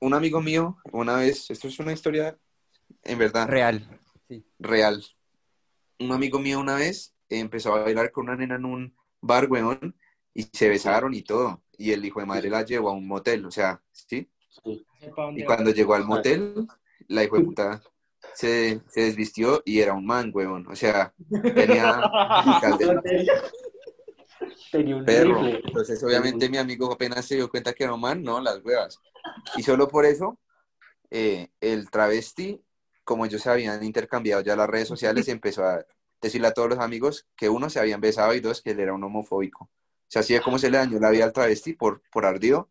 un amigo mío, una vez, esto es una historia en verdad Real. Sí. real. Un amigo mío una vez empezó a bailar con una nena en un bar, weón, y se besaron y todo. Y el hijo de madre la llevó a un motel, o sea, ¿sí? Y cuando llegó al motel, la hijo de puta se, se desvistió y era un man, weón. O sea, tenía Tenía un perro. Entonces, obviamente, mi amigo apenas se dio cuenta que era un man, no, las huevas. Y solo por eso, eh, el travesti, como ellos se habían intercambiado ya las redes sociales, empezó a decirle a todos los amigos que uno se habían besado y dos que él era un homofóbico. O sea, así es como se le dañó la vida al travesti por, por ardido.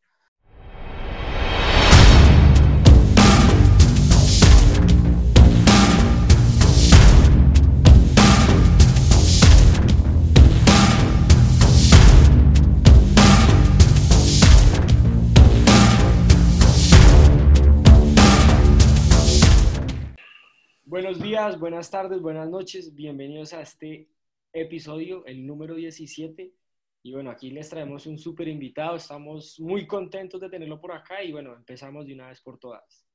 Buenos días, buenas tardes, buenas noches. Bienvenidos a este episodio, el número 17. Y bueno, aquí les traemos un súper invitado. Estamos muy contentos de tenerlo por acá y bueno, empezamos de una vez por todas.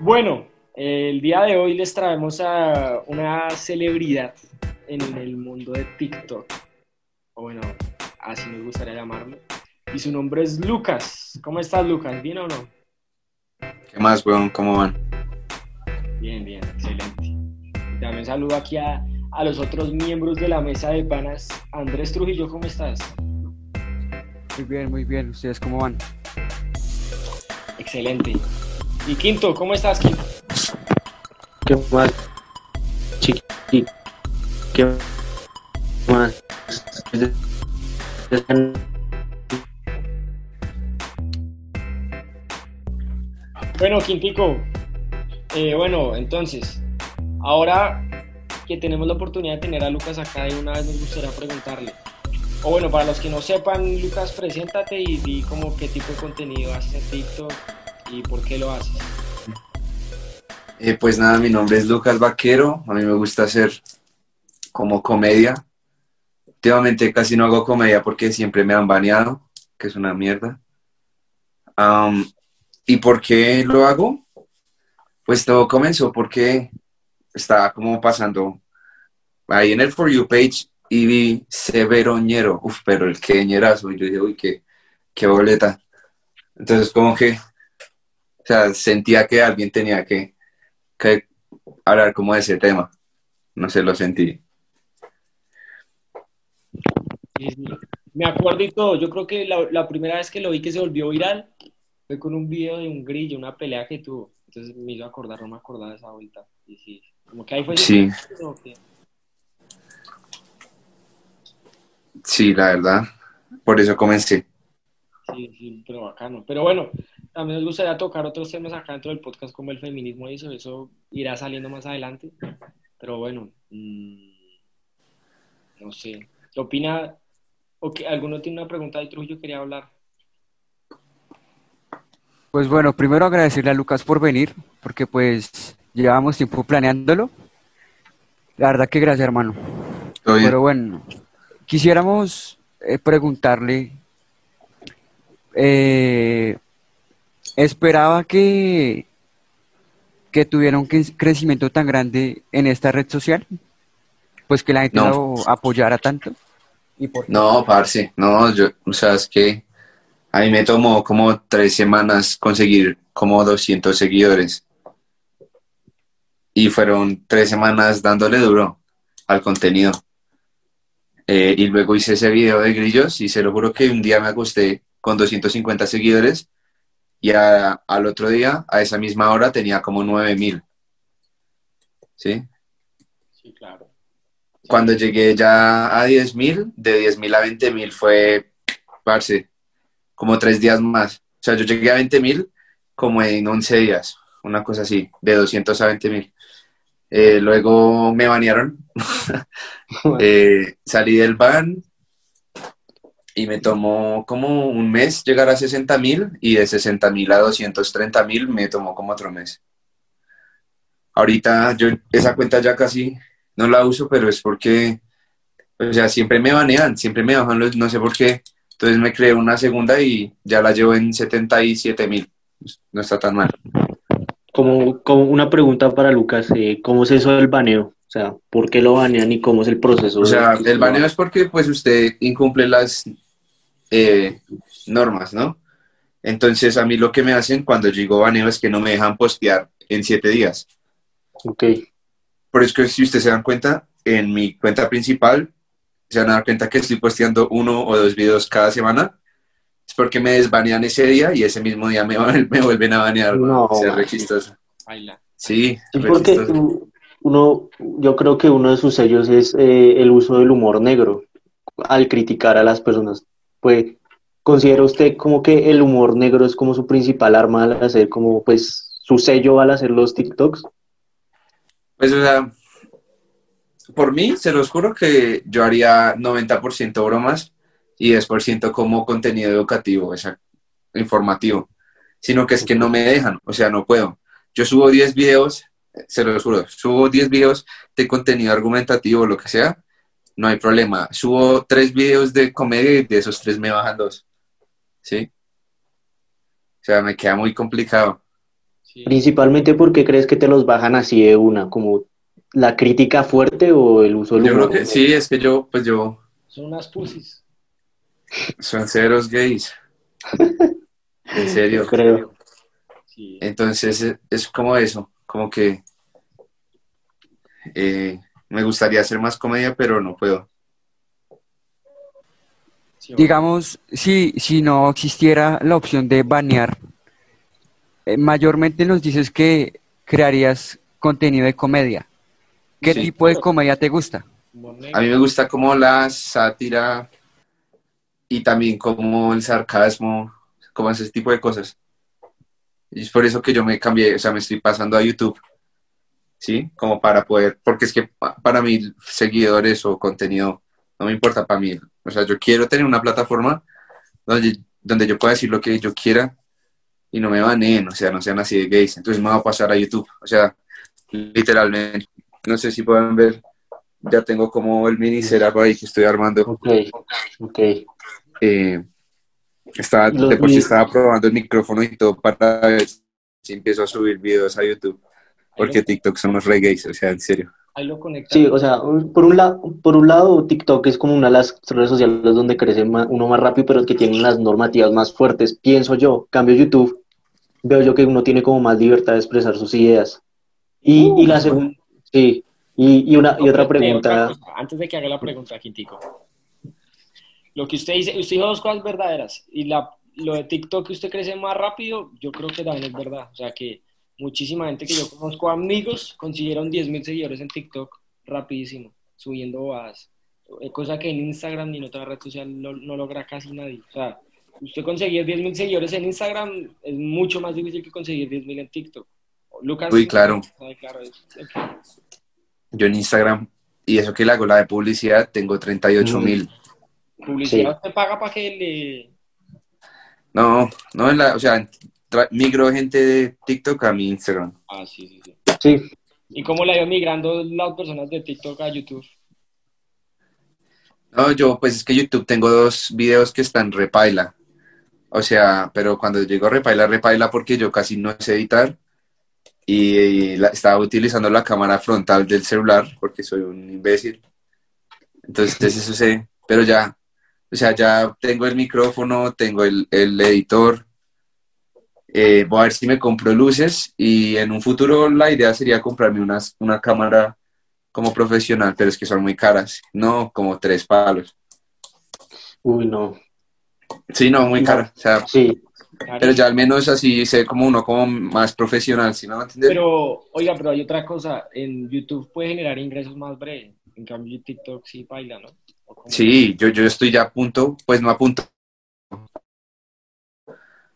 Bueno, el día de hoy les traemos a una celebridad en el mundo de TikTok. O bueno, así nos gustaría llamarlo. Y su nombre es Lucas. ¿Cómo estás, Lucas? ¿Bien o no? ¿Qué más, weón? ¿Cómo van? Bien, bien, excelente. Y también saludo aquí a, a los otros miembros de la mesa de panas. Andrés Trujillo, ¿cómo estás? Muy bien, muy bien. ¿Ustedes cómo van? Excelente. Y Quinto, ¿cómo estás, Quinto? ¿Qué más? Chiqui, ¿qué más? Bueno, Quintico, eh, bueno, entonces, ahora que tenemos la oportunidad de tener a Lucas acá, de una vez nos gustaría preguntarle. O bueno, para los que no sepan, Lucas, preséntate y di como qué tipo de contenido haces en TikTok y por qué lo haces. Eh, pues nada, mi nombre es Lucas Vaquero. A mí me gusta hacer como comedia. Últimamente casi no hago comedia porque siempre me han baneado, que es una mierda. Am, ¿Y por qué lo hago? Pues todo comenzó porque estaba como pasando ahí en el For You page y vi Severoñero. Uf, pero el que ñerazo. Y yo dije, uy, qué, qué boleta. Entonces como que, o sea, sentía que alguien tenía que, que hablar como de ese tema. No sé, lo sentí. Sí, sí. Me acuerdo y todo. Yo creo que la, la primera vez que lo vi que se volvió viral fue con un video de un grillo, una pelea que tuvo. Entonces me hizo acordar, no me acordaba de esa vuelta. Y sí, como que ahí fue. Sí. que- Sí, la verdad. Por eso comencé. Sí, sí, pero bacano. Pero bueno, también nos gustaría tocar otros temas acá dentro del podcast como el feminismo y eso, eso irá saliendo más adelante. Pero bueno, mm, no sé. ¿Qué opina? ¿O que alguno tiene una pregunta de Trujillo quería hablar? Pues bueno, primero agradecerle a Lucas por venir, porque pues llevábamos tiempo planeándolo. La verdad que gracias, hermano. Pero bueno, quisiéramos eh, preguntarle, eh, ¿esperaba que, que tuviera un cre- crecimiento tan grande en esta red social? Pues que la gente No. lo apoyara tanto. ¿Y por qué? No, parce, no, yo, o sea, es que a mí me tomó como tres semanas conseguir como 200 seguidores. Y fueron tres semanas dándole duro al contenido. Eh, y luego hice ese video de grillos y se lo juro que un día me acosté con 250 seguidores y a- al otro día, a esa misma hora, tenía como 9000. ¿Sí? Sí, claro. Cuando llegué ya a 10.000, de 10.000 a 20.000 fue, parce, como tres días más. O sea, yo llegué a 20.000 como en 11 días, una cosa así, de 200 a 20.000. Eh, luego me banearon, Eh, salí del ban y me tomó como un mes llegar a 60.000 y de 60.000 a 230.000 me tomó como otro mes. ahorita yo esa cuenta ya casi no la uso, pero es porque, o sea, siempre me banean, siempre me bajan los, no sé por qué. Entonces me creé una segunda y ya la llevo en 77 mil. No está tan mal. Como, como una pregunta para Lucas, eh, ¿cómo es eso del baneo? O sea, ¿por qué lo banean y cómo es el proceso? O sea, el baneo es porque pues usted incumple las eh, normas, ¿no? Entonces a mí lo que me hacen cuando yo digo baneo es que no me dejan postear en siete días. Ok, Por eso que si ustedes se dan cuenta, en mi cuenta principal se van a dar cuenta que estoy posteando uno o dos videos cada semana. Es porque me desbanean ese día y ese mismo día me, me vuelven a banear. No, o sea, re chistoso. Sí, Sí, re porque chistoso. Uno, yo creo que uno de sus sellos es eh, el uso del humor negro al criticar a las personas. Pues, ¿considera usted como que el humor negro es como su principal arma al hacer como pues su sello al hacer los TikToks? Pues, o sea, por mí, se los juro que yo haría 90% bromas y 10% como contenido educativo, o sea, informativo. Sino que es que no me dejan, o sea, no puedo. Yo subo 10 videos, se los juro, subo 10 videos de contenido argumentativo, lo que sea, no hay problema. Subo 3 videos de comedia y de esos 3 me bajan 2. ¿Sí? O sea, me queda muy complicado. Sí. Principalmente porque crees que te los bajan así de una, como la crítica fuerte o el uso del Yo humor. creo que sí, es que yo, pues yo, Son unas pussies. son ceros gays. En serio. Yo creo. Sí. Entonces es, es como eso, como que eh, me gustaría hacer más comedia, pero no puedo. Digamos, si, si no existiera la opción de banear, eh, mayormente nos dices que crearías contenido de comedia. ¿Qué Sí. tipo de comedia te gusta? A mí me gusta como la sátira y también como el sarcasmo, como ese tipo de cosas. Y es por eso que yo me cambié, o sea, me estoy pasando a YouTube. ¿Sí? Como para poder, porque es que pa- para mí seguidores o contenido no me importa para mí. O sea, yo quiero tener una plataforma donde, donde yo pueda decir lo que yo quiera y no me baneen, o sea, no sean así de gays. Entonces me voy a pasar a YouTube. O sea, literalmente, no sé si pueden ver, ya tengo como el mini setup ahí que estoy armando. Ok, ok. Eh, estaba, Los de por sí estaba probando el micrófono y todo para ver si empiezo a subir videos a YouTube. Porque TikTok son los re gays, o sea, en serio. Ahí lo. Sí, o sea, por un lado, por un lado, TikTok es como una de las redes sociales donde crece ma- uno más rápido, pero que tienen las normativas más fuertes, pienso yo. Cambio YouTube, veo yo que uno tiene como más libertad de expresar sus ideas. Y, Uh, y la segunda, sí, y, y una y otra pregunta, cosa, antes de que haga la pregunta, Quintico. Lo que usted dice, usted dijo dos cosas verdaderas. Y la, lo de TikTok que usted crece más rápido, yo creo que también es verdad. O sea que muchísima gente que yo conozco, amigos, consiguieron 10.000 seguidores en TikTok rapidísimo, subiendo bobadas. Eh, Cosa que en Instagram ni en otra red social no, no logra casi nadie. O sea, usted conseguir 10.000 seguidores en Instagram es mucho más difícil que conseguir 10.000 en TikTok. Lucas. Uy, claro. sabe, claro, es- Yo en Instagram, y eso que le hago la de publicidad, tengo 38 mil. Publicidad te paga para que le... No, no, en la, o sea, migro gente de TikTok a mi Instagram. Ah, sí, sí, sí. sí, ¿Y cómo la ido migrando las personas de TikTok a YouTube? No, yo, pues es que YouTube tengo dos videos que están repaila. O sea, pero cuando llego a repaila, repaila porque yo casi no sé editar. Y, y la- estaba utilizando la cámara frontal del celular porque soy un imbécil. Entonces, eso sé. Pero ya, o sea, ya tengo el micrófono, tengo el, el editor. Eh, voy a ver si me compro luces y en un futuro la idea sería comprarme unas, una cámara como profesional, pero es que son muy caras. No, como tres palos. uy, no, Sí, no, muy No. cara. O sea, sí, pero ya al menos así sé como uno como más profesional, ¿sí me va a entender? Pero, oiga, pero hay otra cosa. En YouTube puede generar ingresos más breves. En cambio, TikTok sí baila, ¿no? Sí, yo, yo estoy ya a punto, pues no a punto.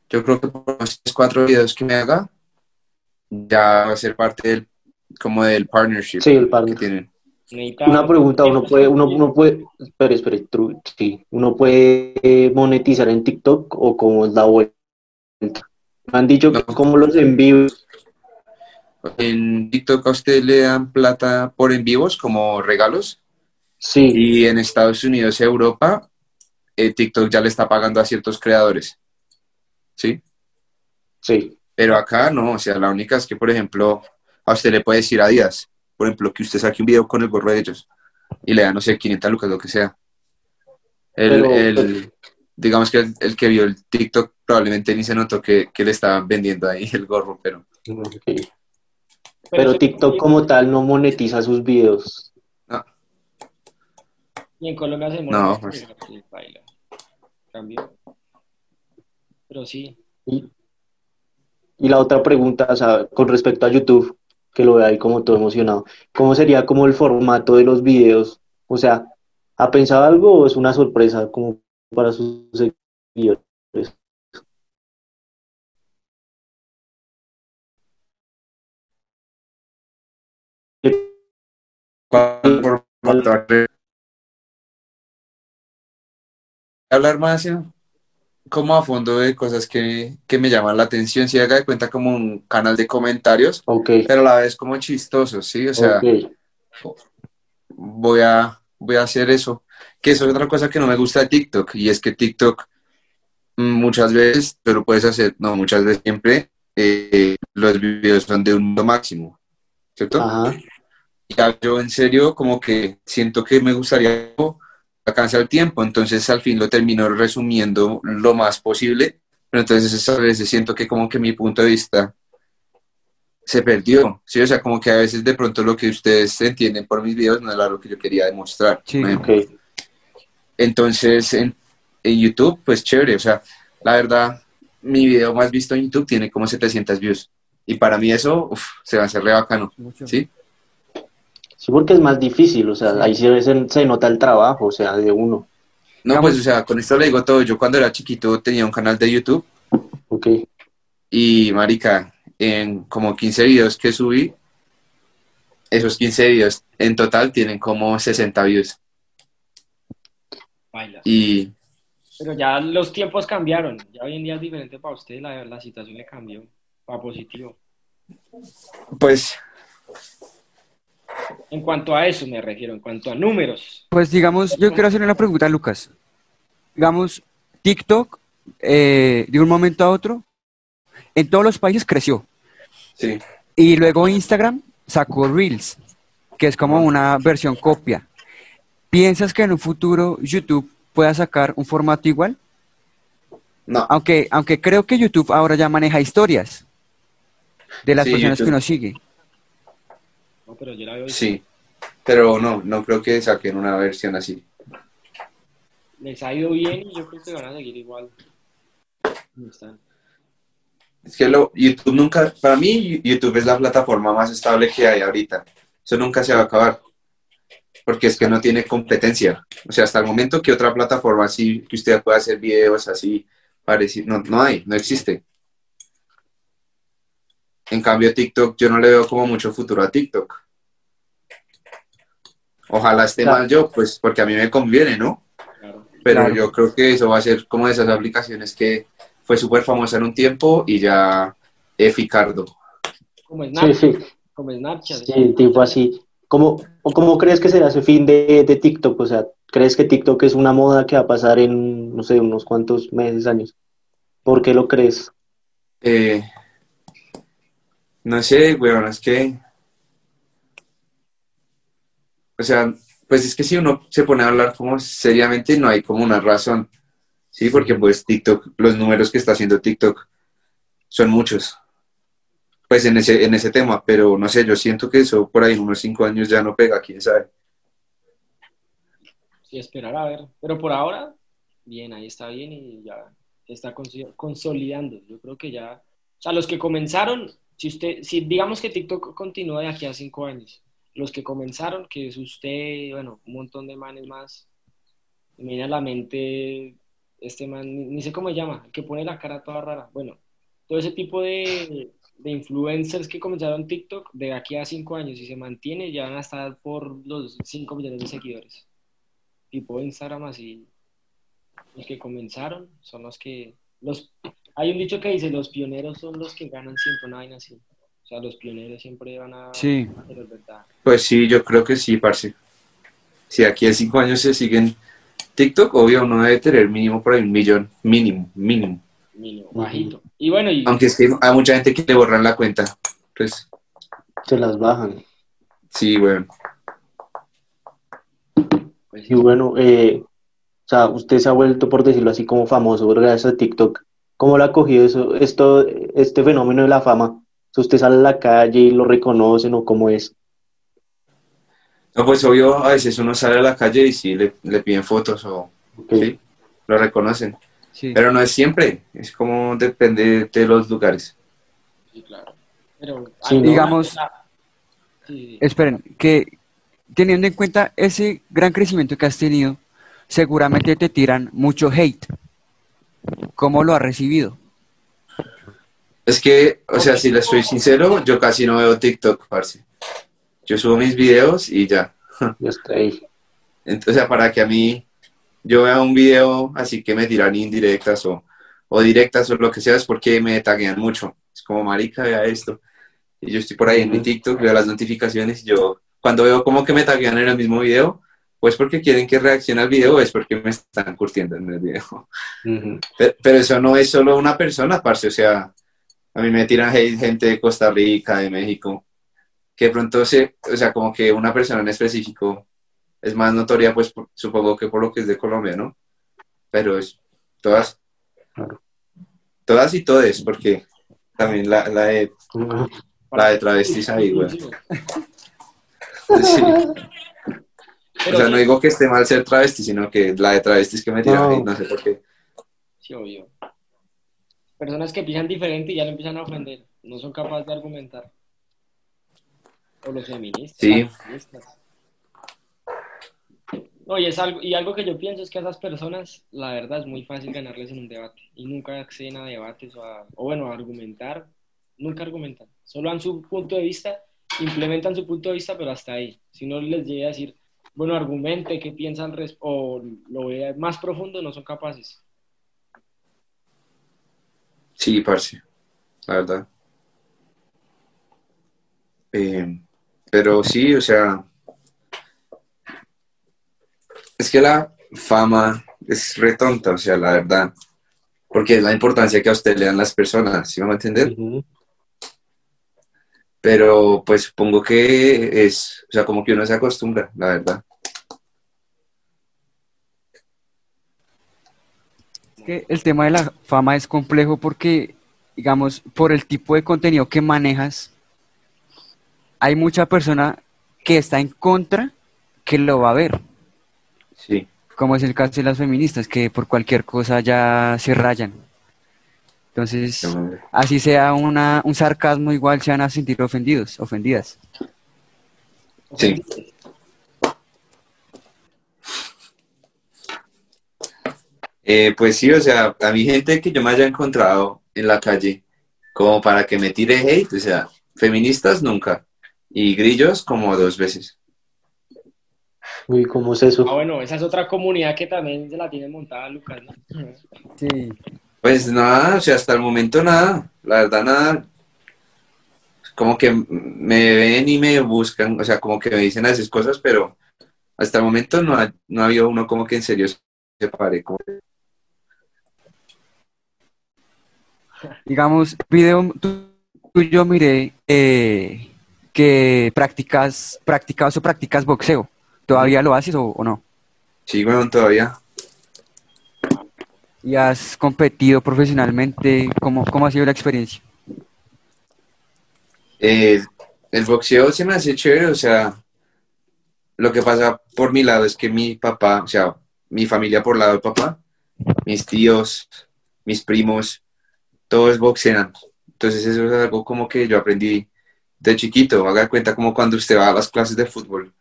Yo creo que por los cuatro videos que me haga, ya va a ser parte del, como del partnership sí, el que partner. tienen. Necesita- Una pregunta, uno puede, uno, uno puede, espere, espere, tru- sí, uno puede eh, monetizar en TikTok o cómo es la vuelta. Me han dicho que No. como los envíos, en TikTok a usted le dan plata por en vivos como regalos Sí, y en Estados Unidos y Europa eh, TikTok ya le está pagando a ciertos creadores. ¿Sí? sí. Pero acá no, o sea, la única es que, por ejemplo, a usted le puede decir a Díaz, por ejemplo, que usted saque un video con el gorro de ellos y le da, no sé, 500 lucas, lo que sea. El, Pero- el- digamos que el, el que vio el TikTok probablemente ni se notó que, que le estaban vendiendo ahí el gorro, pero. Pero TikTok como tal no monetiza sus videos. Y en Colombia se No, muere. pues. Sí, baila. Cambio. Pero sí. Y, y la otra pregunta, o sea, con respecto a YouTube, que lo ve ahí como todo emocionado, ¿cómo sería como el formato de los videos? O sea, ¿ha pensado algo o es una sorpresa como para sus seguidores? ¿cuál formato? Hablar más eh, como a fondo de cosas que, que me llaman la atención, si haga de cuenta como un canal de comentarios, Ok, pero a la vez como chistoso, ¿sí? O sea, voy a, voy a hacer eso. Que eso es otra cosa que no me gusta de TikTok, y es que TikTok mm, muchas veces, pero puedes hacer, no, muchas veces siempre, eh, los videos son de un mundo máximo, ¿cierto? Ajá. Ya yo en serio como que siento que me gustaría alcanzar el tiempo, entonces al fin lo termino resumiendo lo más posible, pero entonces a veces siento que como que mi punto de vista se perdió, ¿sí? O sea, como que a veces de pronto lo que ustedes entienden por mis videos no era lo que yo quería demostrar. Sí. por ejemplo. Ok, Entonces, en, en YouTube, pues chévere, o sea, la verdad, mi video más visto en YouTube tiene como 700 views. Y para mí eso, uf, se va a hacer re bacano, ¿sí? Sí, porque es más difícil, o sea, ahí sí se, se nota el trabajo, o sea, de uno. No, pues, o sea, con esto le digo todo. Yo cuando era chiquito tenía un canal de YouTube Ok, y, marica, en como 15 videos que subí, esos 15 videos en total tienen como 60 views. Baila. Y Pero ya los tiempos cambiaron. Ya hoy en día es diferente para usted. La, la situación le cambió. Para positivo. pues, En cuanto a eso me refiero. En cuanto a números. Pues digamos, yo quiero hacer una pregunta a Lucas. Digamos, TikTok, eh, de un momento a otro, en todos los países creció. sí. Y luego Instagram sacó Reels, que es como una versión copia. ¿Piensas que en un futuro YouTube pueda sacar un formato igual? No, Aunque, aunque creo que YouTube ahora ya maneja historias de las Sí, personas que uno sigue. No, pero yo la veo. sí. Pero no, no creo que saquen una versión así. Les ha ido bien y yo creo que van a seguir igual. están. Es que lo, YouTube nunca, para mí YouTube es la plataforma más estable que hay ahorita. Eso nunca se va a acabar. Porque es que no tiene competencia. O sea, hasta el momento que otra plataforma así, que usted pueda hacer videos así, parecido, no, no hay, no existe. En cambio, TikTok, yo no le veo como mucho futuro a TikTok. Ojalá esté Claro. mal yo, pues, porque a mí me conviene, ¿no? Claro. Pero Claro. yo creo que eso va a ser como de esas aplicaciones que fue súper famosa en un tiempo y ya es Ficardo. Como sí, Snapchat. sí, Como Snapchat. sí, tipo así. ¿Cómo, o cómo crees que será ese fin de, de TikTok? O sea, ¿crees que TikTok es una moda que va a pasar en, no sé, unos cuantos meses, años? ¿Por qué lo crees? Eh, no sé, weón, es que. O sea, pues es que si uno se pone a hablar como seriamente, no hay como una razón. Sí, porque pues TikTok, los números que está haciendo TikTok son muchos. Pues en ese, en ese tema, pero no sé, yo siento que eso por ahí en unos cinco años ya no pega, quién sabe. Sí, esperar a ver. Pero por ahora, bien, ahí está bien y ya está consolidando. Yo creo que ya. O sea, los que comenzaron, si usted, si digamos que TikTok continúa de aquí a cinco años, los que comenzaron, que es usted, bueno, un montón de manes más, me viene a la mente este man, ni, ni sé cómo se llama, el que pone la cara toda rara. Bueno, todo ese tipo de, de influencers que comenzaron TikTok de aquí a cinco años y se mantiene, ya van a estar por los 5 millones de seguidores. Tipo Instagram así. Los que comenzaron son los que... los Hay un dicho que dice, los pioneros son los que ganan siempre una vaina así. O sea, los pioneros siempre van a... Sí. verdad. Pues sí, yo creo que sí, parce. Si aquí a cinco años se siguen TikTok, obvio, uno debe tener mínimo por ahí un millón. Mínimo, mínimo. Mínimo, bajito. Y bueno, y Aunque es que hay mucha gente que le borran la cuenta. Pues Se las bajan. sí, bueno. pues, Y bueno, eh, o sea, usted se ha vuelto, por decirlo así, como famoso gracias a TikTok. ¿Cómo lo ha cogido eso, esto, este fenómeno de la fama? Si usted sale a la calle y lo reconocen o cómo es. No, pues obvio, a veces uno sale a la calle y sí le, le piden fotos o Ok. sí, lo reconocen. Sí. Pero no es siempre, es como depende de los lugares. sí, claro. Pero, Sí, ¿no? Digamos- sí, Esperen, que teniendo en cuenta ese gran crecimiento que has tenido, seguramente te tiran mucho hate. ¿Cómo lo has recibido? Es que, o sea, si le soy sincero, yo casi no veo TikTok, parce. Yo subo mis videos y ya. Ya está ahí. Entonces, para que a mí yo vea un video así que me tiran indirectas o, o directas o lo que sea, es porque me taguean mucho. Es como, marica, vea esto. Y yo estoy por ahí en mi. TikTok, veo las notificaciones y yo, cuando veo como que me taguean en el mismo video, pues porque quieren que reaccione al video o es porque me están curtiendo en el video. Pero, pero eso no es solo una persona, parce. O sea, a mí me tiran hate gente de Costa Rica, de México, que pronto se, o sea, como que una persona en específico es más notoria, pues por- supongo que por lo que es de Colombia, ¿no? Pero es todas, Claro. todas y todes, porque también la, la de, la de travestis ahí, güey. Sí. O sea, no digo que esté mal ser travesti, sino que la de travestis que me tiran No. no sé por qué. sí, obvio. Personas que piensan diferente y ya lo empiezan a ofender. No son capaces de argumentar. O los feministas. Sí. feministas. No, y, es algo, y algo que yo pienso es que a esas personas, la verdad, es muy fácil ganarles en un debate. Y nunca acceden a debates o, a, o bueno, a argumentar. Nunca argumentan. Solo dan su punto de vista, implementan su punto de vista, pero hasta ahí. Si no les llega a decir, bueno, argumente, qué piensan res- o lo vea más profundo, no son capaces. Sí, parce, la verdad. Eh, pero sí, o sea, es que la fama es retonta, o sea, la verdad, porque es la importancia que a usted le dan las personas, ¿sí me va a entender? Ujú. Pero pues supongo que es, o sea, como que uno se acostumbra, la verdad. Es que el tema de la fama es complejo porque, digamos, por el tipo de contenido que manejas, hay mucha persona que está en contra que lo va a ver, Sí, como es el caso de las feministas, que por cualquier cosa ya se rayan. Entonces, así sea una, un sarcasmo, igual se van a sentir ofendidos, ofendidas. sí. Eh, pues sí, o sea, a mi gente que yo me haya encontrado en la calle, como para que me tire hate, o sea, feministas nunca, y grillos como dos veces. Uy, ¿cómo es eso? Ah, bueno, esa es otra comunidad que también se la tiene montada Lucas, ¿no? Sí. Pues nada, o sea, hasta el momento nada, la verdad nada. Como que me ven y me buscan, o sea, como que me dicen a veces cosas, pero hasta el momento no ha, no ha habido uno como que en serio se pare. como- Digamos, video tu- tuyo miré eh, que practicas, practicas o practicas boxeo. ¿Todavía lo haces o, o no? Sí, bueno, todavía. ¿Y has competido profesionalmente? ¿Cómo, cómo ha sido la experiencia? Eh, el boxeo se me hace chévere, o sea, lo que pasa por mi lado es que mi papá, o sea, mi familia por lado de papá, mis tíos, mis primos, todos boxean. Entonces eso es algo como que yo aprendí de chiquito. Haga cuenta como cuando usted va a las clases de fútbol,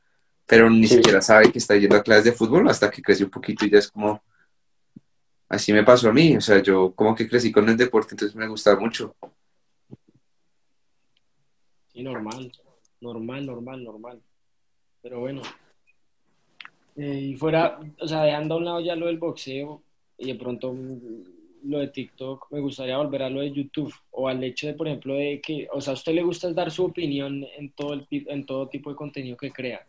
pero ni Sí. siquiera sabe que está yendo a clases de fútbol hasta que creció un poquito y ya es como... Así me pasó a mí, o sea, yo como que crecí con el deporte, entonces me gustaba mucho. Sí, normal, normal, normal, normal. Pero bueno. Eh, y fuera, o sea, dejando a un lado ya lo del boxeo, y de pronto mm, lo de TikTok, me gustaría volver a lo de YouTube o al hecho de, por ejemplo, de que, o sea, a usted le gusta dar su opinión en todo, el, en todo tipo de contenido que crea.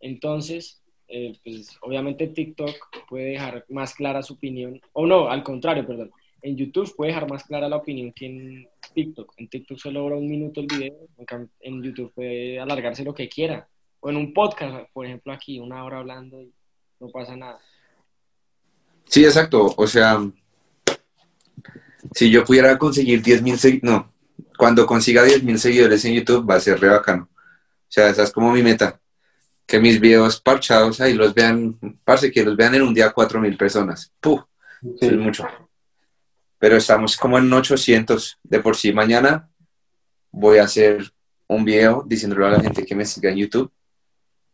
Entonces, eh, pues obviamente TikTok puede dejar más clara su opinión, o no, al contrario, perdón. En YouTube puede dejar más clara la opinión que en TikTok. En TikTok solo dura un minuto el video, en YouTube puede alargarse lo que quiera. O en un podcast, por ejemplo, aquí, una hora hablando y no pasa nada. Sí, exacto. O sea, si yo pudiera conseguir 10 mil seguidores, no, cuando consiga 10 mil seguidores en YouTube va a ser re bacano. O sea, esa es como mi meta. Que mis videos parchados ahí los vean, parce, que los vean en un día 4 mil personas. ¡Puh! es mucho. Pero estamos como en 800 de por sí. Mañana voy a hacer un video diciéndole a la gente que me siga en YouTube.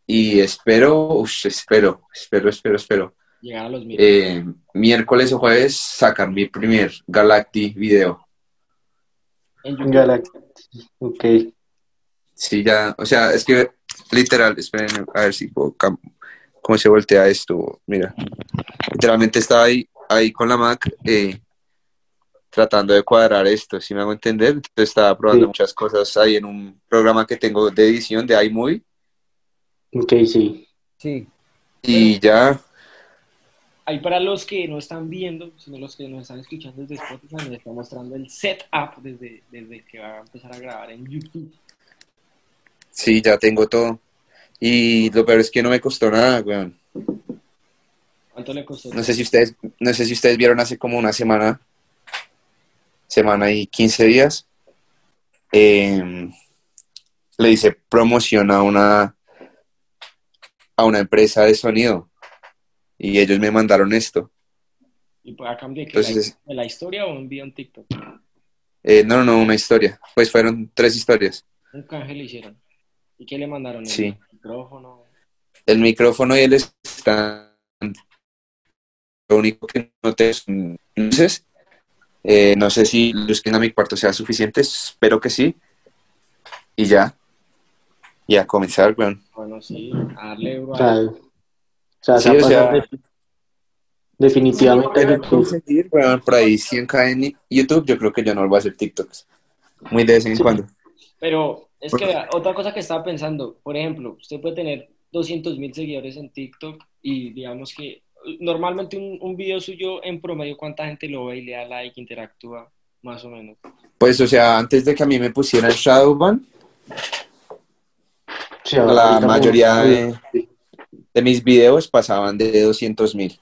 Y espero, espero, espero, espero, espero Llegar a los mil. eh, miércoles o jueves sacar mi primer Galacti video. Galaxy. Ok. Sí, ya, o sea, es que literal, esperen, a ver si puedo cómo se voltea esto. Mira, literalmente estaba ahí, ahí con la Mac eh, tratando de cuadrar esto, si me hago entender. Entonces estaba probando Sí. muchas cosas ahí en un programa que tengo de edición de iMovie Ok, sí. Sí. y ya, Ahí para los que no están viendo, sino los que nos están escuchando desde Spotify, nos está mostrando el setup desde, desde que va a empezar a grabar en YouTube. Sí, ya tengo todo. Y lo peor es que no me costó nada, weón. ¿Cuánto le costó? No sé si ustedes, no sé si ustedes vieron hace como una semana, semana y 15 días, eh, le hice promoción a una, a una empresa de sonido y ellos me mandaron esto. ¿Y pues a cambio de? Entonces, ¿De la historia o un video en TikTok? eh, no, no, no, una historia. Pues fueron tres historias. Un canje le hicieron. ¿Y qué le mandaron? ¿El Sí. micrófono? El micrófono y el stand. Lo único que no te son luces. Eh, no sé si luz que en mi cuarto sea suficiente, espero que sí. Y ya. Y a comenzar, weón. Bueno, sí, a darle euro O sea, o sea, Sí, o sea- de- definitivamente Pero YouTube. conseguir, weón, por ahí 100k en YouTube, yo creo que yo no voy a hacer TikToks. Muy de vez en Sí. cuando. Pero es que vea, otra cosa que estaba pensando, por ejemplo, usted puede tener 200 mil seguidores en TikTok y digamos que normalmente un, un video suyo en promedio, ¿cuánta gente lo ve y le da like, interactúa? Más o menos. Pues, o sea, antes de que a mí me pusieran Shadowban, Sí, la mayoría de, de mis videos pasaban de 200 mil.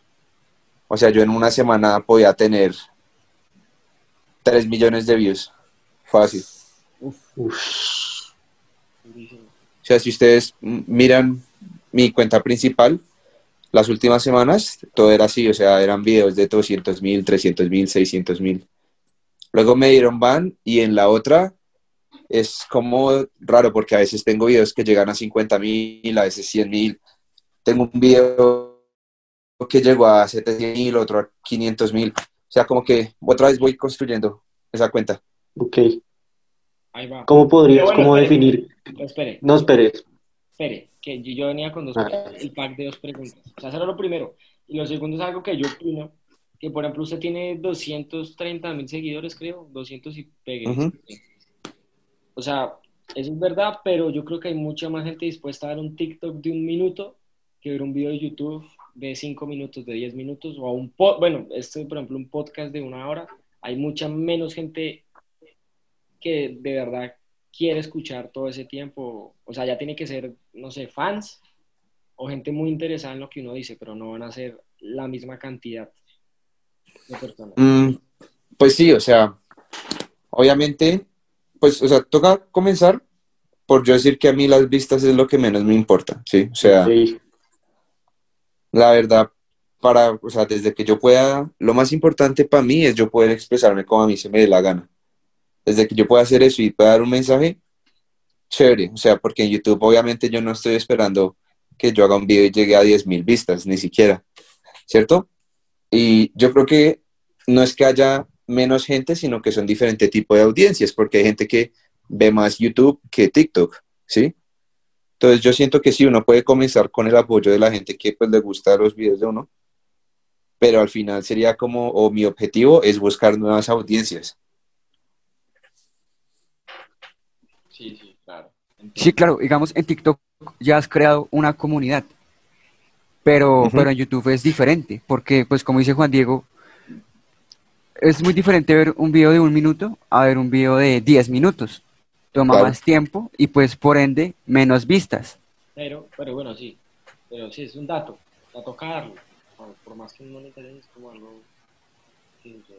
O sea, yo en una semana podía tener 3 millones de views. Fácil. Uf. Sea, si ustedes miran mi cuenta principal, las últimas semanas, todo era así. O sea, eran videos de 200 mil, 300 mil, 600 mil. Luego me dieron ban y en la otra es como raro porque a veces tengo videos que llegan a 50 mil, a veces 100 mil. Tengo un video que llegó a 700 mil, otro a 500 mil. O sea, como que otra vez voy construyendo esa cuenta. Ok. Ahí va. ¿Cómo podrías, bueno, cómo espere. definir? No, espere, No esperes. espere, que yo, venía con dos Ah. el pack de dos preguntas. O sea, eso era lo primero. Y lo segundo es algo que yo opino, que por ejemplo usted tiene 230 mil seguidores, creo, 200 y pegue. O sea, eso es verdad, pero yo creo que hay mucha más gente dispuesta a ver un TikTok de un minuto que ver un video de YouTube de 5 minutos, de 10 minutos, o a un bueno, este por ejemplo un podcast de una hora, hay mucha menos gente que de verdad quiere escuchar todo ese tiempo, o sea, ya tiene que ser, no sé, fans o gente muy interesada en lo que uno dice, pero no van a ser la misma cantidad de personas. Mm, pues sí, o sea, obviamente, pues, o sea, toca comenzar por yo decir que a mí las vistas es lo que menos me importa, ¿sí? O sea, Sí. la verdad, para, o sea, desde que yo pueda, lo más importante para mí es yo poder expresarme como a mí se me dé la gana. Desde que yo pueda hacer eso y pueda dar un mensaje, chévere, o sea, porque en YouTube obviamente yo no estoy esperando que yo haga un video y llegue a 10.000 vistas, ni siquiera, ¿cierto? Y yo creo que no es que haya menos gente, sino que son diferentes tipos de audiencias, porque hay gente que ve más YouTube que TikTok, ¿sí? Entonces yo siento que sí, uno puede comenzar con el apoyo de la gente que pues le gusta los videos de uno pero al final sería como, o mi objetivo es buscar nuevas audiencias. Sí, sí, claro. Sí, claro, digamos, en TikTok ya has creado una comunidad, pero, pero en YouTube es diferente, porque pues como dice Juan Diego, es muy diferente ver un video de un minuto a ver un video de 10 minutos. Toma Claro. más tiempo y pues por ende menos vistas. Pero, pero bueno, sí. Pero sí, es un dato. A tocarlo. Por, por más que no le interese, es como algo. sí, sí.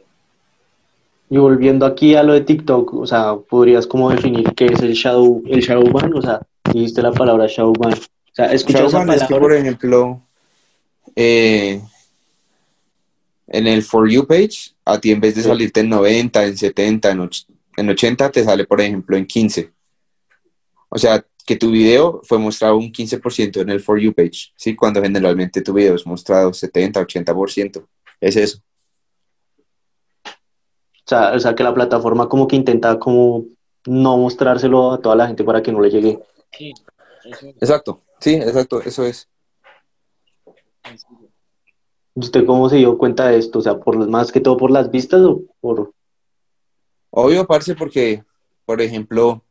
Y volviendo aquí a lo de TikTok, o sea, ¿podrías como definir qué es el shadow, el shadow ban? O sea, dijiste la palabra shadow ban. O sea, escuchas esa Shadowban es que, palabra. por ejemplo, eh, en el For You page, a ti en vez de Sí. salirte en 90, en 70, en, en 80, te sale, por ejemplo, en 15. O sea, que tu video fue mostrado un 15% en el For You page, ¿sí? Cuando generalmente tu video es mostrado 70, 80%. Es eso. O sea, o sea, que la plataforma como que intenta como no mostrárselo a toda la gente para que no le llegue. Sí. Exacto. Sí, exacto, eso es. sencillo. ¿Y ¿Usted cómo se dio cuenta de esto? O sea, por más que todo por las vistas o por... Obvio, parce, porque, por ejemplo,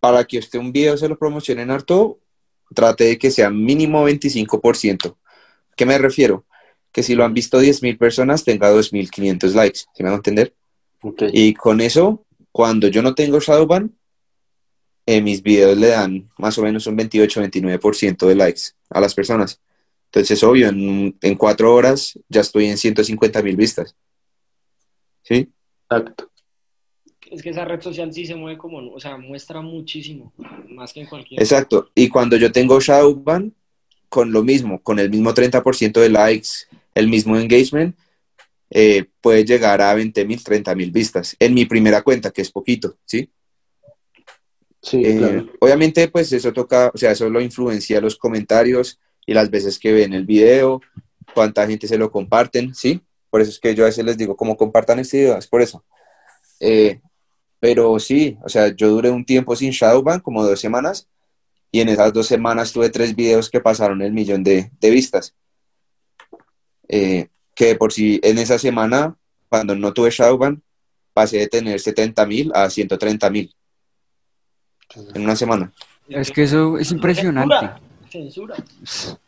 para que usted un video se lo promocione en harto, trate de que sea mínimo 25%. ¿Qué me refiero? Que si lo han visto 10.000 personas, tenga 2.500 likes, ¿sí me van a entender? Ok. Y con eso, cuando yo no tengo Shadowban, eh, mis videos le dan más o menos un 28-29% de likes a las personas. Entonces, obvio, en, en cuatro horas ya estoy en 150.000 vistas. ¿Sí? Exacto. Es que esa red social sí se mueve como, o sea, muestra muchísimo, más que en cualquier. Exacto. Y cuando yo tengo Shadowban, con lo mismo, con el mismo 30% de likes, el mismo engagement, eh, puede llegar a 20.000, 30.000 vistas en mi primera cuenta, que es poquito, ¿sí? Sí, Eh, claro. Obviamente, pues eso toca, o sea, eso lo influencia los comentarios y las veces que ven el video, cuánta gente se lo comparten, ¿sí? Por eso es que yo a veces les digo, como compartan este video, es por eso. Eh, pero sí, o sea, yo duré un tiempo sin Shadowban, como dos semanas, y en esas dos semanas tuve tres videos que pasaron el millón de, de vistas. Eh, que por sí en esa semana, cuando no tuve Shadowban, pasé de tener 70 mil a 130 mil en una semana. Es que eso es impresionante. Censura. Censura.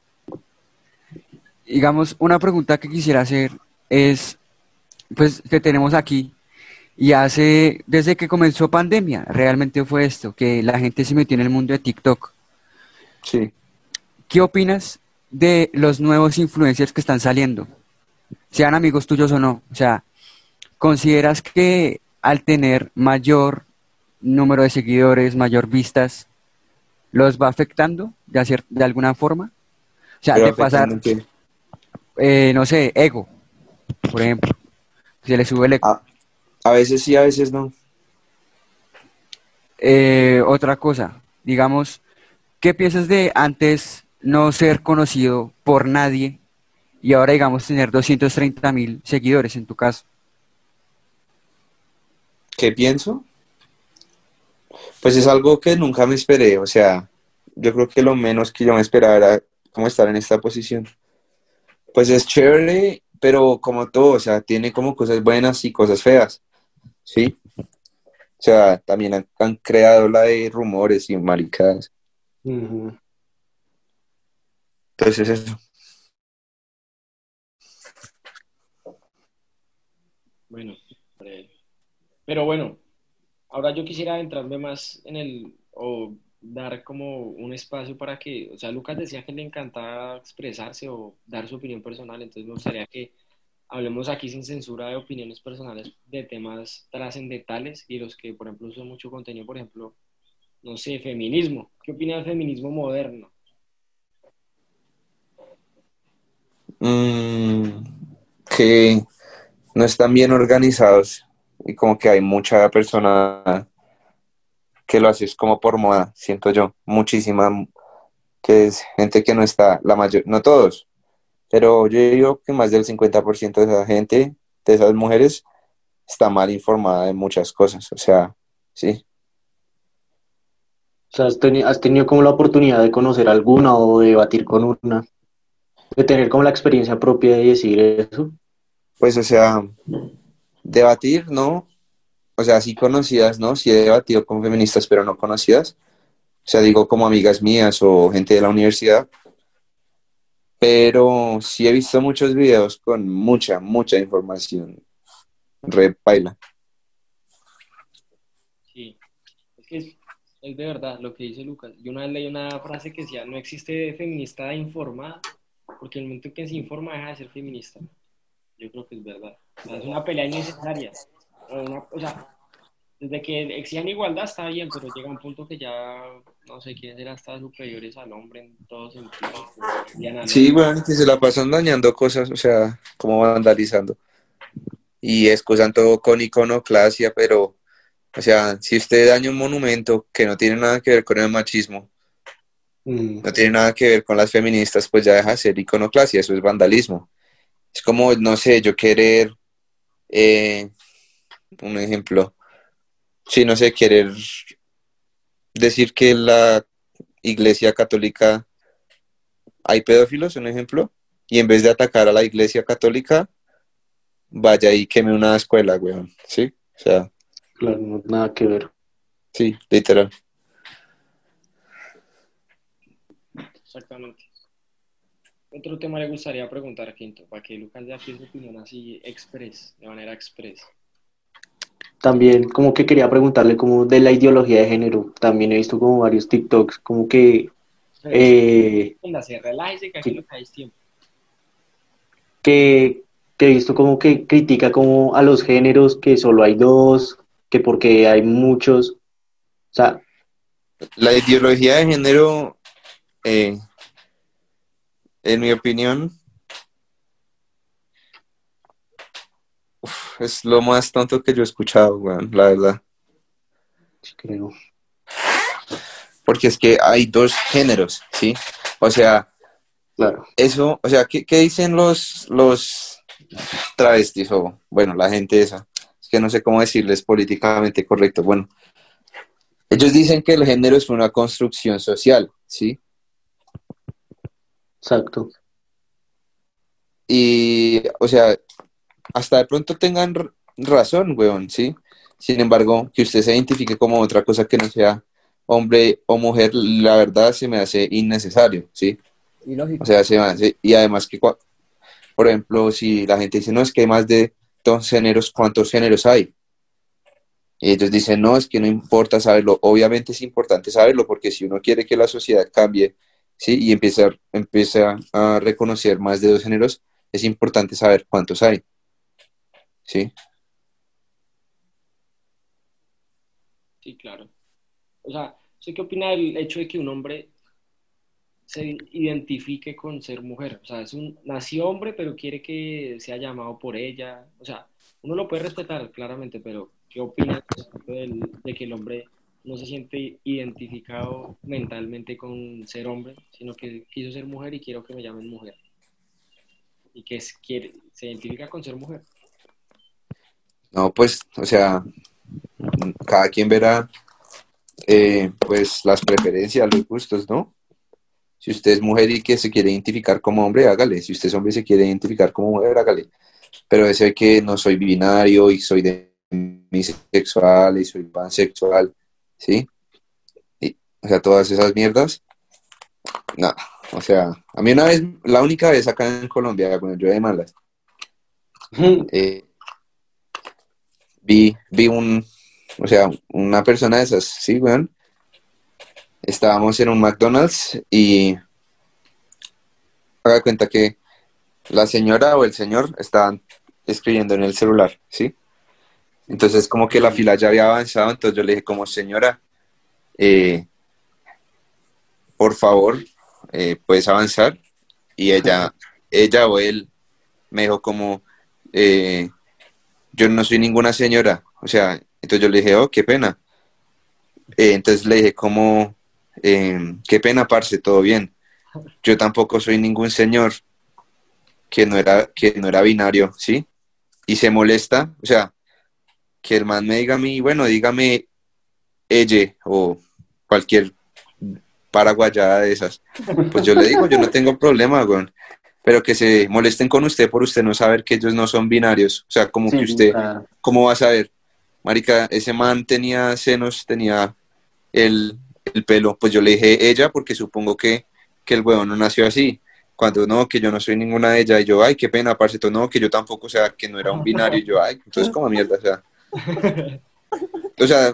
Digamos, una pregunta que quisiera hacer es, pues te tenemos aquí y hace, desde que comenzó pandemia, realmente fue esto, que la gente se metió en el mundo de TikTok. Sí. ¿Qué opinas de los nuevos influencers que están saliendo? Sean amigos tuyos o no. O sea, ¿consideras que al tener mayor número de seguidores, mayor vistas, los va afectando de, hacer, de alguna forma? O sea, Pero de pasar, eh, no sé, ego, por ejemplo. Se le sube el ego. a, a veces sí, a veces no. Eh, otra cosa, digamos, ¿qué piensas de antes no ser conocido por nadie y ahora, digamos, tener 230 mil seguidores en tu caso? ¿Qué pienso? Pues es algo que nunca me esperé, o sea, yo creo que lo menos que yo me esperaba era como estar en esta posición. Pues es chévere, pero como todo, o sea, tiene como cosas buenas y cosas feas, ¿sí? O sea, también han, han creado la de rumores y maricadas. Entonces eso. Bueno, breve. pero bueno, ahora yo quisiera adentrarme más en el, o dar como un espacio para que, o sea, Lucas decía que le encantaba expresarse o dar su opinión personal, entonces me gustaría que hablemos aquí sin censura de opiniones personales de temas trascendentales y los que, por ejemplo, uso mucho contenido, por ejemplo, no sé, feminismo. ¿Qué opina del feminismo moderno? Mm, que no están bien organizados y como que hay mucha persona que lo hace es como por moda, siento yo, muchísima, que es gente que no está, la mayor, no todos, pero yo digo que más del 50% de esa gente, de esas mujeres, está mal informada de muchas cosas, o sea, sí. O sea, has, teni- has tenido como la oportunidad de conocer alguna o de debatir con una. De tener como la experiencia propia de decir eso. Pues, o sea, debatir, ¿no? O sea, sí conocidas, ¿no? Sí he debatido con feministas, pero no conocidas. O sea, digo como amigas mías o gente de la universidad. Pero sí he visto muchos videos con mucha, mucha información. Re paila. Sí, es que es, es de verdad lo que dice Lucas. Yo una vez leí una frase que decía, no existe feminista informada, porque el momento que se informa deja de ser feminista. Yo creo que es verdad. O sea, es una pelea innecesaria. O una- o sea, desde que exijan igualdad está bien, pero llega un punto que ya no sé quién será hasta superiores al hombre en todos sentidos. Sí, bueno, que se la pasan dañando cosas, o sea, como vandalizando. Y excusan todo con iconoclasia, pero, o sea, si usted daña un monumento que no tiene nada que ver con el machismo, Mm, no tiene nada que ver con las feministas, pues ya deja de ser iconoclasia, eso es vandalismo. Es como, no sé, yo querer, eh, un ejemplo, sí, no sé, querer decir que la iglesia católica hay pedófilos, un ejemplo, y en vez de atacar a la iglesia católica, vaya y queme una escuela, weón, ¿sí? O sea, claro, no, nada que ver. sí, literal. Exactamente. Otro tema le gustaría preguntar, Quinto, para que Lucas dé aquí su opinión así express, de manera express. También como que quería preguntarle como de la ideología de género. También he visto como varios TikToks, como que, eh, Póngase, relájese, que aquí lo que hay es tiempo. que, que he visto como que critica como a los géneros, que solo hay dos, que porque hay muchos. O sea, La ideología de género, eh, en mi opinión, uf, es lo más tonto que yo he escuchado, weón, la verdad. sí creo. Porque es que hay dos géneros, ¿sí? O sea, Claro. eso, o sea, ¿qué, qué dicen los, los travestis o, bueno, la gente esa? Es que no sé cómo decirles políticamente correcto. Bueno, ellos dicen que el género es una construcción social, ¿sí? Exacto. Y, o sea, hasta de pronto tengan razón, weón, ¿sí? Sin embargo, que usted se identifique como otra cosa que no sea hombre o mujer, la verdad se me hace innecesario, ¿sí? Y lógico. O sea, se me hace, y además que, por ejemplo, si la gente dice, no, es que hay más de dos géneros, ¿cuántos géneros hay? Y ellos dicen, no, es que no importa saberlo. Obviamente es importante saberlo, porque si uno quiere que la sociedad cambie, ¿sí? Y empieza, empieza a reconocer más de dos géneros, es importante saber cuántos hay, ¿sí? Sí, claro. O sea, ¿usted qué opina del hecho de que un hombre se identifique con ser mujer? O sea, es un, nació hombre, pero quiere que sea llamado por ella. O sea, uno lo puede respetar, claramente, pero ¿qué opina del- de que el hombre no se siente identificado mentalmente con ser hombre, sino que quiso ser mujer y quiero que me llamen mujer? Y que es, quiere, se identifica con ser mujer. No, pues, o sea, cada quien verá, eh, pues, las preferencias, los gustos, ¿no? Si usted es mujer y que se quiere identificar como hombre, hágale. Si usted es hombre y se quiere identificar como mujer, hágale. Pero eso de que no soy binario y soy demisexual y soy pansexual, ¿sí? Y, o sea, todas esas mierdas. No, o sea, a mí una vez, la única vez acá en Colombia, cuando yo de malas, eh, vi, vi un, o sea, una persona de esas, sí, weón. Estábamos en un McDonald's y haga cuenta que la señora o el señor estaban escribiendo en el celular, ¿sí? Entonces como que la fila ya había avanzado, entonces yo le dije como señora, eh, por favor, eh, puedes avanzar. Y ella, ella o él me dijo como, eh, yo no soy ninguna señora, o sea, entonces yo le dije, oh, qué pena. Eh, entonces le dije, como, eh, qué pena, parce, todo bien. Yo tampoco soy ningún señor que no era, que no era binario, ¿sí? Y se molesta, o sea, que el man me diga a mí, bueno, dígame ella o cualquier paraguayada de esas. Pues yo le digo, yo no tengo problema, weón. Pero que se molesten con usted por usted no saber que ellos no son binarios. O sea, como Sí, que usted, claro. ¿cómo va a saber? Marica, ese man tenía senos, tenía el, el pelo. Pues yo le dije ella porque supongo que, que el huevón no nació así. Cuando no, que yo no soy ninguna de ellas. Y yo, ay, qué pena, parce, no, que yo tampoco, o sea, que no era un binario. Y yo, ay, entonces como mierda, o sea. O sea,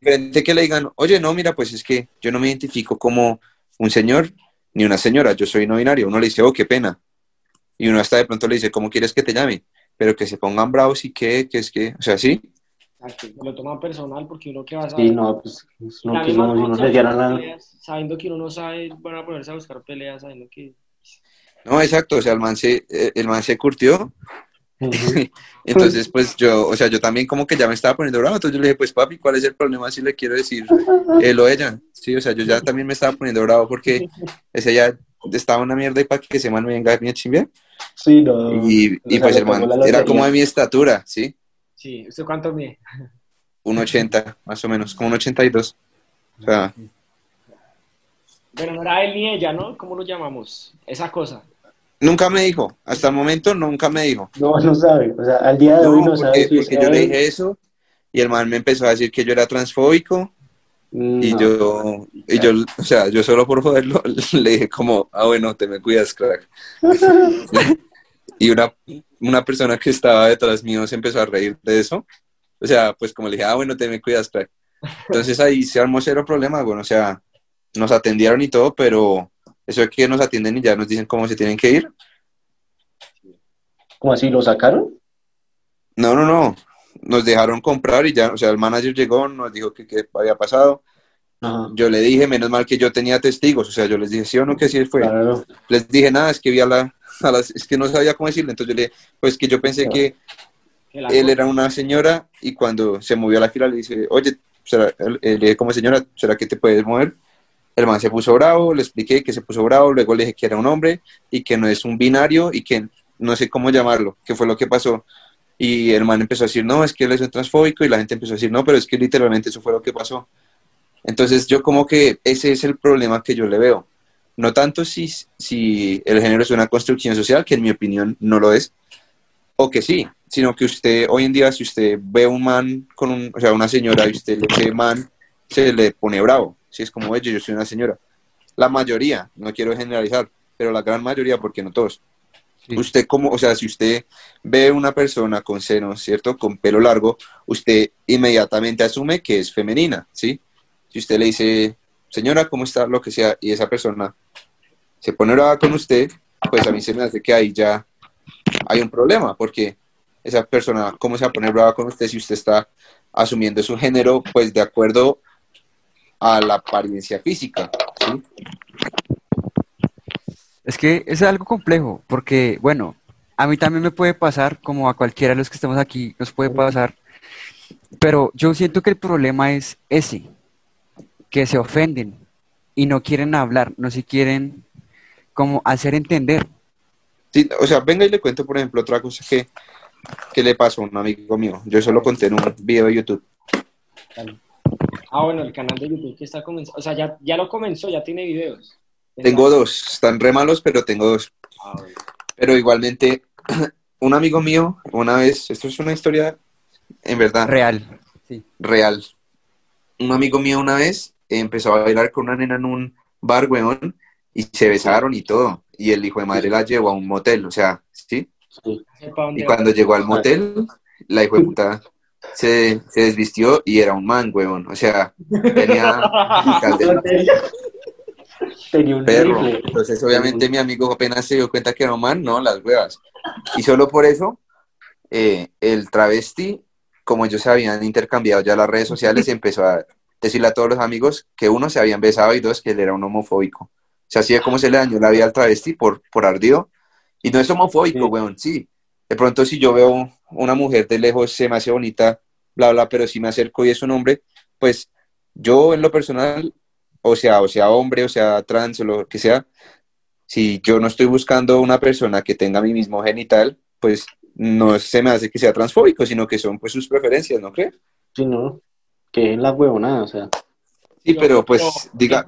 diferente que le digan, oye, no, mira, pues es que yo no me identifico como un señor ni una señora, yo soy no binario. Uno le dice, oh, qué pena. Y uno hasta de pronto le dice, ¿cómo quieres que te llame? Pero que se pongan bravos y que, que es que, o sea, sí. Exacto, lo toman personal porque uno que va a saber. Sí, no, pues es La no, que misma no, se la... peleas, Sabiendo que uno no sabe, van a ponerse a buscar peleas, sabiendo que. No, exacto, o sea, el man se, eh, el man se curtió. Entonces, pues yo, o sea, yo también como que ya me estaba poniendo bravo. Entonces yo le dije, pues papi, ¿cuál es el problema si le quiero decir él o ella? Sí, o sea, yo ya también me estaba poniendo bravo porque ese ya estaba una mierda y para que ese man me venga a mí a chimbear. Sí, no. Y, y pues el man era como de mi estatura, ¿sí? Sí, ¿usted cuánto mide? Un 80, más o menos, como un 82. O sea, Bueno, no era él ni ella, ¿no? ¿Cómo lo llamamos? Esa cosa. Nunca me dijo, hasta el momento nunca me dijo. No, no sabe. O sea, al día de hoy No, no sabe porque, si porque yo le dije eso y el man me empezó a decir que yo era transfóbico y No. yo, y yo, o sea, yo solo por joderlo le dije como, ah, bueno, te me cuidas, crack. y una, una persona que estaba detrás mío se empezó a reír de eso. O sea, pues como le dije, ah, bueno, te me cuidas, crack. Entonces ahí se armó cero problema, bueno, o sea, nos atendieron y todo, pero eso de que nos atienden y ya nos dicen cómo se tienen que ir. ¿Cómo así? ¿Lo sacaron? No, no, no. Nos dejaron comprar y ya, o sea, el manager llegó, nos dijo que qué había pasado. Ajá. Yo le dije, menos mal que yo tenía testigos, o sea, yo les dije sí o no que sí fue. Claro. Les dije nada, es que vi a la, a las, es que no sabía cómo decirle, entonces yo le dije, pues que yo pensé que Que él era una señora y cuando se movió a la fila le dice, oye, ¿será, le dije como señora, ¿será que te puedes mover? El man se puso bravo, le expliqué que se puso bravo, luego le dije que era un hombre y que no es un binario y que no sé cómo llamarlo, que fue lo que pasó. Y el man empezó a decir, no, es que él es un transfóbico y la gente empezó a decir, no, pero es que literalmente eso fue lo que pasó. Entonces yo como que ese es el problema que yo le veo. No tanto si, si el género es una construcción social, que en mi opinión no lo es, o que sí, sino que usted hoy en día si usted ve un man con un, o sea, una señora y usted le dice man, se le pone bravo. Si es como, oye, yo soy una señora. La mayoría, no quiero generalizar, pero la gran mayoría, porque no todos. Sí. Usted como, o sea, si usted ve una persona con senos, ¿cierto? Con pelo largo, usted inmediatamente asume que es femenina, ¿sí? Si usted le dice, señora, ¿cómo está? Lo que sea, y esa persona se pone brava con usted, pues a mí se me hace que ahí ya hay un problema, porque esa persona, ¿cómo se va a poner brava con usted si usted está asumiendo su género, pues de acuerdo a la apariencia física, ¿sí? Es que es algo complejo, porque, bueno, a mí también me puede pasar, como a cualquiera de los que estamos aquí, nos puede pasar, pero yo siento que el problema es ese, que se ofenden y no quieren hablar, no se quieren como hacer entender. Sí, o sea, venga y le cuento, por ejemplo, otra cosa que, que le pasó a un amigo mío. Yo eso lo conté en un video de YouTube. Ah, bueno, el canal de YouTube que está comenzando. O sea, ya, ya lo comenzó, ya tiene videos. Tengo dos, están re malos, pero tengo dos. Ah, bueno. Pero igualmente, un amigo mío, una vez, esto es una historia en verdad Real. real. Un amigo mío una vez empezó a bailar con una nena en un bar, weón, y se besaron y todo. Y el hijo de madre la llevó a un motel, o sea, ¿sí? Sí. Y cuando llegó al motel, la hijo de puta se, se desvistió y era un man, weón. O sea, tenía Tenía un perro. Entonces, obviamente, mi amigo apenas se dio cuenta que era un man, no, las huevas. Y solo por eso, eh, el travesti, como ellos se habían intercambiado ya las redes sociales, empezó a decirle a todos los amigos que uno se habían besado y dos que él era un homofóbico. O sea, así de cómo se le dañó la vida al travesti por, por ardido. Y no es homofóbico, Sí. weón, sí. De pronto, si yo veo una mujer de lejos, se me hace bonita, bla, bla, pero si me acerco y es un hombre, pues yo en lo personal, o sea, o sea hombre, o sea trans, o lo que sea, si yo no estoy buscando una persona que tenga mi mismo genital, pues no se me hace que sea transfóbico, sino que son pues sus preferencias, ¿no crees? Sí, no. Que es la huevonada, o sea. Sí, pero pues, Pero, diga,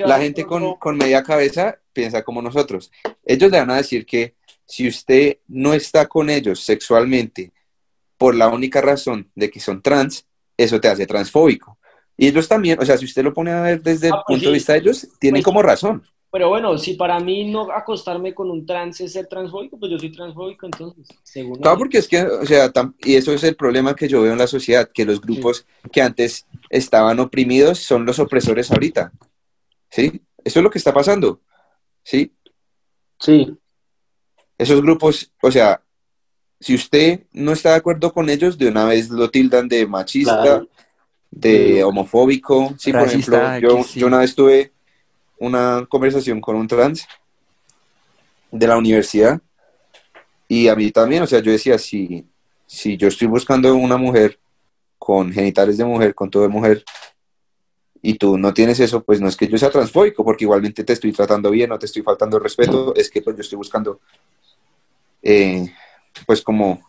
la gente con, con media cabeza piensa como nosotros. Ellos le van a decir que si usted no está con ellos sexualmente por la única razón de que son trans, eso te hace transfóbico. Y ellos también, o sea, si usted lo pone a ver desde el Ah, pues punto de vista de ellos, tienen Pues- como razón. Pero bueno, si para mí no acostarme con un trans es ser transfóbico, pues yo soy transfóbico, entonces, según Claro, porque es que, o sea, tam- y eso es el problema que yo veo en la sociedad, que los grupos que antes estaban oprimidos son los opresores ahorita. ¿Sí? Eso es lo que está pasando. ¿Sí? Sí, Esos grupos, o sea, si usted no está de acuerdo con ellos, de una vez lo tildan de machista, Claro. de homofóbico. Sí, por ejemplo, yo, X, sí. yo una vez tuve una conversación con un trans de la universidad y a mí también, o sea, yo decía, si, si yo estoy buscando una mujer con genitales de mujer, con todo de mujer, y tú no tienes eso, pues no es que yo sea transfóbico, porque igualmente te estoy tratando bien, no te estoy faltando el respeto, es que pues yo estoy buscando, eh, pues como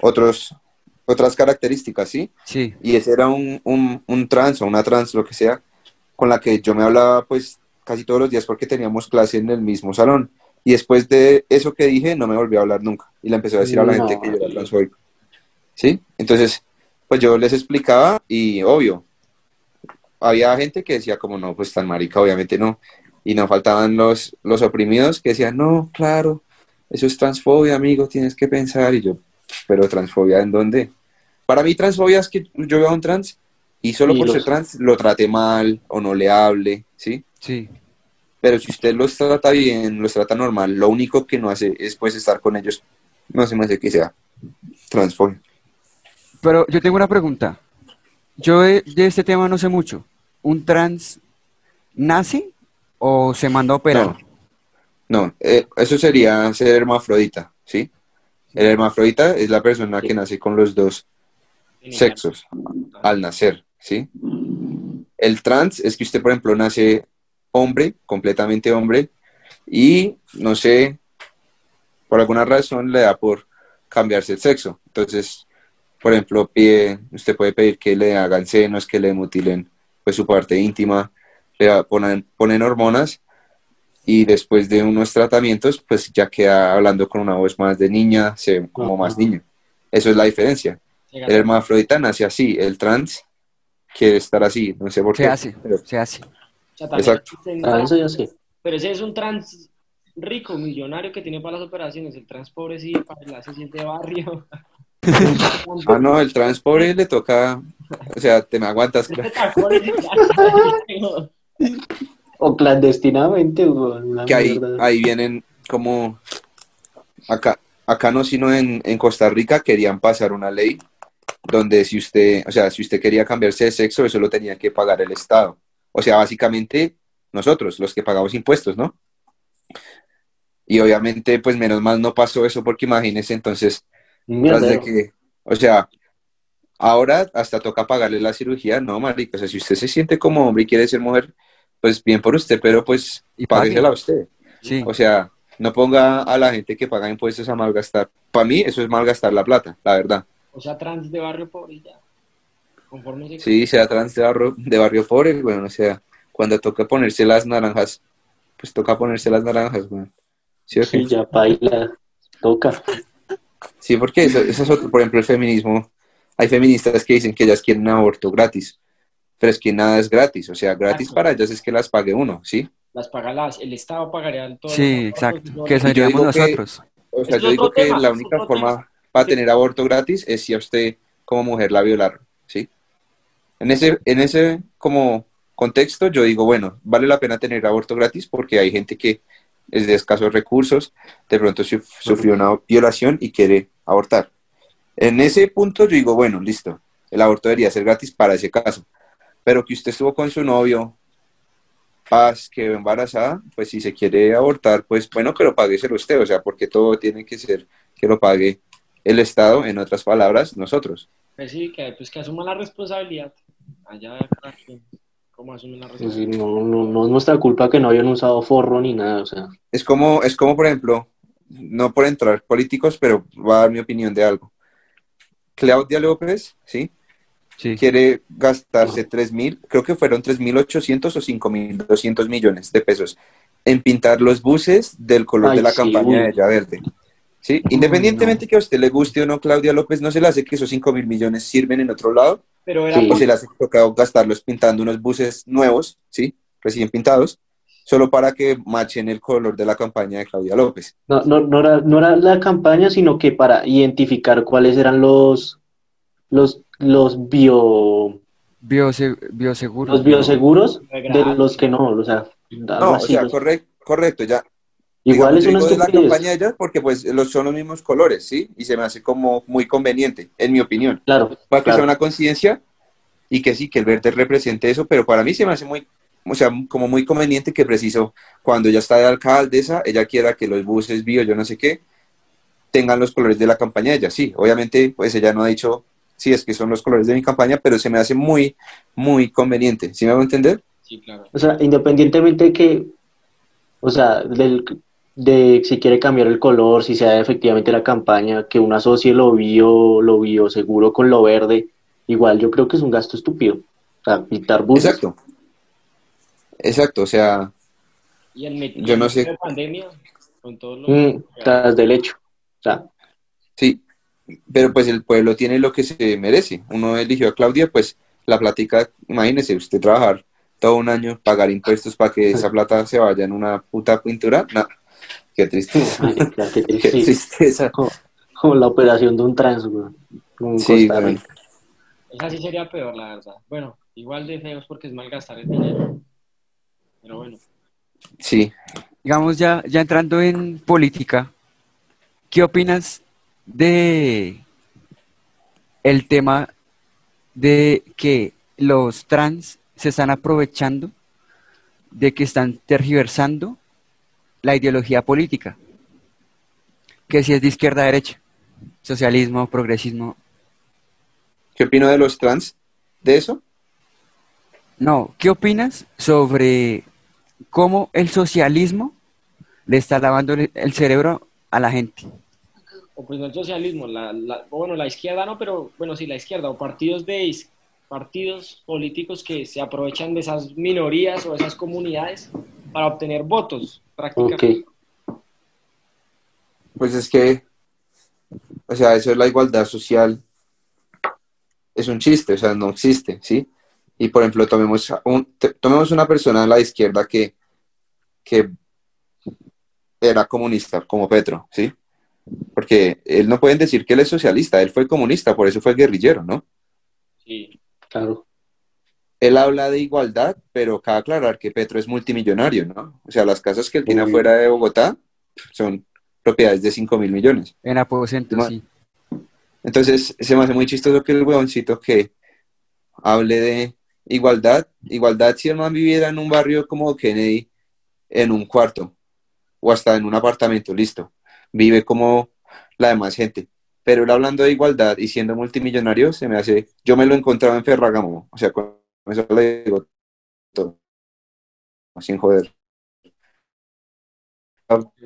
otros, otras características, ¿sí? Sí, Y ese era un, un, un trans o una trans, lo que sea, con la que yo me hablaba pues casi todos los días porque teníamos clase en el mismo salón. Y después de eso que dije, no me volvió a hablar nunca. Y le empezó a decir a la gente que yo era transfóbico. ¿Sí? Entonces, pues yo les explicaba y obvio, había gente que decía como no, pues tan marica, obviamente no. Y no faltaban los, los oprimidos que decían, no, claro, eso es transfobia, amigo, tienes que pensar. Y yo, pero transfobia en dónde? Para mí transfobia es que yo veo a un trans y solo Y por los- ser trans lo trate mal o no le hable, ¿sí? sí. Pero si usted los trata bien, los trata normal, lo único que no hace es pues estar con ellos, no se me hace que sea transfobia. Pero yo tengo una pregunta. Yo de, de este tema no sé mucho. ¿Un trans nace o se manda a operar? No, no, eh, eso sería ser hermafrodita, ¿sí? El hermafrodita es la persona que nace con los dos sexos al nacer, ¿sí? El trans es que usted, por ejemplo, nace hombre, completamente hombre, y no sé, por alguna razón le da por cambiarse el sexo. Entonces, por ejemplo, pide, usted puede pedir que le hagan senos, que le mutilen pues su parte íntima, le ponen, ponen hormonas y después de unos tratamientos, pues ya queda hablando con una voz más de niña, se ve como más niño. Eso es la diferencia. El hermafrodita nace así, el trans quiere estar así, no sé por Se qué. hace, pero- se hace. Exacto. ah, eso ya sé. Pero ese es un trans rico, millonario que tiene para las operaciones. El trans pobre sí, para se siente barrio. Ah, no, el trans pobre le toca, o sea, te me aguantas. O clandestinamente, weón, que ahí, ahí vienen como acá, acá no, sino en, en Costa Rica querían pasar una ley donde si usted, o sea, si usted quería cambiarse de sexo, eso lo tenía que pagar el Estado. O sea, básicamente nosotros, los que pagamos impuestos, ¿no? Y obviamente, pues menos mal no pasó eso, porque imagínese entonces, tras de que, o sea, ahora hasta toca pagarle la cirugía, no, marica, o sea, si usted se siente como hombre y quiere ser mujer, pues bien por usted, pero pues Y pague. páguesela a usted. Sí. O sea, no ponga a la gente que paga impuestos a malgastar. Para mí eso es malgastar la plata, la verdad. O sea, trans de barrio pobre ya. Conforme se Sí, sea trans de barrio, de barrio pobre, bueno, o sea, cuando toca ponerse las naranjas, pues toca ponerse las naranjas, bueno. ¿Sí? Sí, ya baila, toca. Sí, porque eso, eso es otro, por ejemplo, el feminismo. Hay feministas que dicen que ellas quieren un aborto gratis, pero es que nada es gratis, o sea, gratis Exacto. para ellas es que las pague uno, ¿sí? las paga las, el Estado pagaría todo. Sí, exacto. Que yo seríamos que- nosotros. O sea, Es yo digo que la única forma tema. para Sí. tener aborto gratis es si a usted como mujer la violaron, ¿sí? En ese, en ese como contexto yo digo, bueno, vale la pena tener aborto gratis porque hay gente que es de escasos recursos, de pronto su- sufrió una violación y quiere abortar. En ese punto yo digo, bueno, listo, el aborto debería ser gratis para ese caso. Pero que usted estuvo con su novio, paz, quedó embarazada, pues si se quiere abortar, pues bueno, pero págueselo usted, o sea, porque todo tiene que ser que lo pague el Estado, en otras palabras, nosotros. Pues sí, que, pues que asuma la responsabilidad. Allá, ¿cómo asume la Pues sí, responsabilidad? no, no, no es nuestra culpa que no hayan usado forro ni nada, o sea. Es como, es como, por ejemplo, no por entrar políticos, pero voy a dar mi opinión de algo. Claudia López, ¿sí? Sí. quiere gastarse 3 mil, creo que fueron 3.800 o 5.200 millones de pesos en pintar los buses del color Ay, de la sí, campaña uy. de ella verde. ¿Sí? Independientemente que a usted le guste o no Claudia López, no se le hace que esos 5 mil millones sirven en otro lado, Pero era Sí. o se le hace tocado gastarlos pintando unos buses nuevos, ¿sí? Recién pintados, solo para que machen el color de la campaña de Claudia López. No, no, no era, no era la campaña, sino que para identificar cuáles eran los, los, los bio, Biose- bioseguro. los bioseguros De los que no, o sea, No, o así, sea, correcto, correcto, ya. Igual Digamos, es una de la campaña de ellas porque pues los, son los mismos colores, ¿sí? Y se me hace como muy conveniente, en mi opinión. Claro, Para que claro. sea una coincidencia y que sí, que el verde represente eso, pero para mí se me hace muy, o sea, como muy conveniente que preciso cuando ella está de alcaldesa, ella quiera que los buses bio, yo no sé qué, tengan los colores de la campaña de ella. Sí, obviamente, pues ella no ha dicho, sí, es que son los colores de mi campaña, pero se me hace muy, muy conveniente. ¿Sí me hago entender? Sí, claro. O sea, independientemente de que, o sea, del, de si quiere cambiar el color, si sea efectivamente la campaña, que uno asocie lo bio, lo bio seguro con lo verde, igual yo creo que es un gasto estúpido. O sea, pintar buses. Exacto. Exacto, o sea, Y el met- Yo no sé. de pandemia, con todos los... Mm, tras del hecho. O sea, Sí, pero pues el pueblo tiene lo que se merece. Uno eligió a Claudia, pues la plática, imagínese usted trabajar todo un año, pagar impuestos para que esa plata se vaya en una puta pintura. No, qué tristeza. marica, qué Qué triste. tristeza. Como, como la operación de un trans, güey, en Sí. Rica. Esa sí sería peor, la verdad. Bueno, igual de feos porque es malgastar el dinero. Pero bueno. Sí, Digamos, ya, ya entrando en política, ¿qué opinas de el tema de que los trans se están aprovechando de que están tergiversando la ideología política? Que si es de izquierda a derecha, socialismo, progresismo. ¿qué opino de los trans? ¿De eso? No, ¿qué opinas sobre cómo el socialismo le está lavando el el cerebro a la gente? O pues no el socialismo, la, la- bueno, la izquierda no, pero bueno, sí, la izquierda, o partidos de partidos políticos que se aprovechan de esas minorías o esas comunidades para obtener votos, prácticamente. Pues es que, o sea, eso es la igualdad social. Es un chiste, o sea, no existe, ¿sí? Y por ejemplo, tomemos, un, tomemos una persona a la izquierda que, que era comunista, como Petro, ¿sí? Porque él no pueden decir que él es socialista, él fue comunista, por eso fue guerrillero, ¿no? Sí. Claro. Él habla de igualdad, pero cabe aclarar que Petro es multimillonario, ¿no? O sea, las casas que él tiene Uy. afuera de Bogotá son propiedades de 5 mil millones. En aposento, Ma- sí. Entonces, se me hace muy chistoso que el huevoncito que hable de igualdad, igualdad si el man viviera en un barrio como Kennedy, en un cuarto, o hasta en un apartamento, listo. Vive como la demás gente. Pero él hablando de igualdad y siendo multimillonario, se me hace, yo me lo encontraba en Ferragamo, o sea, con eso le digo todo, sin joder.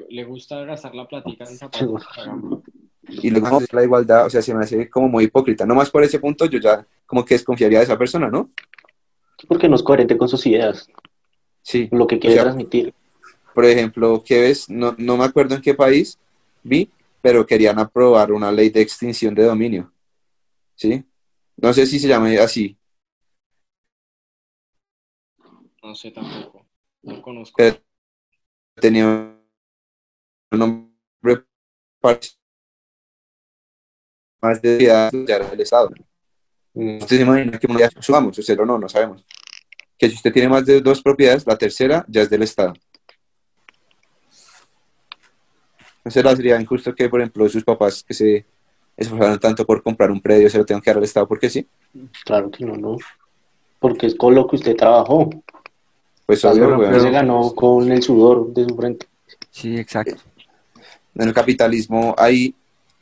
Le gusta gastar la platica en zapatos. Y luego la igualdad, o sea, se me hace como muy hipócrita. No más por ese punto, yo ya como que desconfiaría de esa persona, ¿no? Porque no es coherente con sus ideas, Sí. lo que quiere O sea, transmitir. Por ejemplo, ¿qué ves? No, no me acuerdo en qué país vi, pero querían aprobar una ley de extinción de dominio. ¿Sí? No sé si se llama así, No sé tampoco. No conozco. pero tenía un nombre más de ya del Estado. Usted se imagina que día subamos, usted o no, no sabemos. Que si usted tiene más de dos propiedades, la tercera ya es del Estado. ¿No será sería injusto que, por ejemplo, sus papás que se esforzaron tanto por comprar un predio se lo tengan que dar al Estado? Porque sí, Claro que no, no. Porque es con lo que usted trabajó. pues Algo obvio, que weón. se ganó con el sudor de su frente. Sí, exacto. En el capitalismo hay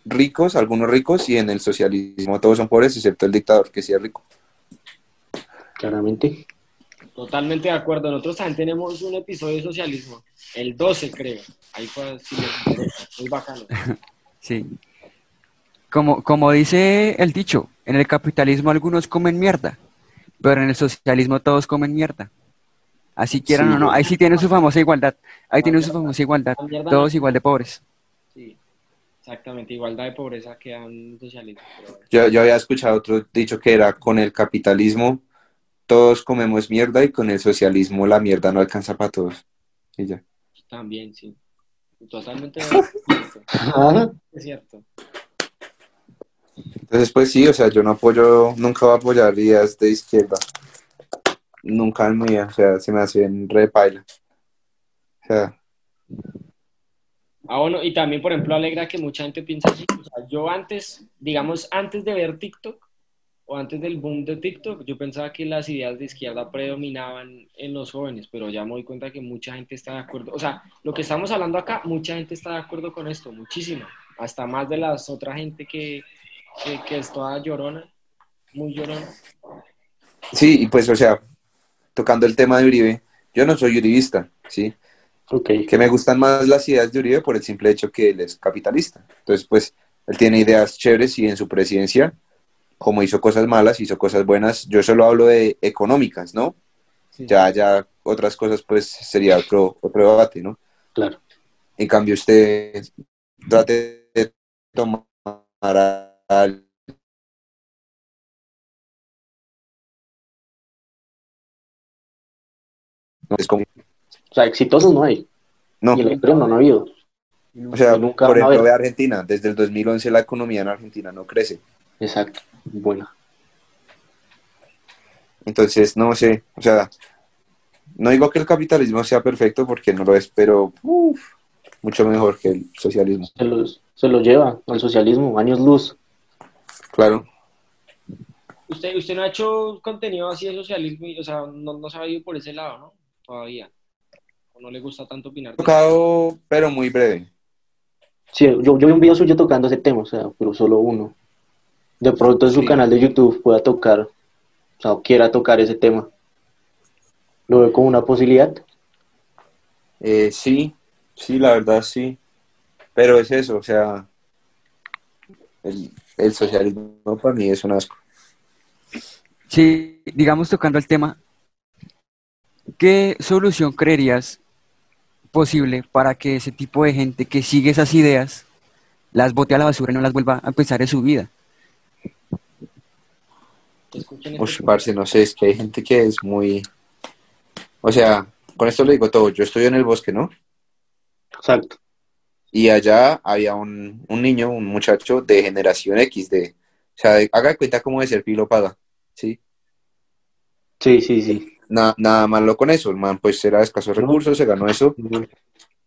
ricos, algunos ricos, y en el socialismo todos son pobres, excepto el dictador, que sí es rico. Claramente. Totalmente de acuerdo. Nosotros también tenemos un episodio de socialismo. El 12, creo. Ahí fue así, muy bacano. Sí. como, como dice el dicho, en el capitalismo algunos comen mierda, pero en el socialismo todos comen mierda. Así quieran Sí. o no, ahí sí tienen su famosa igualdad, ahí tienen su famosa igualdad, todos igual de pobres. Sí, exactamente. Igualdad de pobreza que dan socialismo. Yo, yo había escuchado otro dicho que era con el capitalismo todos comemos mierda y con el socialismo la mierda no alcanza para todos. Y ya. También, sí. Totalmente. Es cierto. Entonces, pues sí, o sea, yo no apoyo, nunca voy a apoyar ideas de izquierda. Nunca en mi vida, o sea, se me hacen re paila. O sea, Ah, bueno, y también, por ejemplo, alegra que mucha gente piensa así. O sea, yo antes, digamos, antes de ver TikTok o antes del boom de TikTok, yo pensaba que las ideas de izquierda predominaban en los jóvenes, pero ya me doy cuenta que mucha gente está de acuerdo. O sea, lo que estamos hablando acá, mucha gente está de acuerdo con esto, muchísimo. Hasta más de las otra gente que, que, que es toda llorona, muy llorona. sí, y pues, o sea, tocando el tema de Uribe, yo no soy uribista, ¿sí? Ok. que me gustan más las ideas de Uribe por el simple hecho que él es capitalista. Entonces, pues, él tiene ideas chéveres y en su presidencia, como hizo cosas malas, hizo cosas buenas. Yo solo hablo de económicas, ¿no? Sí. Ya, ya otras cosas, pues, sería otro, otro debate, ¿no? Claro. En cambio, usted trate de tomar al- No, es como- O sea, exitosos no hay. no. Y la historia no han habido. O sea, nunca por ejemplo, ve Argentina. Desde el 2011 la economía en Argentina no crece. Exacto. Bueno. Entonces, no sé, o sea, no digo que el capitalismo sea perfecto porque no lo es, pero uf, mucho mejor que el socialismo. Se los, se los lleva al socialismo, años luz. Claro. Usted, usted no ha hecho contenido así de socialismo, y, o sea, no, no se ha ido por ese lado, ¿no? Todavía. ¿O no le gusta tanto opinar? Tocado, pero muy breve. Sí, yo, yo vi un video suyo tocando ese tema, o sea, pero solo uno. De pronto en su Sí. canal de YouTube pueda tocar, o sea, o quiera tocar ese tema. Lo veo como una posibilidad. Eh, sí, sí, la verdad sí. Pero es eso, o sea, el, el socialismo para mí es un asco. Sí, digamos tocando el tema, ¿qué solución creerías posible para que ese tipo de gente que sigue esas ideas las bote a la basura y no las vuelva a pensar en su vida? Escuchen este Ush, parce, no sé, es que hay gente que es muy... O sea, con esto le digo todo, yo estoy en el bosque, ¿no? Exacto. Y allá había un, un niño, un muchacho de generación X, de, o sea, de- haga de cuenta cómo de ser pilo paga, ¿sí? Sí, sí, sí. Na- nada malo con eso, el man pues era de escasos recursos, se ganó eso,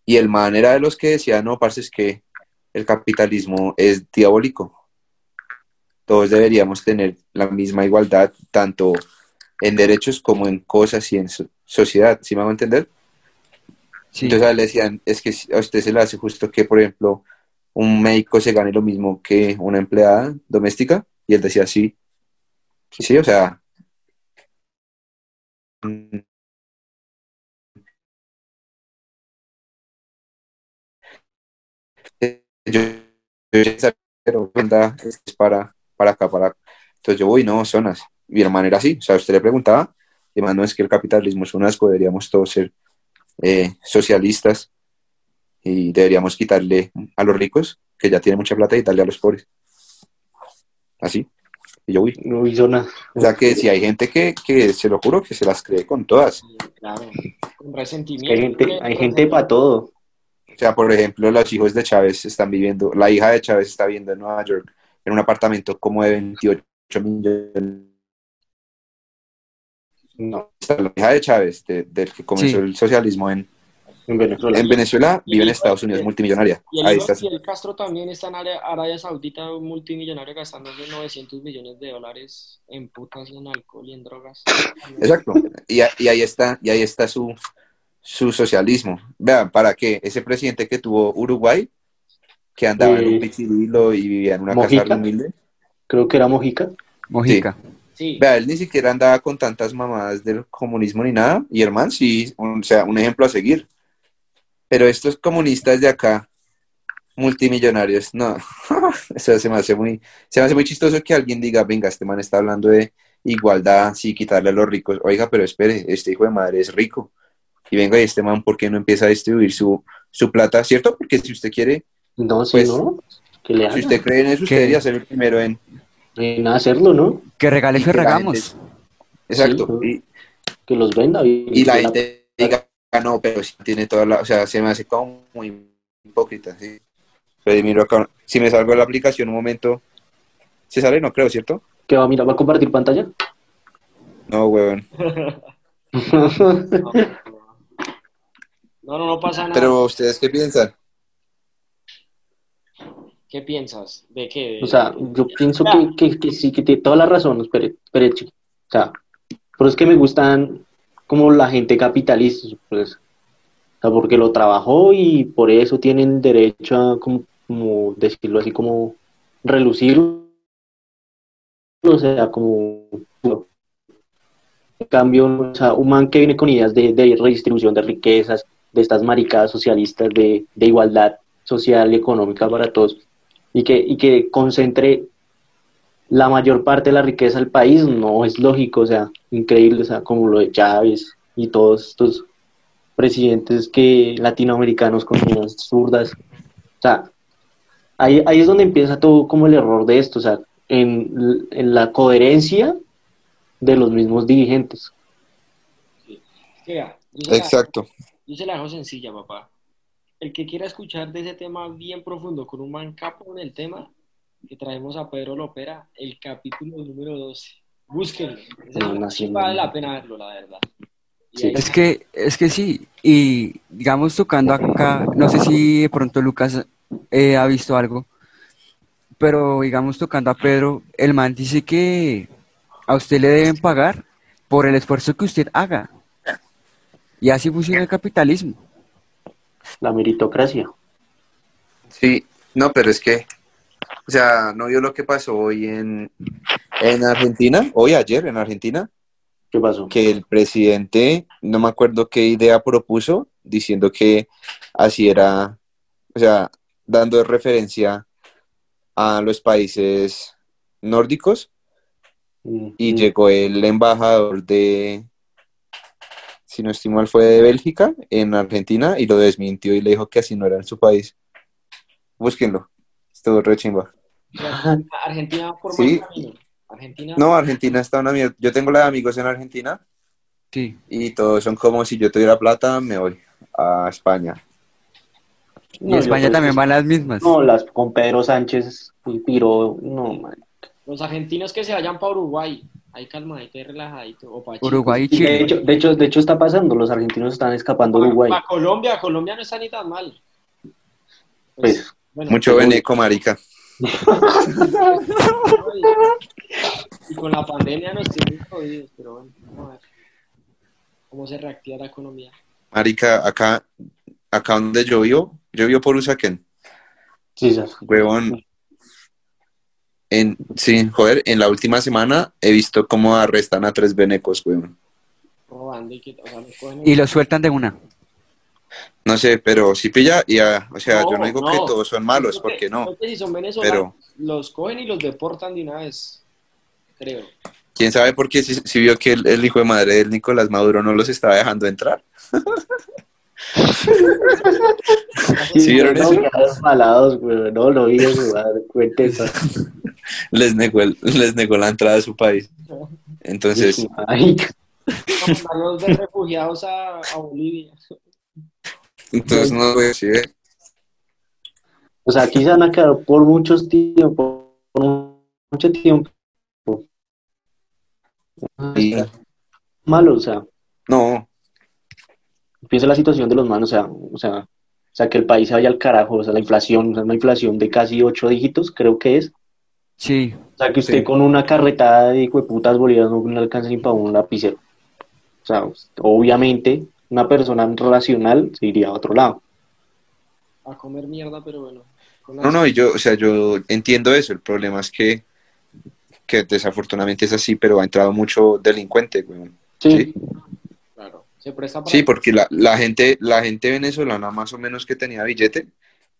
y el man era de los que decía, no, parce, es que el capitalismo es diabólico. Todos deberíamos tener la misma igualdad, tanto en derechos como en cosas y en so- sociedad, ¿sí me hago entender? Sí, Entonces a él le decían, es que a usted se le hace justo que, por ejemplo, un médico se gane lo mismo que una empleada doméstica, y él decía, sí, sí, o sea, mm, yo, pero es para, para acá, para acá. Entonces yo voy, no, zonas. Mi hermano era así, o sea, usted le preguntaba, y hermano, no es que el capitalismo es un asco, deberíamos todos ser eh, socialistas y deberíamos quitarle a los ricos, que ya tienen mucha plata, y darle a los pobres. Así. Y yo, uy. No hizo nada. O sea que si hay gente que, que se lo juro que se las cree con todas. Claro, con resentimiento. Hay gente, hay gente para todo. O sea, por ejemplo, los hijos de Chávez están viviendo, la hija de Chávez está viviendo en Nueva York en un apartamento como de 28 millones. No, La hija de Chávez, de- del que comenzó Sí. el socialismo en, en Venezuela. en Venezuela, vive en Estados Unidos, multimillonaria. Y el Ahí está. Castro también está en Ara- Arabia Saudita, multimillonario gastándose 900 millones de dólares en putas y en alcohol y en drogas. Exacto. Y, y ahí está, y ahí está su, su socialismo. Vean, ¿para qué? Ese presidente que tuvo Uruguay, que andaba en Sí. un pichirilo y vivía en una Mojica. casa humilde. Creo que era Mojica. Mojica. Sí, Vea, él ni siquiera andaba con tantas mamadas del comunismo ni nada. Y hermano, sí, un- o sea, un ejemplo a seguir. Pero estos comunistas de acá, multimillonarios. No, eso se me hace muy, se me hace muy chistoso que alguien diga, venga, este man está hablando de igualdad, sí, quitarle a los ricos. Oiga, pero espere, este hijo de madre es rico. Y venga, y este man, ¿por qué no empieza a distribuir su, su plata? ¿Cierto? Porque si usted quiere, No, Pues, ¿no? Que le si hagan. usted cree en eso, usted ¿Qué? debería ser el primero en... En hacerlo, ¿no? Que regale Y que regamos. Exacto. Sí, y, Que los venda. Y, y la gente diga, "Ah, no, pero si tiene toda la... O sea, se me hace como muy hipócrita, ¿sí? Pero miro acá, si me salgo de la aplicación un momento, ¿se sale? No creo, ¿cierto? ¿Qué va a mirar? ¿Va a compartir pantalla? No, huevón. No, no, no pasa nada. Pero, ¿ustedes qué piensan? ¿Qué piensas? ¿De qué? O sea, yo pienso que, que, que sí, que tiene toda la razón, espere, chico. O sea, pero es que me gustan como la gente capitalista, pues. O sea, porque lo trabajó y por eso tienen derecho a, como, como decirlo así, como relucir. O sea, como. En cambio, o sea, un man que viene con ideas de, de redistribución de riquezas, de estas maricadas socialistas, de, de igualdad social y económica para todos, y que, y que concentre la mayor parte de la riqueza del país, no es lógico, o sea, increíble, o sea, como lo de Chávez y todos estos presidentes que latinoamericanos con ideas zurdas, o sea, ahí, ahí es donde empieza todo como el error de esto, o sea, en, en la coherencia de los mismos dirigentes. Vea, yo se la- Exacto. Yo se la dejo sencilla, papá. El que quiera escuchar de ese tema bien profundo con un man capo en el tema, que traemos a Pedro Lopera, el capítulo número 12. Búsquenlo. Ese No, sí, vale no. la pena verlo, la verdad. Sí. Es que, es que sí, y digamos tocando acá, no sé si de pronto Lucas eh, ha visto algo, pero digamos tocando a Pedro, el man dice que a usted le deben pagar por el esfuerzo que usted haga. Y así funciona el capitalismo. La meritocracia. Sí, no, pero es que, o sea, ¿no vio lo que pasó hoy en, en Argentina? Hoy, ayer en Argentina, ¿Qué pasó? que el presidente, no me acuerdo qué idea propuso, diciendo que así era, o sea, dando referencia a los países nórdicos Mm, y mm. llegó el embajador de, si no estoy mal, fue de Bélgica en Argentina y lo desmintió y le dijo que así no era en su país. Búsquenlo, estuvo re chimba. Argentina va por Sí. Argentina. No, Argentina está una mierda. Yo tengo la de amigos en Argentina Sí. y todos son como si yo tuviera plata, me voy a España. Y No, España también que- van las mismas. No, las con Pedro Sánchez, y Piro, no, man. Los argentinos que se vayan para Uruguay. Ahí calmadito y relajadito. O pa' Chile. Uruguay y Y de Chile. hecho, de hecho, de hecho está pasando, los argentinos están escapando de Uruguay. Pa' Colombia. Colombia no está ni tan mal. Pues, bueno, Mucho veneco, marica. Y con la pandemia nos tienen jodidos, pero bueno, vamos a ver cómo se reactiva la economía. Marica, acá, acá donde yo vivo, yo vivo por Usaquén, sí, sí. huevón. En, sí, joder, en la última semana he visto cómo arrestan a tres venecos. Robando y sea, los sueltan de una. No sé, pero si pilla, y o sea, No, yo no digo no. que todos son malos, porque no. si son venezolanos, los cogen y los deportan de una vez, creo. ¿Quién sabe por qué si, si vio que el, el hijo de madre del Nicolás Maduro no los estaba dejando entrar? ¿Sí vieron eso? malados, güey. No, lo vi. Cuente eso. Les negó, el- les negó la entrada a su país. Entonces, mandarlos de refugiados a, a Bolivia. entonces no, güey, sí, o sea, aquí se van a quedar por muchos tiempos, por mucho tiempo. Y- Malo, o sea, no, piensa la situación de los manos, o sea, o sea, o sea, que el país se vaya al carajo, o sea, la inflación, o sea, una inflación de casi ocho dígitos, creo que es. Sí. O sea, que usted Sí. con una carretada de putas bolivianas no le alcanza ni para un lapicero. O sea, obviamente, una persona racional se iría a otro lado. A comer mierda, pero bueno. no, no, y yo, o sea, yo entiendo eso. El problema es que, que desafortunadamente es así, pero ha entrado mucho delincuente, güey. Sí, Sí. Claro. Se presta para... Sí, porque la, la gente, la gente venezolana más o menos que tenía billete,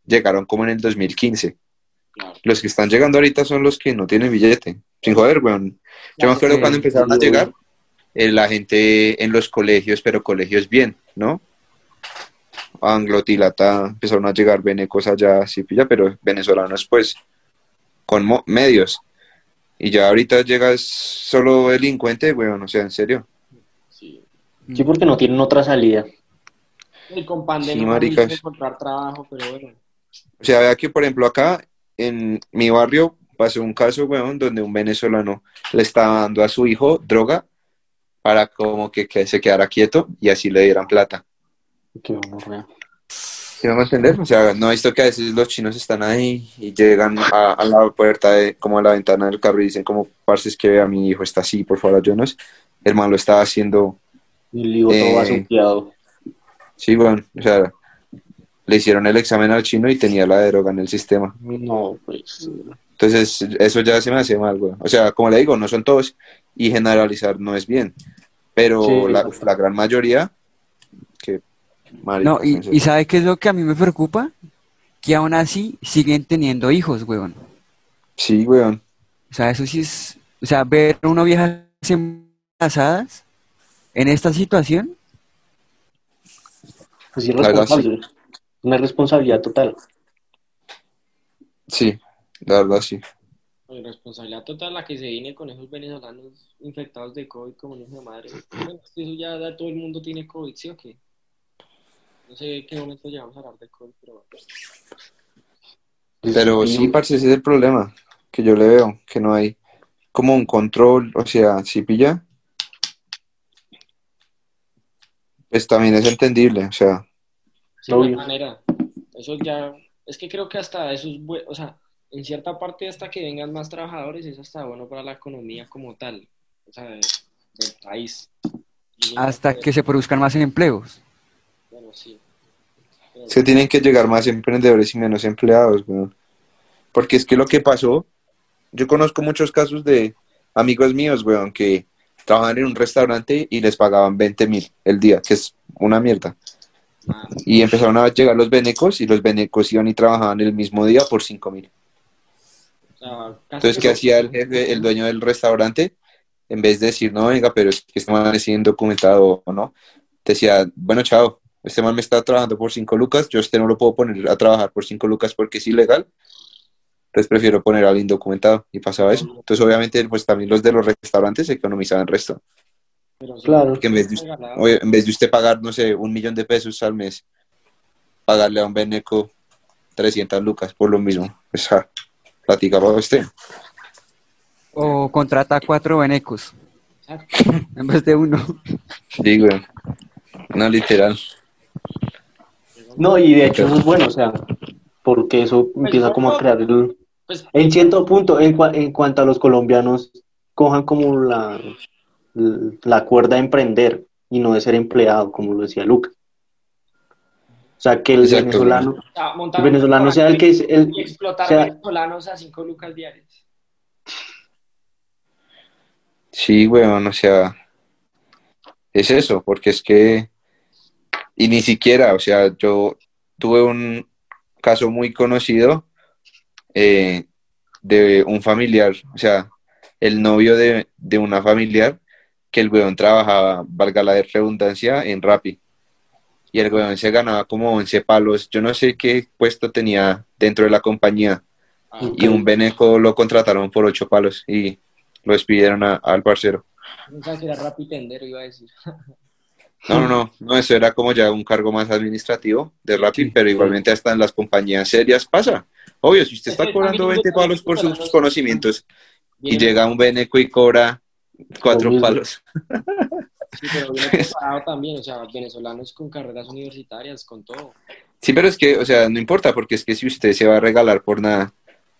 llegaron como en el 2015. Claro. Los que están llegando ahorita son los que no tienen billete. Sin joder, weón. Yo me acuerdo cuando empezaron a llegar eh, la gente en los colegios, pero colegios bien, ¿no? Anglotilata, empezaron a llegar venecos allá, sí, pilla, pero venezolanos, pues, con medios. Y ya ahorita llegas solo delincuente, weón, o sea, en serio. Sí. Porque no tienen otra salida. Y con pandemia Sí, no maricas. encontrar trabajo, pero bueno. O sea, vea que, por ejemplo, acá en mi barrio pasó un caso, weón, donde un venezolano le estaba dando a su hijo droga para como que, que se quedara quieto y así le dieran plata. Qué gonorrea. ¿Sí van a entender? O sea, no he visto que a veces los chinos están ahí y llegan a, a la puerta, de, como a la ventana del carro y dicen como, parce, es que a mi hijo está así, por favor, ayúdanos. El man lo estaba haciendo, Y el lío Eh, todo asuqueado. sí, bueno, o sea, le hicieron el examen al chino y tenía la droga en el sistema. No, pues. Entonces, eso ya se me hace mal, güey. O sea, como le digo, no son todos y generalizar no es bien. Pero Sí, la, la gran mayoría, que... marica, No, y, y serio. ¿sabe qué es lo que a mí me preocupa? Que aún así siguen teniendo hijos, weón. Sí, weón. O sea, eso sí es, o sea, ver a una vieja embarazadas en esta situación, Pues irresponsable. Una responsabilidad total. Sí, la verdad sí. Pues, responsabilidad total la que se viene con esos venezolanos infectados de COVID como hijo de madre. Bueno, eso ya, todo el mundo tiene COVID, ¿sí o qué? No sé en qué momento llegamos a hablar de COVID, pero. Pero sí, parce, ese es el problema que yo le veo, que no hay como un control, o sea, si pilla, pues también es entendible, o sea, Sí, no hay manera. Eso ya, es que creo que hasta eso es bueno, o sea, en cierta parte hasta que vengan más trabajadores es hasta bueno para la economía como tal, o sea, de- del país. Hasta que se produzcan más empleos. Bueno, sí. Pero- que tienen que llegar más emprendedores y menos empleados, weón. Porque es que lo que pasó, yo conozco muchos casos de amigos míos, weón, que trabajan en un restaurante y les pagaban 20 mil el día, que es una mierda. Ah, Y empezaron a llegar los venecos y los venecos iban y trabajaban el mismo día por 5 mil. casi Entonces, que ¿qué hacía el jefe, el dueño del restaurante? En vez de decir, no, venga, pero es que este man es indocumentado o no, decía, bueno, chao, este man me está trabajando por 5 lucas, yo este no lo puedo poner a trabajar por 5 lucas porque es ilegal, entonces prefiero poner al indocumentado y pasaba eso. Entonces, obviamente, pues también los de los restaurantes economizaban el resto. pero sí, Claro. Porque en vez de, oye, en vez de usted pagar, no sé, un millón de pesos al mes, pagarle a un beneco 300 lucas por lo mismo. Pues, ja, platica para usted. O contrata cuatro venecos Exacto. en vez de uno. Digo, no literal. No, y de hecho eso es bueno, o sea, porque eso empieza como a crear el... Pues, En cierto punto, en, cua- en cuanto a los colombianos, cojan como la, la cuerda de emprender y no de ser empleado, como lo decía Luca. O sea, que el venezolano, o sea, el venezolano sea el que es el, y explotar sea- venezolanos a 5 lucas diarias. Sí, weón, o sea, es eso, porque es que, y ni siquiera, o sea, yo tuve un caso muy conocido eh, de un familiar, o sea, el novio de, de una familiar, que el weón trabajaba, valga la redundancia, en Rappi. Y el weón se ganaba como 11 palos, yo no sé qué puesto tenía dentro de la compañía, Ah, y un beneco lo contrataron por 8 palos y lo despidieron a- al parcero. no sé si era Rappi Tendero, iba a decir. No, no, no, no, eso era como ya un cargo más administrativo de Rappi, Sí. pero igualmente hasta en las compañías serias pasa. Obvio, si usted está cobrando también 20 yo también palos por sus conocimientos y llega un beneco y cobra cuatro palos. Sí, pero bien preparado también, o sea, venezolanos con carreras universitarias, con todo. Sí, pero es que, o sea, no importa, porque es que si usted se va a regalar por nada,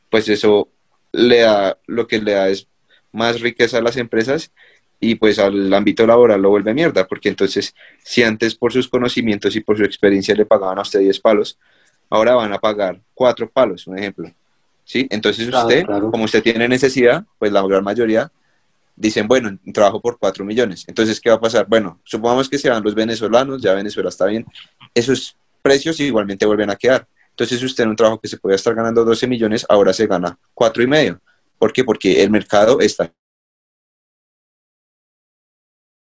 pues eso le da, lo que le da es más riqueza a las empresas y pues al ámbito laboral lo vuelve mierda, porque entonces, si antes por sus conocimientos y por su experiencia le pagaban a usted 10 palos, ahora van a pagar 4 palos, un ejemplo. ¿Sí? Entonces Claro, usted, claro. como usted tiene necesidad, pues la gran mayoría dicen, bueno, trabajo por 4 millones. Entonces, ¿qué va a pasar? Bueno, supongamos que se van los venezolanos, ya Venezuela está bien, esos precios igualmente vuelven a quedar. Entonces usted en un trabajo que se podía estar ganando 12 millones, ahora se gana cuatro y medio. ¿Por qué? Porque el mercado está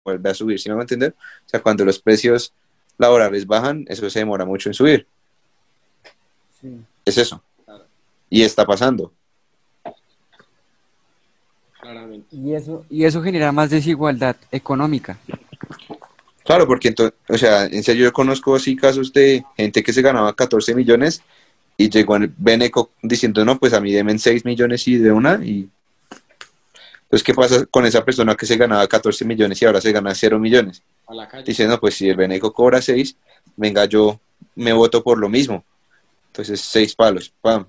vuelve a subir, ¿sí me va a entender? O sea, cuando los precios laborales bajan, eso se demora mucho en subir. Sí. Es eso. Y está pasando. Claramente. Y eso, y eso genera más desigualdad económica. Claro, porque entonces, o sea, en serio yo conozco así casos de gente que se ganaba 14 millones y llegó en Beneco diciendo, no, pues a mí denme 6 millones y de una y... Entonces, ¿qué pasa con esa persona que se ganaba 14 millones y ahora se gana 0 millones? A la calle. Dice, no, pues si el Beneco cobra 6, venga, yo me voto por lo mismo. Entonces, 6 palos, pam.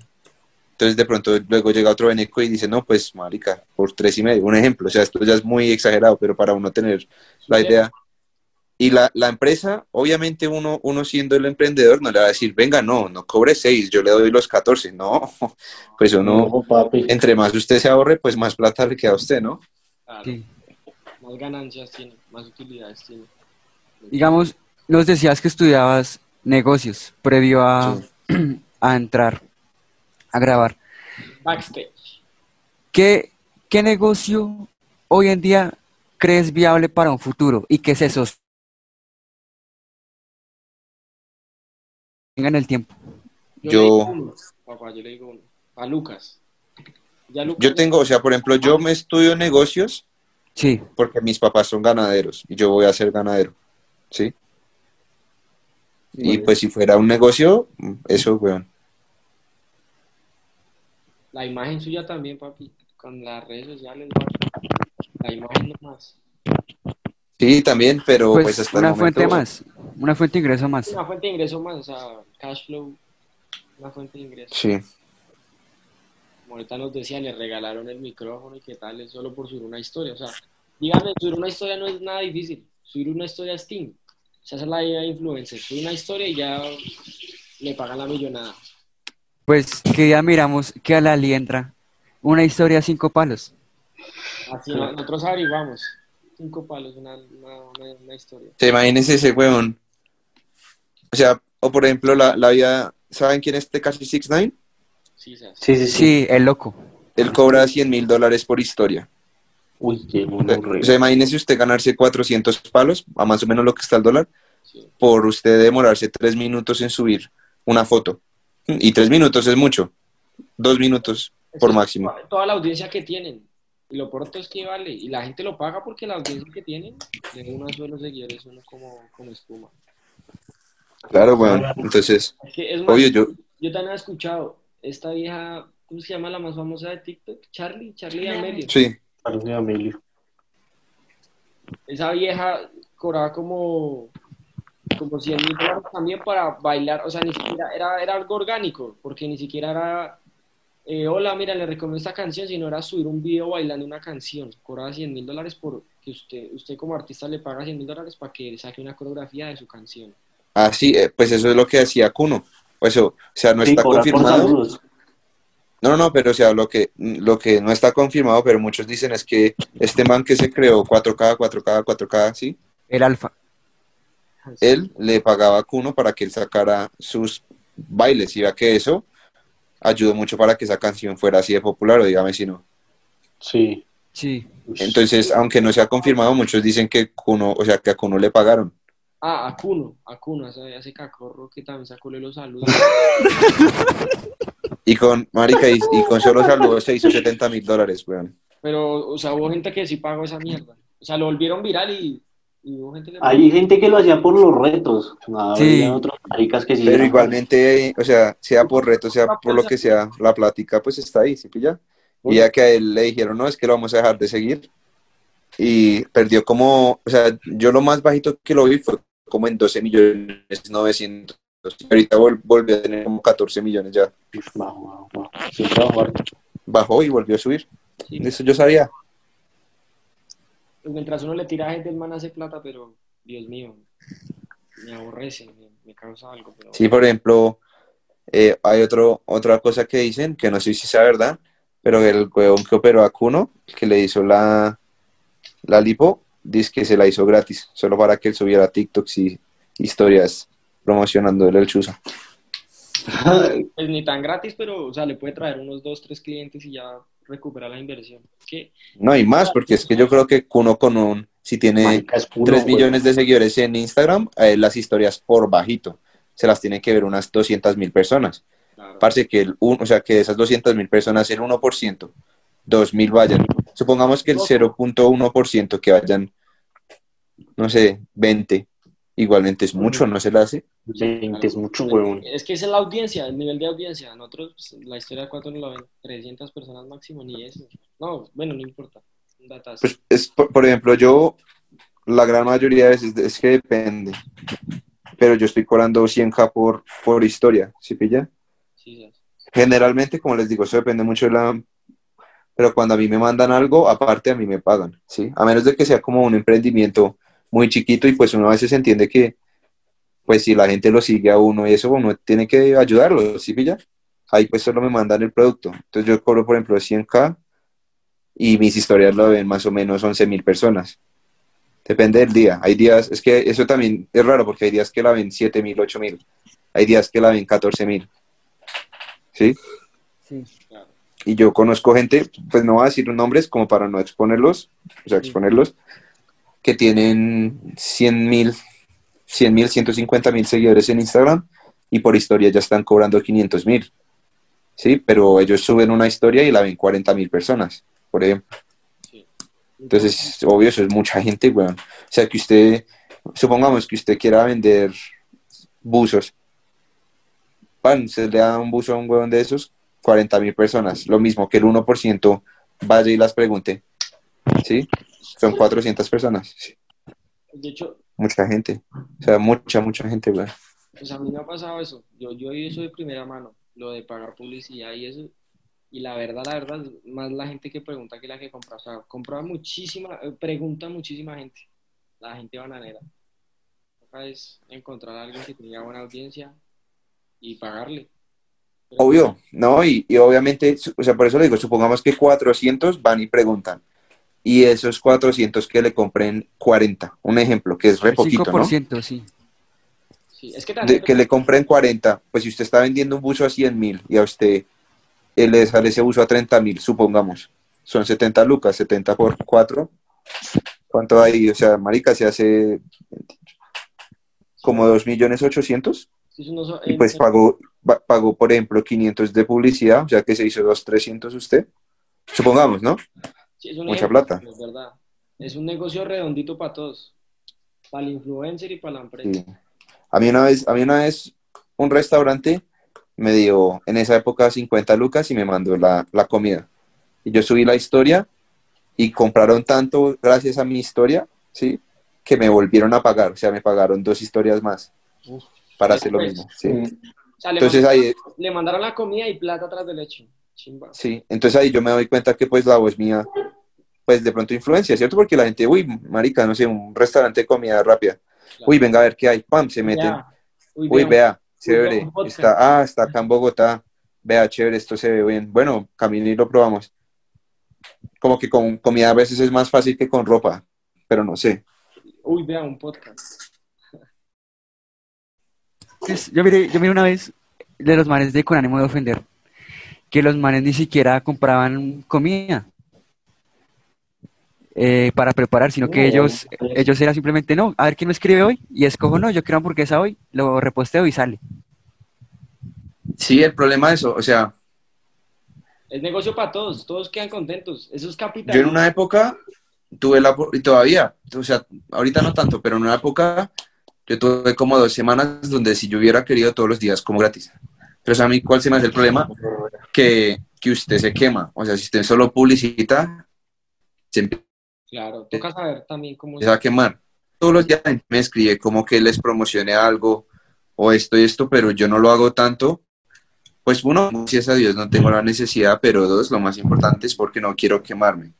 Entonces, de pronto, luego llega otro Beneco y dice, no, pues, marica, por 3 y medio. Un ejemplo, o sea, esto ya es muy exagerado, pero para uno tener la idea. Y la, la empresa, obviamente uno, uno siendo el emprendedor no le va a decir, venga, no, no cobre 6, yo le doy los 14. No, pues uno, No, papi. entre más usted se ahorre, pues más plata le queda a usted, ¿no? Claro. Sí. Más ganancias tiene, más utilidades tiene. Digamos, nos decías que estudiabas negocios previo a, a entrar a grabar. Backstage. ¿Qué, ¿Qué negocio hoy en día crees viable para un futuro y que se sostenga en el tiempo? Yo, Yo- le digo uno, papá, yo le digo uno. A Lucas. Ya Lucas Yo tengo, o sea, por ejemplo, yo me estudio negocios Sí, porque mis papás son ganaderos y yo voy a ser ganadero, ¿sí? Y pues si fuera un negocio, eso, weón. La imagen suya también, papi. Con las redes sociales. La imagen nomás. Sí, también, pero pues, pues hasta una el momento... fuente más, una fuente de ingreso más. Una fuente de ingreso más, o sea, cash flow. Una fuente de ingreso. Sí, Como ahorita nos decía, le regalaron el micrófono y qué tal, es solo por subir una historia. O sea, dígame, subir una historia no es nada difícil. Subir una historia es Steam. Esa es la idea de influencer. Una historia y ya le pagan la millonada. Pues que ya miramos que a la entra una historia a cinco palos. Así no- nosotros averiguamos. Cinco palos, una, una, una, una historia. se imagínense ese weón. O sea, o por ejemplo, la, la vida... ¿Saben quién es Tekashi 69? Sí, se hace. Sí, sí, sí. Sí, el loco. Él cobra 100 mil dólares por historia. Uy, qué O sea, monorrea. imagínese usted ganarse 400 palos, a más o menos lo que está el dólar, Sí. por usted demorarse tres minutos en subir una foto. Y tres minutos es mucho. Dos minutos por Eso máximo. Toda la audiencia que tienen. Y lo pronto es que vale. Y la gente lo paga porque la audiencia que tienen, de unos suelos seguidores, uno como, como espuma. Claro, weón. Entonces, Es que es más, obvio, yo... yo también he escuchado esta vieja, ¿cómo se llama la más famosa de TikTok? Charlie, Charlie Amelio. Sí, Carlos de Amelio. Esa vieja cobraba como, como 100 mil dólares también para bailar, o sea, ni siquiera era, era algo orgánico, porque ni siquiera era, eh, hola, mira, le recomiendo esta canción, sino era subir un video bailando una canción. Cobraba 100 mil dólares por que usted, usted como artista le paga 100 mil dólares para que saque una coreografía de su canción. Ah, sí, eh, pues eso es lo que hacía Kuno. Pues Eso, o sea, no Sí, está confirmado. No, no, pero o sea, lo que, lo que no está confirmado, pero muchos dicen es que este man que se creó 4K, 4K, 4K, sí, El alfa. él le pagaba a Kuno para que él sacara sus bailes y vea que eso ayudó mucho para que esa canción fuera así de popular, o dígame si no. Sí. Sí. Entonces, aunque no se ha confirmado, muchos dicen que Kuno, o sea, que a Kuno le pagaron. Ah, a Kuno, a Kuno, ese, ese cacorro que también sacó los saludos. Y con, marica, y, y con solo saludos se hizo 70 mil dólares, weón. Pero, o sea, hubo gente que sí pagó esa mierda. O sea, lo volvieron viral y, y hubo gente que... Hay gente que lo hacía por los retos. Sí. otros maricas que sí. Pero eran- igualmente, o sea, sea por reto, sea por lo que sea, la plática pues está ahí, ¿sí pilla? Y ya que a él le dijeron, no, es que lo vamos a dejar de seguir. Y perdió como, o sea, yo lo más bajito que lo vi fue como en 12 millones 900. Y ahorita vol- volvió a tener como 14 millones ya. Bajo. Bajó y volvió a subir. Sí. Eso yo sabía. Pues mientras uno le tira a gente, el man hace plata, pero Dios mío, me aborrece, me, me causa algo. Pero... Sí, por ejemplo, eh, hay otro, otra cosa que dicen, que no sé si sea verdad, pero el huevón que operó a Kuno, que le hizo la, la lipo, dice que se la hizo gratis, solo para que él subiera TikToks y historias promocionándole el chuzo. pues ni tan gratis, pero o sea, le puede traer unos dos, tres clientes y ya recupera la inversión. ¿Qué? No, y más, porque es que yo creo que uno con un, si tiene puro, 3 güey. millones de seguidores en Instagram, eh, las historias por bajito, se las tienen que ver unas 200 mil personas. Claro. Parece que el un, o sea, que de esas 200 mil personas, el 1%, 2 mil vayan. Supongamos que el 0.1% que vayan, no sé, 20, igualmente es mucho, ¿no se le hace? 20 es mucho, huevón. Es que esa es la audiencia, el nivel de audiencia. Nosotros, pues, la historia de cuatro no la ven 300 personas máximo, ni eso. No, bueno, no importa. Pues es, por, por ejemplo, yo, la gran mayoría de veces es que depende, pero yo estoy cobrando 100k por, por historia, ¿sí pilla? Sí, sí. Generalmente, como les digo, eso depende mucho de la... Pero cuando a mí me mandan algo, aparte a mí me pagan, ¿sí? A menos de que sea como un emprendimiento muy chiquito y pues uno a veces entiende que, pues si la gente lo sigue a uno y eso, uno tiene que ayudarlo, ¿sí pilla? Ahí pues solo me mandan el producto. Entonces yo cobro, por ejemplo, 100k y mis historias lo ven más o menos 11 mil personas. Depende del día. Hay días, es que eso también es raro porque hay días que la ven 7 mil, 8 mil. Hay días que la ven 14 mil. ¿Sí? Sí. Y yo conozco gente, pues no voy a decir nombres como para no exponerlos, o sea, exponerlos, que tienen 100 mil, 100 mil, 150 mil seguidores en Instagram y por historia ya están cobrando 500 mil. Sí, pero ellos suben una historia y la ven 40 mil personas, por ejemplo. Sí. Entonces, obvio, eso es mucha gente, weón. O sea, que usted, supongamos que usted quiera vender buzos. Pan, se le da un buzo a un weón de esos, 40 mil personas. Lo mismo que el 1% vaya y las pregunte. ¿Sí? Son 400 personas. Sí, De hecho, Mucha gente. O sea, mucha, mucha gente, pues a mí me ha pasado eso. Yo, yo eso de primera mano, lo de pagar publicidad y eso. Y la verdad, la verdad, más la gente que pregunta que la que compra. O sea, compra muchísima, eh, pregunta muchísima gente. La gente bananera. Acá es encontrar a alguien que tenga buena audiencia y pagarle. Obvio, ¿no? Y, y obviamente, o sea, por eso le digo, supongamos que 400 van y preguntan. Y esos 400 que le compren 40, un ejemplo, que es re poquito, ¿no? 5%, sí. Sí, es que De- también que le compren 40, pues si usted está vendiendo un buzo a 100 mil y a usted eh, le sale ese buzo a 30 mil, supongamos, son 70 lucas, 70 por 4, ¿cuánto hay? O sea, marica, se hace como 2 millones 800 sí, eso no so- y pues pagó, pa- pagó, por ejemplo, 500 de publicidad, o sea que se hizo 2, 300 usted, supongamos, ¿no? sí, es un mucha ejemplo, plata. Es verdad. Es un negocio redondito para todos. Para el influencer y para la empresa. Sí. A mí una vez, a mí una vez un restaurante me dio en esa época 50 lucas y me mandó la, la comida. Y yo subí la historia y compraron tanto gracias a mi historia, ¿sí? Que me volvieron a pagar, o sea, me pagaron dos historias más Uf. para hacer lo Pues, mismo, ¿sí? O sea, le, Entonces mandaron, ahí, le mandaron la comida y plata atrás del hecho. Chimba. sí, entonces ahí yo me doy cuenta que pues la voz mía, pues de pronto influencia, ¿cierto? Porque la gente, uy, marica, no sé, un restaurante de comida rápida, Claro. uy, venga a ver qué hay, pam, se meten. Ya. Uy, vea, chévere. Está, ah, está acá en Bogotá. Vea, chévere, esto se ve bien. Bueno, camine y lo probamos. Como que con comida a veces es más fácil que con ropa, pero no sé. Uy, vea un podcast. Pues, yo miré, yo miré una vez de los manes de con ánimo de ofender, que los manes ni siquiera compraban comida eh, para preparar, sino que No, ellos, ellos era simplemente, no, a ver quién me escribe hoy, y escojo, no, yo quiero hamburguesa hoy, lo reposteo y sale. Sí, el problema de eso, o sea, Es negocio para todos. Todos quedan contentos. Eso es capital. yo en una época tuve la, y todavía, o sea, ahorita no tanto, pero en una época yo tuve como dos semanas donde si yo hubiera querido todos los días como gratis. Pero a mí, ¿cuál se me hace el problema? Que, que usted se quema. O sea, si usted solo publicita, se empieza Claro, toca saber también cómo empieza a quemar. Todos los días me escribe como que les promocione algo o esto y esto, pero yo no lo hago tanto. Pues uno, gracias a Dios no tengo la necesidad, pero dos, lo más importante es porque no quiero quemarme.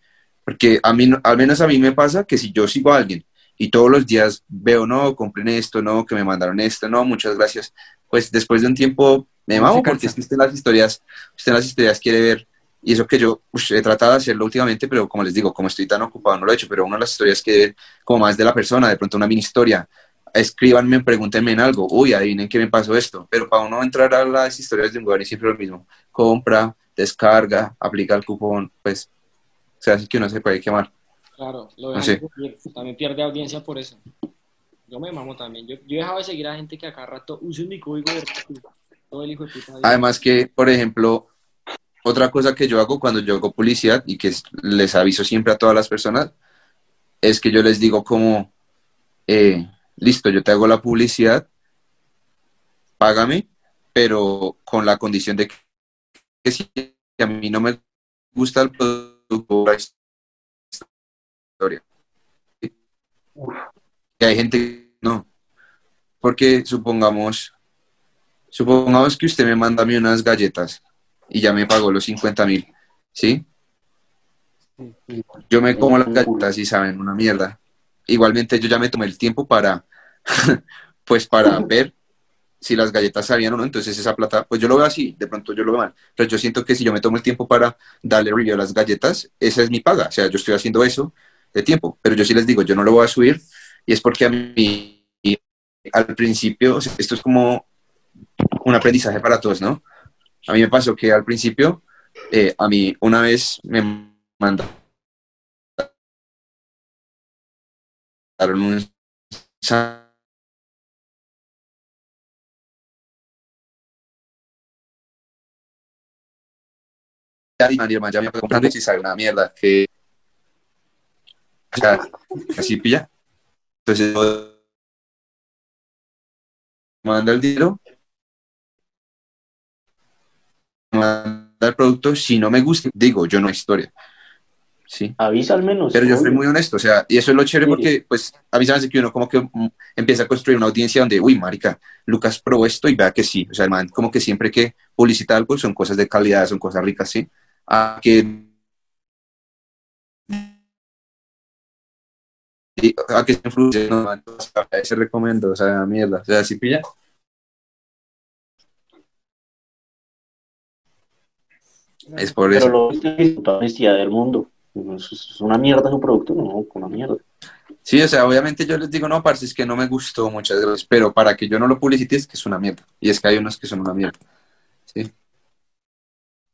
Porque a mí, al menos a mí me pasa que si yo sigo a alguien y todos los días veo, no, compren esto, no, que me mandaron esto, no, muchas gracias, pues después de un tiempo me mamo porque es que usted en las historias, usted en las historias quiere ver. Y eso que yo he tratado de hacerlo últimamente, pero como les digo, como estoy tan ocupado no lo he hecho, pero una de las historias que ver como más de la persona, de pronto una mini historia, escríbanme, pregúntenme en algo, uy, adivinen qué me pasó esto, pero para uno entrar a las historias de un weón es siempre lo mismo, compra, descarga, aplica el cupón, pues, o sea, así que uno se puede quemar. Claro, lo dejan sufrir, también pierde audiencia por eso. Yo me mamo también. Yo, yo he dejado de seguir a gente que acá rato usa mi código de todo el hijo de puta. Además que, por ejemplo, otra cosa que yo hago cuando yo hago publicidad y que es- les aviso siempre a todas las personas, es que yo les digo como, eh, listo, yo te hago la publicidad, págame, pero con la condición de que, que si a mí no me gusta el producto, historia. Y hay gente que no. Porque supongamos, supongamos que usted me manda a mí unas galletas y ya me pagó los 50 mil, ¿sí? Yo me como las galletas y saben una mierda. Igualmente yo ya me tomé el tiempo para, pues para ver si las galletas sabían o no, entonces esa plata, pues yo lo veo así, de pronto yo lo veo mal, pero yo siento que si yo me tomo el tiempo para darle review a las galletas, esa es mi paga, o sea, yo estoy haciendo eso de tiempo, pero yo sí les digo, yo no lo voy a subir y es porque a mí al principio, esto es como un aprendizaje para todos, ¿no? A mí me pasó que al principio, eh, a mí una vez me mandaron un me comprando y sabe una mierda que sea, así pilla. Entonces manda el dinero. Manda el producto si no me gusta digo yo no historia. Sí. Avisa al menos. pero yo soy muy honesto, o sea, y eso es lo chévere Sí. porque, pues, a mí se me hace que uno como que mm, empieza a construir una audiencia donde, uy, marica, Lucas probó esto y vea que sí, o sea, el man como que siempre que publicita algo son cosas de calidad, son cosas ricas, sí, a que y a que se influye, no, man, o sea, se recomiendo, o sea, mierda, o sea, si pilla. Es por Pero eso. lo es toda honestidad del mundo. Es una mierda su producto, no, una mierda. Sí, o sea, obviamente yo les digo, no, parce, es que no me gustó, muchas gracias, pero para que yo no lo publicite es que es una mierda. Y es que hay unos que son una mierda. Sí,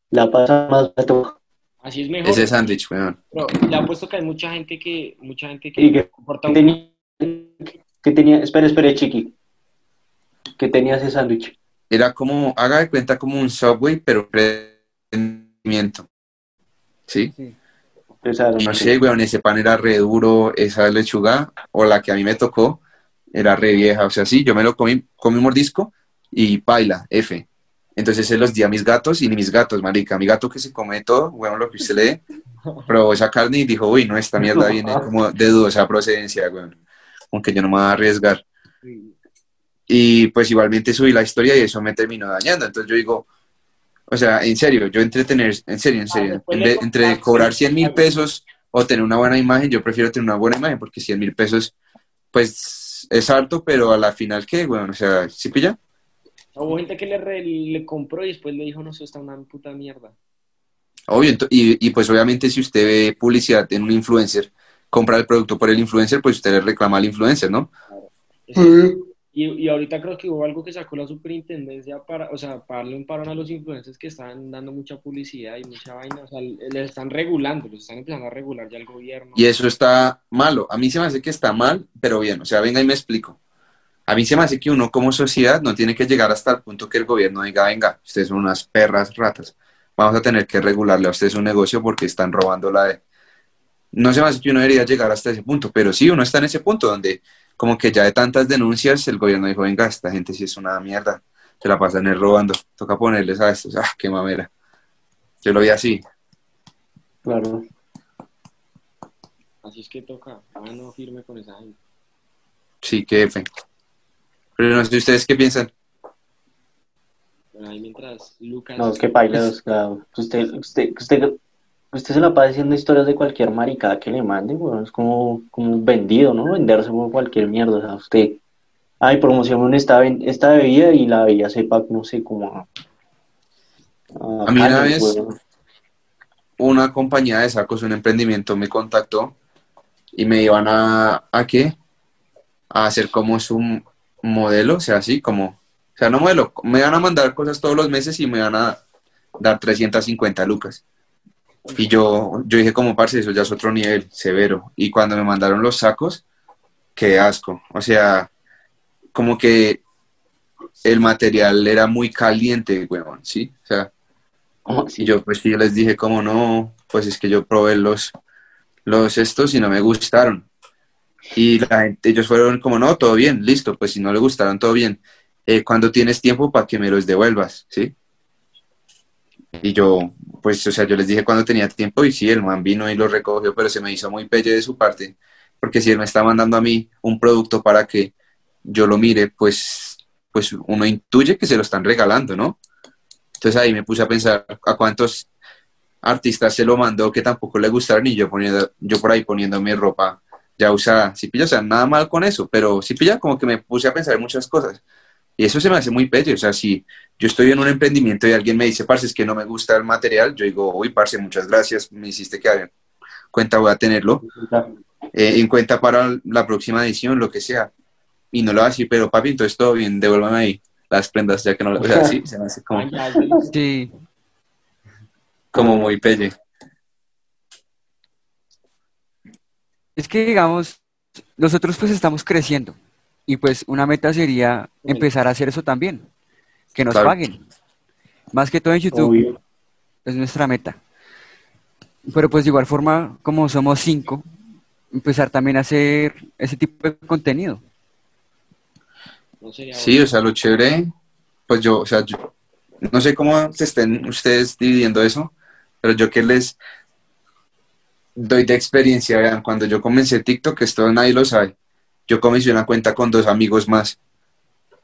La pasa más barato. Así es mejor. ese sándwich, weón. Pero le apuesto que hay mucha gente que, mucha gente Y que que- comporta ¿Qué un tenía? ¿Qué tenía? Espera, espera, chiqui. ¿Qué tenía ese sándwich? Era como, haga de cuenta como un Subway, pero rendimiento. ¿Sí? No sé, weón, ese pan era re duro, esa lechuga, o la que a mí me tocó, era re vieja. O sea, sí, yo me lo comí, comí un mordisco y baila, F. Entonces se los di a mis gatos y ni mis gatos, marica. Mi gato que se come todo, weón, lo que usted lee, probó esa carne y dijo, uy, no, esta mierda viene como de dudosa procedencia, weón. Aunque yo no me voy a arriesgar. Y pues igualmente subí la historia y eso me terminó dañando. Entonces yo digo, o sea, en serio, yo entretener, en serio, en serio, después en vez- entre cobrar 100 mil pesos o tener una buena imagen, yo prefiero tener una buena imagen porque 100 mil pesos, pues es harto, pero a la final, ¿qué, weón? O sea, ¿sí pilla? Hubo gente que le, re- le compró y después le dijo, no, eso está una puta mierda. Obvio, y, y pues obviamente si usted ve publicidad en un influencer, compra el producto por el influencer, pues usted le reclama al influencer, ¿no? Eso- Y, y ahorita creo que hubo algo que sacó la superintendencia para, o sea, para darle un parón a los influencers que estaban dando mucha publicidad y mucha vaina, o sea, les están regulando, los están empezando a regular ya el gobierno. Y eso está malo. A mí se me hace que está mal, pero bien. O sea, venga y me explico. A mí se me hace que uno como sociedad no tiene que llegar hasta el punto que el gobierno diga, venga, ustedes son unas perras ratas. Vamos a tener que regularle a ustedes un negocio porque están robando la de... No se me hace que uno debería llegar hasta ese punto, pero sí, uno está en ese punto donde como que ya de tantas denuncias el gobierno dijo, venga, esta gente sí es una mierda, se la pasan robando, toca ponerles a estos, ah, qué mamera. Yo lo vi así. Claro. Así es que toca, mano firme con esa gente. Sí, qué F. Pero no sé ustedes qué piensan. Bueno, ahí mientras Lucas... No, es que paila, o sea, usted, usted, usted, usted se la pasa haciendo historias de cualquier maricada que le mande, weón, es como, como un vendido, ¿no? Venderse por cualquier mierda, o sea, usted, ay, promociona esta, esta bebida y la bebida sepa, no sé, como a... A mí una vez- una compañía de sacos, un emprendimiento me contactó y me iban a, ¿a qué? a hacer como su modelo, o sea, así como, o sea, no modelo, me van a mandar cosas todos los meses y me van a dar 350 lucas. Y yo, yo dije como, parce, eso ya es otro nivel, severo. Y cuando me mandaron los sacos, qué asco. O sea, como que el material era muy caliente, weón, ¿sí? O sea, y yo pues yo les dije como no, pues es que yo probé los, los estos y no me gustaron. Y la gente, ellos fueron como, no, todo bien, listo, pues si no le gustaron, todo bien. Eh, cuando tienes tiempo para que me los devuelvas, ¿sí? Y yo, pues, o sea, yo les dije cuando tenía tiempo y sí, el man vino y lo recogió, pero se me hizo muy pelle de su parte, porque si él me está mandando a mí un producto para que yo lo mire, pues, pues uno intuye que se lo están regalando, ¿no? Entonces ahí me puse a pensar a cuántos artistas se lo mandó que tampoco le gustaron y yo, poniendo, yo por ahí poniendo mi ropa ya usada. Si pilla, o sea, nada mal con eso, pero si pilla, como que me puse a pensar en muchas cosas. Y eso se me hace muy pelle. O sea, si yo estoy en un emprendimiento y alguien me dice, parce, es que no me gusta el material, yo digo, uy, parce, muchas gracias, me hiciste que cuenta, voy a tenerlo eh, en cuenta para la próxima edición, lo que sea. Y no lo va a decir, pero papi, entonces todo bien, devuélvame ahí las prendas, ya que no lo. O sea, sí, se me hace como. Sí. Como muy pelle. Es que, digamos, nosotros pues estamos creciendo y pues una meta sería empezar a hacer eso también, que nos paguen. Más que todo en YouTube. Es nuestra meta. Pero pues de igual forma, como somos cinco, empezar también a hacer ese tipo de contenido. Sí, o sea, lo chévere, pues yo, o sea, yo, no sé cómo se estén ustedes dividiendo eso, pero yo que les doy de experiencia, vean, cuando yo comencé TikTok, esto nadie lo sabe, yo comencé una cuenta con dos amigos más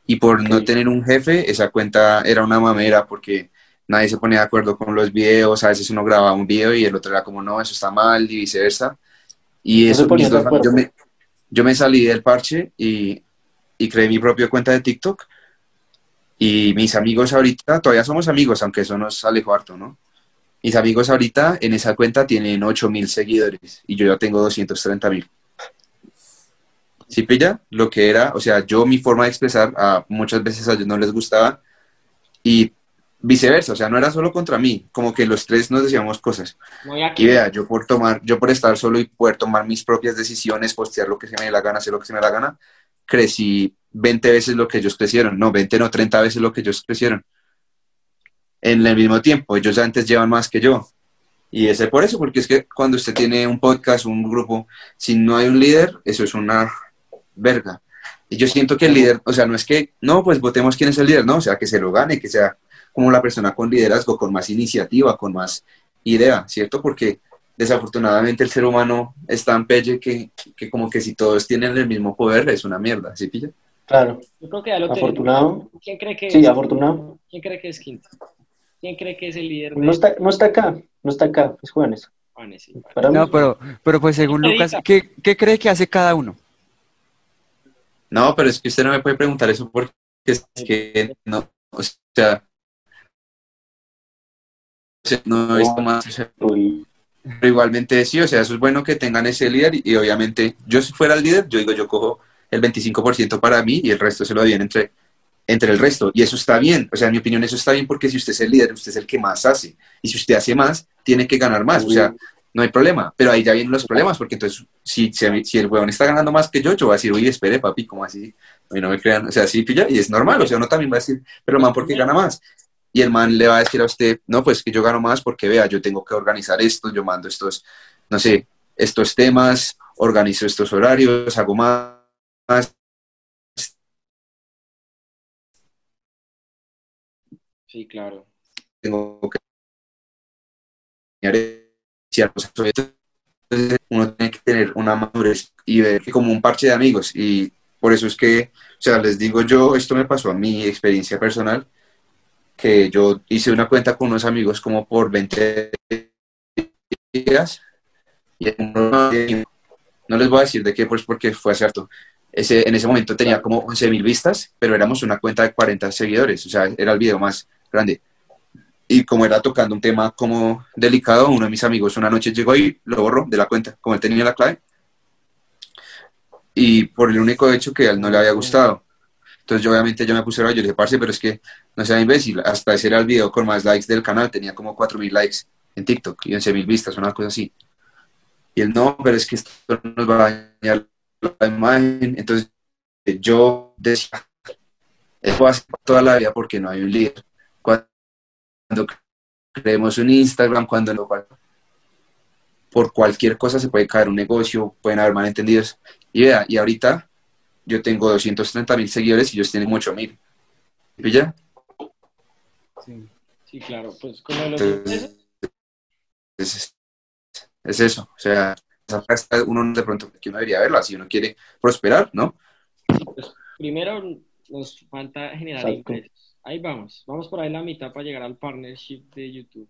y por no tener un jefe, esa cuenta era una mamera porque nadie se ponía de acuerdo con los videos, a veces uno grababa un video y el otro era como, no, eso está mal y viceversa. Y eso, yo, me, yo me salí del parche y y creé mi propia cuenta de TikTok. Y mis amigos ahorita, todavía somos amigos, aunque eso nos alejó harto, ¿no? Mis amigos ahorita en esa cuenta tienen 8 mil seguidores y yo ya tengo 230 mil. ¿Sí pilla? Lo que era, o sea, yo mi forma de expresar, a, muchas veces a ellos no les gustaba y viceversa, o sea, no era solo contra mí, como que los tres nos decíamos cosas. Y vea, yo por tomar, yo por estar solo y poder tomar mis propias decisiones, postear lo que se me dé la gana, hacer lo que se me dé la gana, crecí 20 veces lo que ellos crecieron, no, 20 no, 30 veces lo que ellos crecieron. En el mismo tiempo, ellos antes llevan más que yo. Y ese por eso, porque es que cuando usted tiene un podcast, un grupo, si no hay un líder, eso es una verga. Y yo siento que el líder, o sea, no es que, no, pues votemos quién es el líder, no, o sea, que se lo gane, que sea como la persona con liderazgo, con más iniciativa, con más idea, ¿cierto? Porque desafortunadamente el ser humano es tan pelle que, como que si todos tienen el mismo poder es una mierda, ¿sí pilla? Claro. Yo creo que ya lo afortunado. ¿Quién cree que sí, es? afortunado. ¿Quién cree que es Quinto? ¿Quién cree que es el líder? No, está, no está acá, no está acá, es Juanes. Juanes, sí. No, pero, pero pues según Lucas, ¿qué, ¿qué cree que hace cada uno? No, pero es que usted no me puede preguntar eso porque es que no, o sea, no he visto más. Pero igualmente sí, o sea, eso es bueno que tengan ese líder y, obviamente yo si fuera el líder, yo digo, yo cojo el 25% para mí y el resto se lo doy entre, entre el resto. Y eso está bien, o sea, en mi opinión eso está bien porque si usted es el líder, usted es el que más hace. Y si usted hace más, tiene que ganar más, o sea, no hay problema. Pero ahí ya vienen los problemas porque entonces si, si, el huevón está ganando más que yo, yo voy a decir, oye, espere, papi, ¿cómo así? A mí no me crean, o sea, sí, pilla, y es normal, o sea, uno también va a decir, pero man, ¿por qué gana más? y el man le va a decir a usted, no, pues que yo gano más porque vea, yo tengo que organizar esto, yo mando estos, no sé, estos temas, organizo estos horarios, hago más. Sí, claro. Tengo que uno tiene que tener una madurez y ver como un parche de amigos y por eso es que, o sea, les digo yo, esto me pasó a mi experiencia personal, que yo hice una cuenta con unos amigos como por 20 días y no les voy a decir de qué, pues porque fue cierto. Ese, en ese momento tenía como 11 mil vistas, pero éramos una cuenta de 40 seguidores, o sea, era el video más grande. Y como era tocando un tema como delicado, uno de mis amigos una noche llegó y lo borró de la cuenta, como él tenía la clave. y por el único hecho que a él no le había gustado. Entonces yo obviamente yo me puse a yo le dije, parce, pero es que no sea imbécil, hasta ese era el video con más likes del canal, tenía como 4.000 likes en TikTok y 11.000 vistas, una cosa así. Y él, no, pero es que esto nos va a dañar la imagen. Entonces yo decía, eso va a ser toda la vida porque no hay un líder. Cuando creemos un Instagram, cuando no, por cualquier cosa se puede caer un negocio, pueden haber malentendidos. Y vea, y ahorita yo tengo 230 mil seguidores y ellos tienen 8 mil. ¿Pilla? Sí, sí, claro. Pues como los Entonces, es, es eso. O sea, uno de pronto que uno debería verla si uno quiere prosperar, ¿no? pues, primero nos falta generar Exacto. ingresos. Ahí vamos. Vamos por ahí la mitad para llegar al partnership de YouTube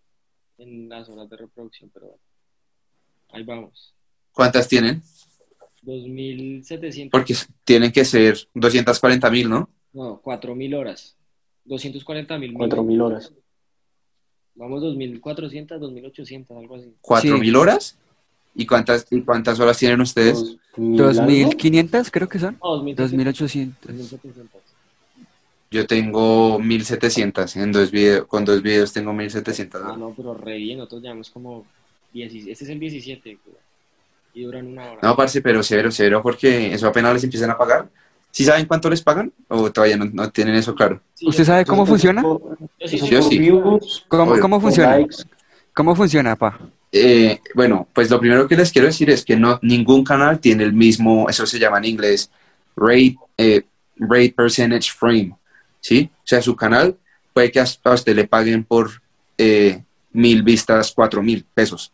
en las horas de reproducción, pero bueno. Ahí vamos. ¿Cuántas tienen? 2.700. Porque tienen que ser 240 mil, ¿no? No, 4.000 horas. 240.000. 4.000 horas. Vamos 2.400, 2.800, algo así. ¿Cuatro Sí. mil horas? ¿Y cuántas, ¿Y cuántas horas tienen ustedes? 2.000 algo. 2.500 creo que son. No, 2.700. 2.800. 2.700. Yo tengo 1700. En dos videos, con dos videos tengo 1700. Ah, no, pero re bien. Nosotros llevamos como 10. Este es el 17. güey. Y duran una hora. No, parce, pero cero, cero, porque eso apenas les empiezan a pagar. ¿Sí saben cuánto les pagan? ¿O todavía no, no tienen eso claro? Sí, ¿Usted sabe cómo funciona? por- yo sí Yo views, ¿Cómo, Obvio. cómo por funciona? ¿Cómo funciona, pa? Eh, bueno, pues lo primero que les quiero decir es que no ningún canal tiene el mismo, eso se llama en inglés rate, eh, rate percentage frame, ¿sí? O sea, su canal puede que a usted le paguen por eh, mil vistas cuatro mil pesos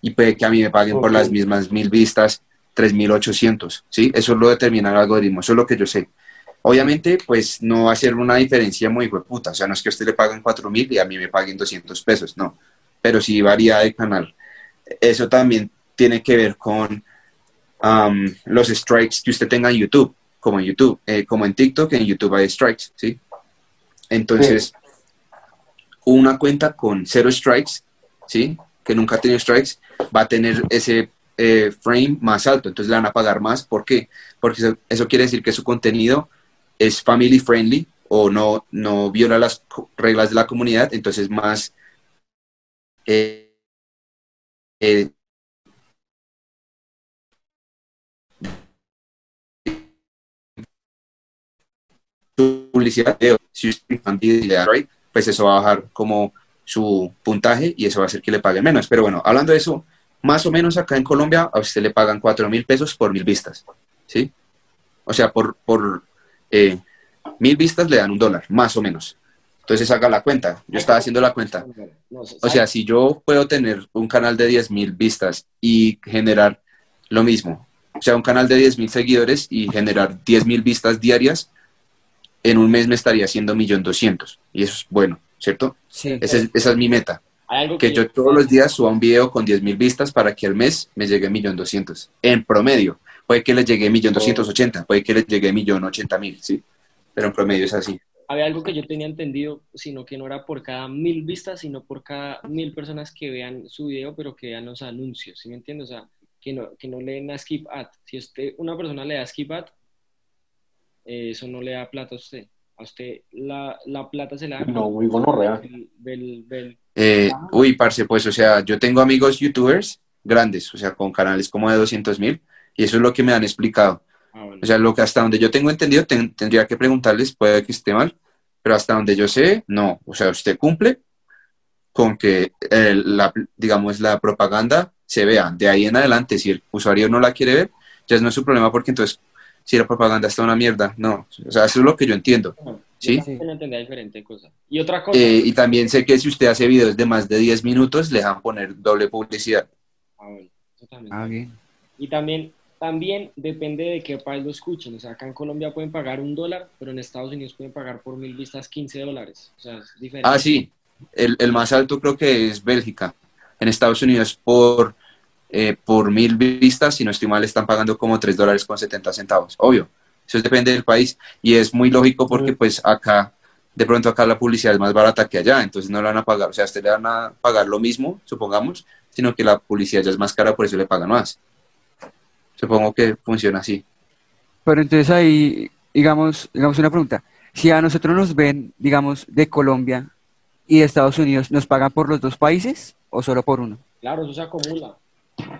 y puede que a mí me paguen por las mismas mil vistas tres mil ochocientos, ¿sí? Eso lo determina el algoritmo, eso es lo que yo sé. Obviamente, pues no va a ser una diferencia muy puta, o sea, no es que a usted le paguen cuatro mil y a mí me paguen 200 pesos, no, pero sí varía de canal eso también tiene que ver con los strikes que usted tenga en YouTube, como en YouTube, eh, como en TikTok, en YouTube hay strikes, ¿sí? Entonces, una cuenta con cero strikes, ¿sí? Que nunca ha tenido strikes, va a tener ese eh, frame más alto, entonces le van a pagar más. ¿Por qué? Porque eso, eso quiere decir que su contenido es family friendly o no, no viola las reglas de la comunidad, entonces más... eh, eh, publicidad de si usted le da right, pues eso va a bajar como su puntaje y eso va a hacer que le pague menos. Pero bueno, hablando de eso, más o menos acá en Colombia a usted le pagan 4 mil pesos por mil vistas, ¿sí? O sea, por, por eh, mil vistas le dan un dólar, más o menos. Entonces haga la cuenta. Yo estaba haciendo la cuenta. O sea, si yo puedo tener un canal de 10.000 vistas y generar lo mismo, o sea, un canal de 10.000 seguidores y generar 10.000 vistas diarias, en un mes me estaría haciendo 1.200.000. Y eso es bueno, ¿cierto? Sí. Esa es, esa es mi meta. hay algo Que yo todos los días suba un video con 10.000 vistas para que al mes me llegue 1.200.000. En promedio. Puede que le llegue 1.280.000, puede que le llegue 1.080.000, ¿sí? Pero en promedio es así. había algo que yo tenía entendido, sino que no era por cada mil vistas, sino por cada mil personas que vean su video, pero que vean los anuncios, ¿sí me entiendes? O sea, que no, que no le den a skip ad. Si usted, una persona le da skip ad, eh, eso no le da plata a usted. A usted la, la plata se la da No, muy gonorrea. Eh, uy, parce, pues, o sea, yo tengo amigos youtubers grandes, o sea, con canales como de 200 mil, y eso es lo que me han explicado. ah, bueno. O sea, lo que hasta donde yo tengo entendido, ten- tendría que preguntarles, puede que esté mal, pero hasta donde yo sé, no. O sea, usted cumple con que, eh, la, digamos, la propaganda se vea. De ahí en adelante, si el usuario no la quiere ver, ya no es su problema, porque entonces, si la propaganda está una mierda, no. O sea, eso es lo que yo entiendo. ¿sí? Yo también entendía diferente cosa. Y otra cosa, Eh, y también sé que si usted hace videos de más de 10 minutos, le dejan poner doble publicidad. ah, bueno, eso también. Ah, bien. Y también, también depende de qué país lo escuchen. O sea, acá en Colombia pueden pagar un dólar, pero en Estados Unidos pueden pagar por mil vistas 15 dólares. O sea, es diferente. Ah, sí. El, el más alto creo que es Bélgica. En Estados Unidos por, eh, por mil vistas, si no estoy mal, están pagando como 3 dólares con 70 centavos. Obvio. Eso depende del país. Y es muy lógico porque pues acá, de pronto acá la publicidad es más barata que allá. Entonces no le van a pagar. O sea, a usted le van a pagar lo mismo, supongamos, sino que la publicidad ya es más cara, por eso le pagan más. Supongo que funciona así. Pero entonces ahí, digamos, digamos una pregunta. Si a nosotros nos ven, digamos, de Colombia y de Estados Unidos, ¿nos pagan por los dos países o solo por uno? Claro, eso se acumula.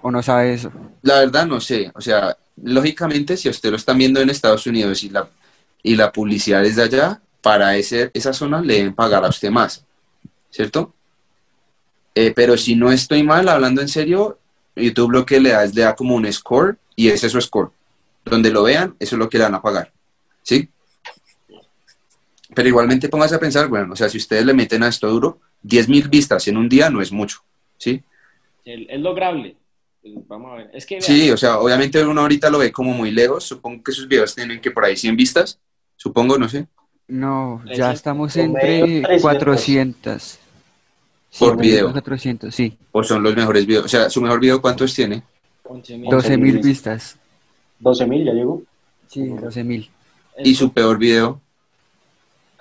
¿O no sabe eso? La verdad no sé, o sea, lógicamente si usted lo están viendo en Estados Unidos y la, y la publicidad es de allá, para ese, esa zona le deben pagar a usted más, ¿cierto? Eh, pero si no estoy mal, hablando en serio, YouTube lo que le da es le da como un score y ese es su score. Donde lo vean, eso es lo que le van a pagar, ¿sí? Pero igualmente póngase a pensar, bueno, o sea, si ustedes le meten a esto duro, 10.000 vistas en un día no es mucho, ¿sí? Es lograble. Vamos a ver. Es que, Sí, o sea, obviamente uno ahorita lo ve como muy lejos. Supongo que sus videos tienen que por ahí 100 vistas. Supongo, no sé. No, ya Trescientos. estamos entre 300. 400. Por Sí, video. 400, sí. O son los mejores videos. O sea, su mejor video, ¿cuántos tiene? 11.000. 12 mil 11.000 vistas. 12.000 ya llegó. Sí, 12 mil. Y su peor video.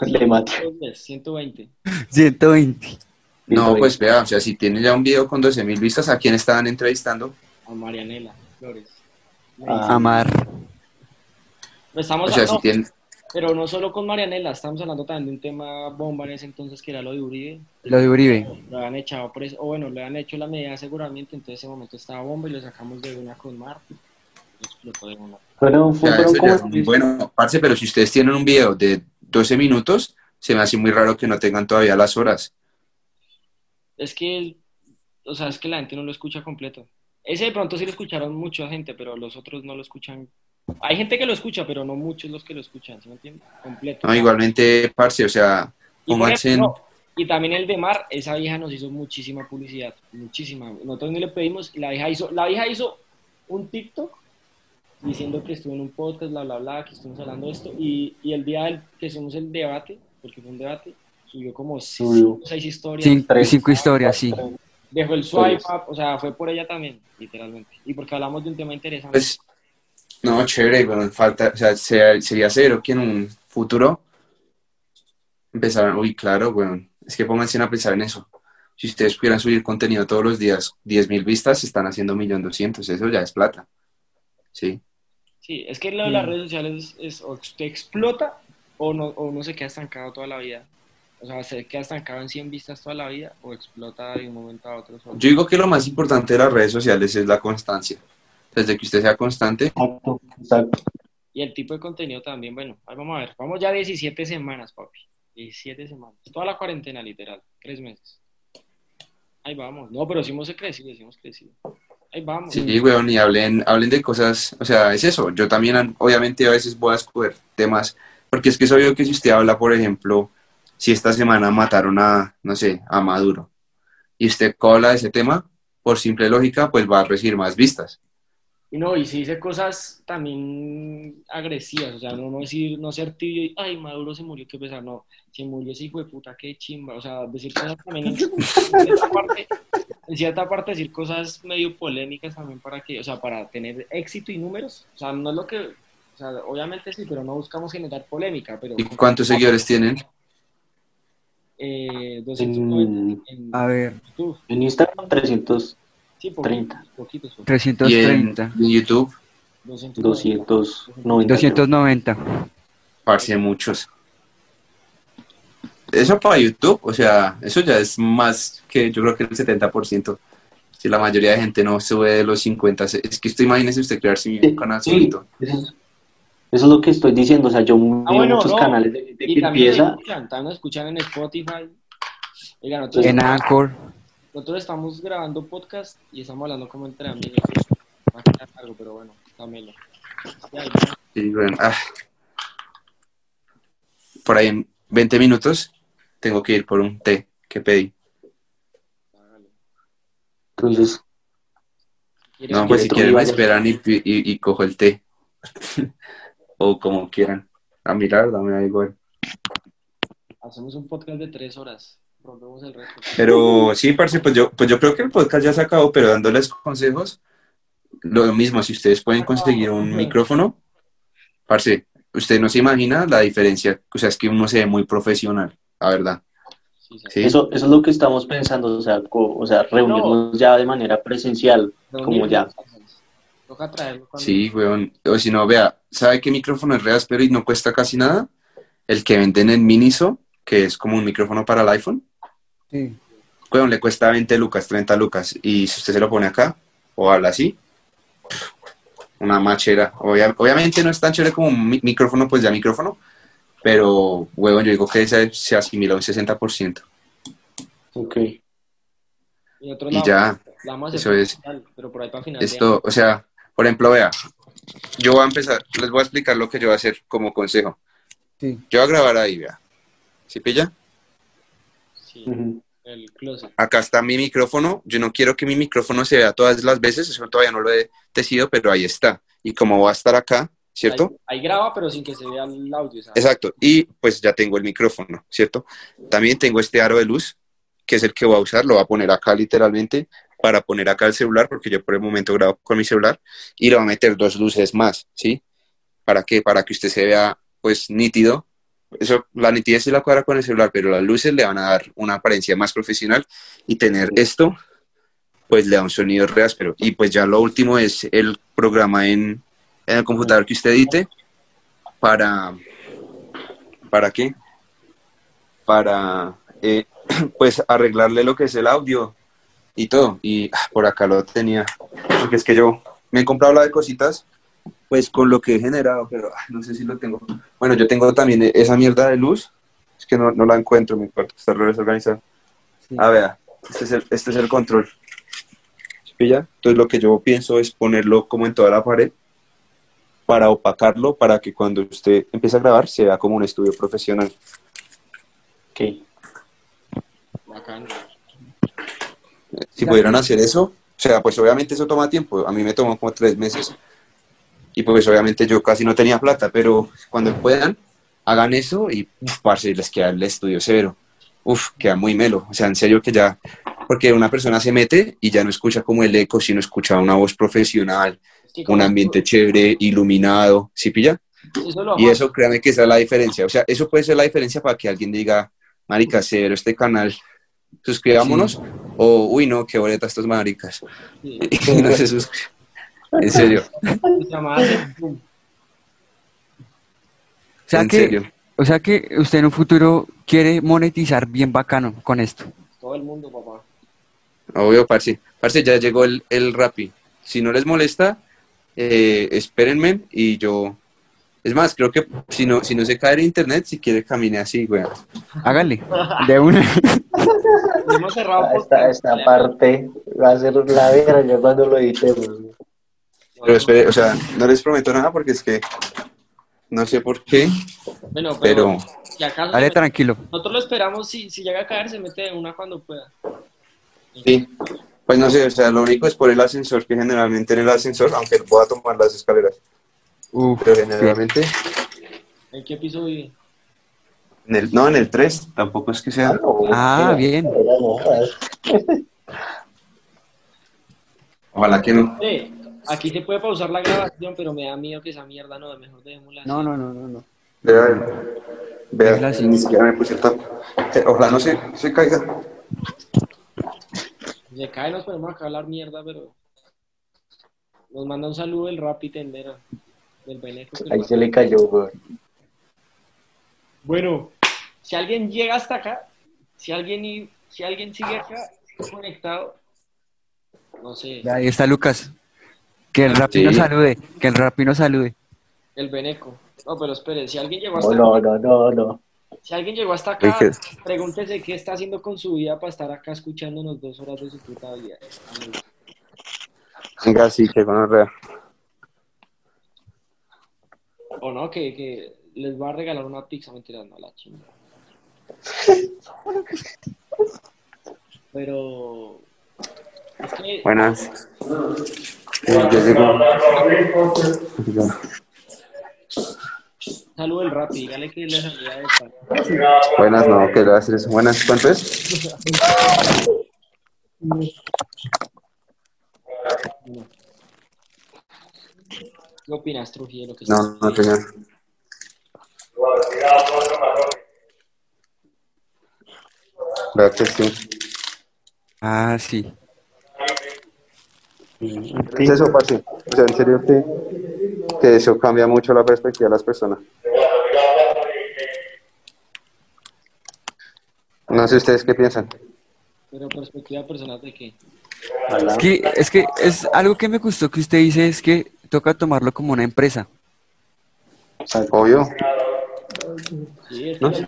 Le maté. 120. 120. No, pues vea, o sea, si tiene ya un video con 12 mil vistas, ¿a quién estaban entrevistando? A Marianela Flores. Ah. Amar. Estamos O sea, no, si tiene... Pero no solo con Marianela, estamos hablando también de un tema bomba en ese entonces que era lo de Uribe. Lo de Uribe. Lo habían echado preso, o bueno, le han hecho la medida de aseguramiento, entonces ese momento estaba bomba y lo sacamos de una con Mar. Explotó de una. Fueron, O sea, como bueno. Parce, pero si ustedes tienen un video de 12 minutos, se me hace muy raro que no tengan todavía las horas. Es que, o sea, es que la gente no lo escucha completo. Ese de pronto sí lo escucharon mucha gente, pero los otros no lo escuchan. Hay gente que lo escucha, pero no muchos los que lo escuchan, ¿sí me entiendes? Completo. No, igualmente, parce, o sea, Y, por pónganse en... ejemplo, y también el de Mar, esa vieja nos hizo muchísima publicidad, muchísima. Nosotros ni le pedimos, y la vieja hizo, la vieja hizo un TikTok diciendo que estuvo en un podcast, bla, bla, bla, que estuvimos hablando de esto, y, y el día del, que hicimos el debate, porque fue un debate, subió como cinco, seis historias, Cinco, Tres. cinco historias, sí. dejó el swipe up, o sea, fue por ella también, literalmente, y porque hablamos de un tema interesante. Pues, no, chévere, pero falta, o sea, sea- sería cero que en un futuro empezaran, uy, claro, bueno, es que pónganse a pensar en eso. Si ustedes pudieran subir contenido todos los días, 10.000 vistas, se están haciendo 1.200.000, eso ya es plata. Sí. Sí, es que lo de las redes sociales es, o usted explota o no, o no se queda estancado toda la vida. O sea, se queda estancado en 100 vistas toda la vida o explota de un momento a otro. solo. Yo digo que lo más importante de las redes sociales es la constancia. Desde que usted sea constante, Exacto, exacto. Y el tipo de contenido también, bueno, ahí vamos a ver. Vamos ya 17 semanas, papi. 17 semanas. Toda la cuarentena, literal. Tres meses. Ahí vamos. No, pero sí hemos crecido, sí hemos crecido. Ahí vamos. sí, weón, y hablen, hablen de cosas, o sea, es eso. Yo también, obviamente, a veces voy a escoger temas, porque es que es obvio que si usted habla, por ejemplo, si esta semana mataron a, no sé, a Maduro, y usted habla de ese tema, por simple lógica, pues va a recibir más vistas. Y no, y si dice cosas también agresivas, o sea, no, no decir, no ser tibio y, ay, Maduro se murió, qué pesar, no, se murió ese hijo de puta, qué chimba, o sea, decir cosas también en, en cierta parte, en cierta parte decir cosas medio polémicas también para que, o sea, para tener éxito y números, o sea, no es lo que, o sea, obviamente sí, pero no buscamos generar polémica, pero ¿Y cuántos seguidores tienen? Eh, 290 en A ver, YouTube, En Instagram 300, sí, poquitos, 30. poquitos, poquitos, Y en, 330. en YouTube, 290. 290. 290. parce, muchos. Eso para YouTube, o sea, eso ya es más que yo creo que el 70%. Si la mayoría de gente no sube de los 50, es que usted imagínese usted crearse un canal sí. solito. Eso es lo que estoy diciendo. O sea, yo veo Ah, bueno, muchos no. canales de Y que también empieza. escuchan, también nos escuchan en Spotify. Oiga, nosotros, En Anchor. nosotros estamos grabando podcast y estamos hablando como entre amigos. Va a quedar algo, pero bueno, ya. Y bueno, ah. Por ahí en 20 minutos tengo que ir por un té que pedí. Entonces, ¿Quieres No, pues si quieren me esperan y, y, y cojo el té. o como quieran. A mi la verdad me da igual. Hacemos un podcast de tres horas. Rompemos el resto. Pero sí, parce, pues yo, pues yo creo que el podcast ya se acabó, pero dándoles consejos, lo mismo, si ustedes pueden conseguir un micrófono, parce, usted no se imagina la diferencia, o sea, es que uno se ve muy profesional, la verdad. Sí, sí. Sí. eso, eso es lo que estamos pensando. O sea, o sea reunirnos ya de manera presencial. como ya. Toca traerlo cuando... Sí, weón. O si no, vea, ¿sabe qué micrófono es re áspero y no cuesta casi nada? El que venden en Miniso, que es como un micrófono para el iPhone. Sí. Weón, le cuesta 20 lucas, 30 lucas. Y si usted se lo pone acá, o habla así, una machera. Obvia- obviamente no es tan chévere como un mi- micrófono, pues ya micrófono, pero, weón, yo digo que ese se asimila un 60%. Ok. Y, otro Y lado, ya, la vamos a eso hacer es. digital, Pero por ahí para final Esto, o sea, por ejemplo, vea, yo voy a empezar, les voy a explicar lo que yo voy a hacer como consejo. Sí. Yo voy a grabar ahí, vea. ¿Sí pilla? Sí, el closet. Acá está mi micrófono. Yo no quiero que mi micrófono se vea todas las veces, eso todavía no lo he tecido, pero ahí está. Y como va a estar acá, ¿cierto? Ahí, ahí graba, pero sin que se vea el audio. ¿sabes? Exacto. Y pues ya tengo el micrófono, ¿cierto? También tengo este aro de luz, que es el que voy a usar, lo voy a poner acá literalmente para poner acá el celular, porque yo por el momento grabo con mi celular, y le voy a meter dos luces más, ¿sí? ¿Para qué? Para que usted se vea pues nítido. Eso, la nitidez se la cuadra con el celular, pero las luces le van a dar una apariencia más profesional y tener esto, pues le da un sonido re áspero. Y pues ya lo último es el programa en, en el computador que usted edite para, ¿para qué? Para, eh, pues arreglarle lo que es el audio y todo. Y ah, por acá lo tenía, porque es que yo me he comprado la de cositas, pues con lo que he generado, pero ah, no sé si lo tengo. Bueno, yo tengo también esa mierda de luz, es que no, no la encuentro, mi cuarto está re desorganizado. Sí. A ver, este es el, este es el control. ¿Sí pilla? Entonces lo que yo pienso es ponerlo como en toda la pared para opacarlo, para que cuando usted empiece a grabar se vea como un estudio profesional. Ok. Bacán. Si pudieran hacer eso, o sea, pues obviamente eso toma tiempo. A mí me tomó como tres meses. Y pues obviamente yo casi no tenía plata, pero cuando puedan, hagan eso y, uf, parce, les queda el estudio cero. Uf, queda muy melo. O sea, en serio que ya, porque una persona se mete y ya no escucha como el eco, sino escucha una voz profesional, un ambiente chévere, iluminado, ¿sí pilla? Eso Y eso, créame que esa es la diferencia. O sea, eso puede ser la diferencia para que alguien diga, marica, severo este canal, suscribámonos, o, uy, no, qué boleta estos maricas. sí, Y no se suscriben. En serio. O sea en que, serio. o sea que usted en un futuro quiere monetizar bien bacano con esto. Todo el mundo, papá. Obvio, parce. Parce, ya llegó el, el Rappi. Si no les molesta, eh, espérenme y yo... Es más, creo que si no, si no se cae el internet, si quiere camine así, güey. Hágale, de una. Hemos cerrado por Esta, esta parte va a ser la vera ya cuando lo editemos. Pero espere, o sea, no les prometo nada porque es que no sé por qué, Bueno, pero, pero Dale tranquilo. nosotros lo esperamos, si, si llega a caer, se mete de una cuando pueda. sí. Pues no sé, o sea, lo único es por el ascensor, que generalmente en el ascensor, aunque pueda tomar las escaleras, Uf, pero generalmente ¿En qué piso vive? en el, no en el 3, tampoco es que sea. Ah, bien. Ojalá que no. Aquí se puede pausar la grabación, pero me da miedo que esa mierda no, mejor dejémosla así. No, no, no, no, no. Vea, vea, ni siquiera me puse el tapo. Eh, Ojalá no se, se caiga. Si se cae, nos podemos acá hablar mierda, pero. Nos manda un saludo el Rappi Tendera. Del Beneco. Ahí se le cayó, güey. Bueno, si alguien llega hasta acá, si alguien, si alguien sigue acá conectado, no sé, Ahí está Lucas. Que el Rappi Sí. nos salude, que el Rappi nos salude. el Beneco. No, pero espere, si alguien llegó hasta No, no, no, no, no. Si alguien llegó hasta acá, pregúntese qué está haciendo con su vida para estar acá escuchándonos dos horas de su puta vida. Venga, sí, que con O no, que, que les va a regalar una pizza, mentira, no, la chingada. Pero... Es que... Buenas. Eh. Saludo el Rappi, dígale que le salía de esta. Buenas, no, ¿qué le vas a hacer eso? Buenas, ¿cuánto es? ¿Qué opinas, Trujillo, lo que No, no, señor. Vea que sí. Ah, sí. Es eso, parce. O sea, en serio que, que eso cambia mucho la perspectiva de las personas. No sé ustedes qué piensan. Pero perspectiva personal de qué. Es que, es que es algo que me gustó que usted dice es que toca tomarlo como una empresa. Obvio. Sí, es que No, no, sí,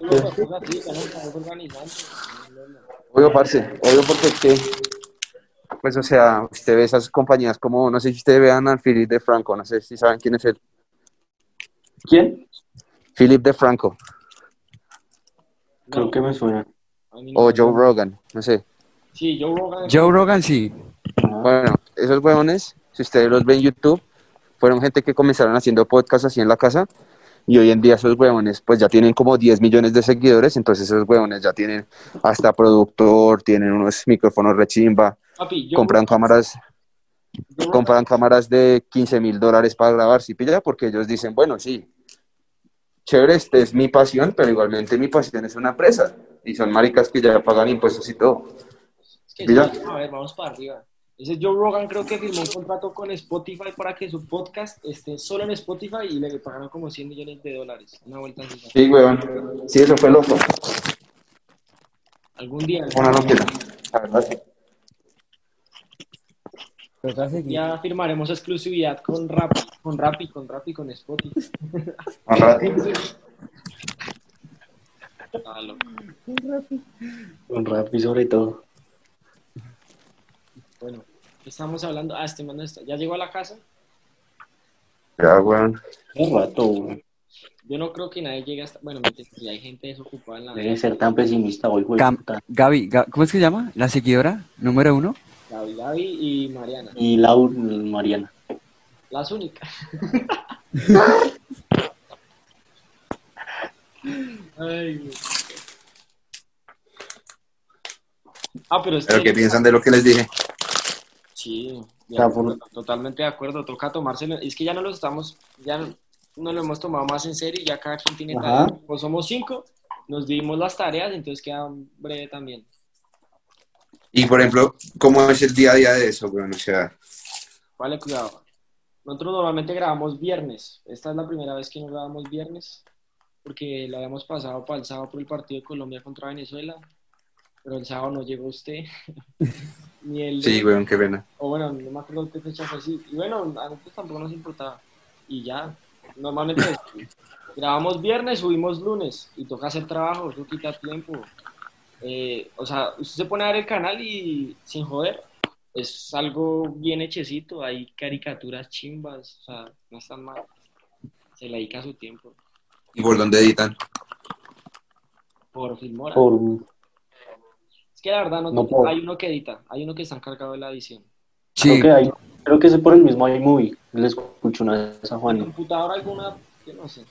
Obvio, parce. Obvio porque es que, pues, o sea, usted ve esas compañías como, no sé si ustedes vean al Philip de Franco, no sé si saben quién es él. ¿Quién? Philip de Franco Creo que me suena. O Joe Rogan, no sé. Sí, Joe Rogan. Joe Rogan sí. Bueno, esos huevones, si ustedes los ven en YouTube, fueron gente que comenzaron haciendo podcasts así en la casa y hoy en día esos huevones pues ya tienen como 10 millones de seguidores, entonces esos huevones ya tienen hasta productor, tienen unos micrófonos rechimba, Papi, compran cámaras, compran cámaras de 15 mil dólares para grabar, si pilla, porque ellos dicen, bueno, sí, chévere, este es mi pasión, pero igualmente mi pasión es una empresa y son maricas que ya pagan impuestos y todo. Es que a ver, vamos para arriba. Ese Joe Rogan creo que firmó un contrato con Spotify para que su podcast esté solo en Spotify y le pagaron como 100 millones de dólares. Una vuelta así. Sí, huevón, sí, eso fue loco. Algún día. Una locura. La verdad, sí. Ya firmaremos exclusividad con Rappi, con Rappi, con Rappi, con Spotify. Más rato. Ah. Con Rappi sobre todo. Bueno, ¿qué estamos hablando? Ah, este man no está. ¿Ya llegó a la casa? Ya, weón. Un rato, güey. Yo no creo que nadie llegue hasta... Bueno, si hay gente desocupada en la Debe ser tan pesimista hoy, güey. Cam-. Gaby, Ga- ¿cómo es que se llama? La seguidora número uno. Gaby, Gaby y Mariana. Y Lau, Mariana. Las únicas. Ay, güey. Ah, pero Pero que... ¿qué piensan de lo que les dije? Sí, de Ya, acuerdo, por- totalmente de acuerdo. Toca tomárselo. Es que ya no lo estamos... Ya no, no lo hemos tomado más en serio y ya cada quien tiene tareas. Pues somos cinco, nos dimos las tareas, entonces queda breve también. Y por ejemplo, ¿cómo es el día a día de eso, weón? O sea, Vale, cuidado. Nosotros normalmente grabamos viernes. Esta es la primera vez que no grabamos viernes, porque lo habíamos pasado para el sábado por el partido de Colombia contra Venezuela, pero el sábado no llegó usted. Ni el sí, weón, qué pena. O bueno, no me acuerdo qué fecha fue así. Y bueno, a nosotros tampoco nos importaba. Y ya, normalmente grabamos viernes, subimos lunes y toca hacer trabajo, eso quita tiempo. Eh, o sea, usted se pone a ver el canal y sin joder, es algo bien hechecito, hay caricaturas chimbas, o sea, no están mal. Se le dedica su tiempo. ¿Y por dónde editan? Por Filmora. Por... Que la verdad, no, No puedo. hay uno que edita, hay uno que está encargado de la edición. Sí, Creo que hay. Creo que es por el mismo iMovie. Le escucho una vez a ¿En Juan. computadora alguna? Yo no sé.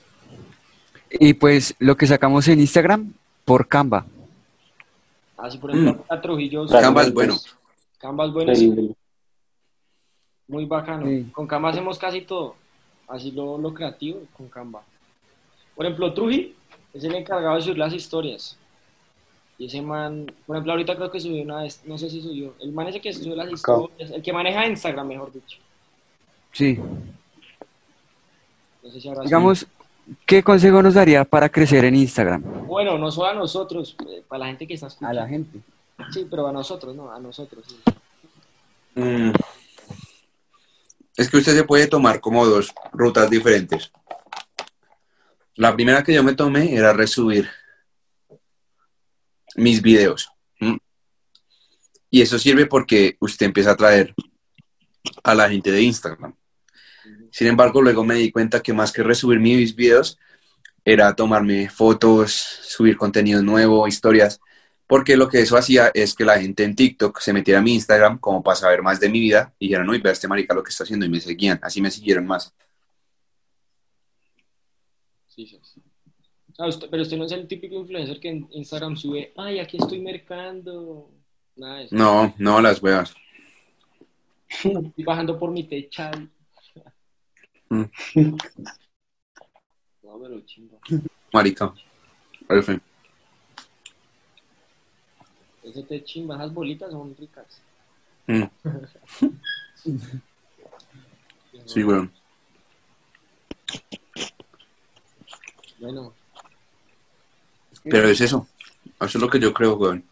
y pues lo que sacamos en Instagram por Canva. Así, por ejemplo, a Trujillo. Canva es bueno. Canva es buenísimo. terrible. Muy bacano. Sí. Con Canva hacemos casi todo. Así lo, lo creativo con Canva. Por ejemplo, Truji es el encargado de subir las historias. Y ese man, por ejemplo, ahorita creo que subió una vez, no sé si subió. El man ese que sube las historias, el que maneja Instagram, mejor dicho. Sí. No sé si habrá Digamos, ¿qué consejo nos daría para crecer en Instagram? Bueno, no solo a nosotros, eh, para la gente que está escuchando. gente. Sí, pero a nosotros, no, a nosotros. sí. Mm. Es que usted se puede tomar como dos rutas diferentes. La primera que yo me tomé era resubir mis videos. Y eso sirve porque usted empieza a traer a la gente de Instagram. Sin embargo, luego me di cuenta que más que resubir mis videos, era tomarme fotos, subir contenido nuevo, historias, porque lo que eso hacía es que la gente en TikTok se metiera a mi Instagram como para saber más de mi vida y dijeran, uy, vea este marica lo que está haciendo y me seguían. Así me siguieron más. Sí, sí. Sea, usted- pero usted no es el típico influencer que en Instagram sube, ay, aquí estoy mercando. Nada de eso. No, no, las huevas. Estoy bajando por mi techa. Mm. No, pero chimba. Marica. Fin. Ese te chimba, esas bolitas son ricas. Mm. Sí, weón. Bueno, Pero es eso. Eso es lo que yo creo, weón.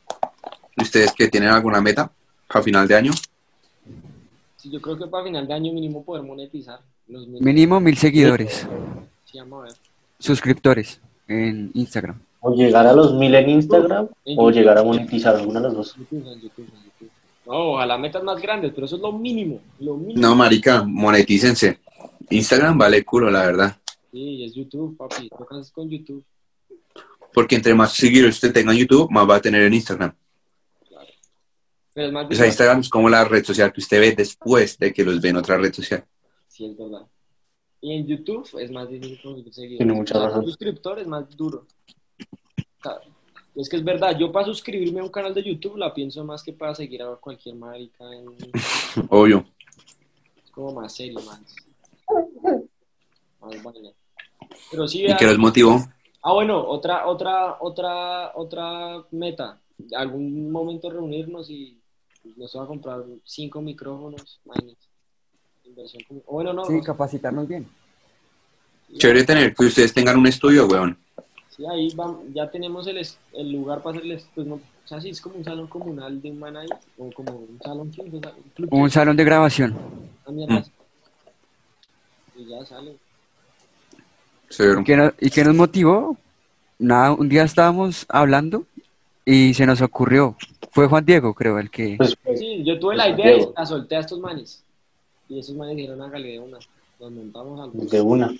¿Y ustedes que tienen alguna meta para final de año? sí, yo creo que para final de año mínimo poder monetizar los mil. Mínimo mil seguidores, Sí, vamos a ver. suscriptores en Instagram. O llegar a los mil en Instagram En o llegar a monetizar alguna de las dos. No, ojalá metas más grandes, pero eso es lo mínimo. Lo mínimo. No, marica, monetícense. Instagram vale culo, la verdad. Sí, es YouTube, papi. Tocas con YouTube. Porque entre más seguidores usted tenga en YouTube, más va a tener en Instagram. Pero es más O sea. Instagram es como la red social que usted ve después de que los ve en otra red social. Sí, es verdad. Y en YouTube es más difícil conseguir seguidores. Tiene mucha O sea, razón. suscriptor es más duro. Es que es verdad, yo para suscribirme a un canal de YouTube la pienso más que para seguir a cualquier marica. En... Obvio. Es como más serio, más. Pero sí, ¿Y qué los motivó? Ah, bueno, otra, otra, otra, otra meta. Algún momento reunirnos y nos va a comprar cinco micrófonos. Inversión bueno, no, Sí, no, capacitarnos bien. Chévere tener que ustedes tengan un estudio, weón. sí, ahí vamos, ya tenemos el, es- el lugar para hacerles, pues no, o sea, sí, es como un salón comunal de un man ahí, o como un salón un club Un chill, salón de grabación. una mierda Mm. Y ya sale. Severo. ¿Qué no- ¿Y qué nos motivó? Nada, un día estábamos hablando y se nos ocurrió. Fue Juan Diego, creo, el que... Pues, Sí, yo tuve la Pues, idea y la solté a estos manes. Y esos manes dijeron, hágale de una. Nos montamos al de una.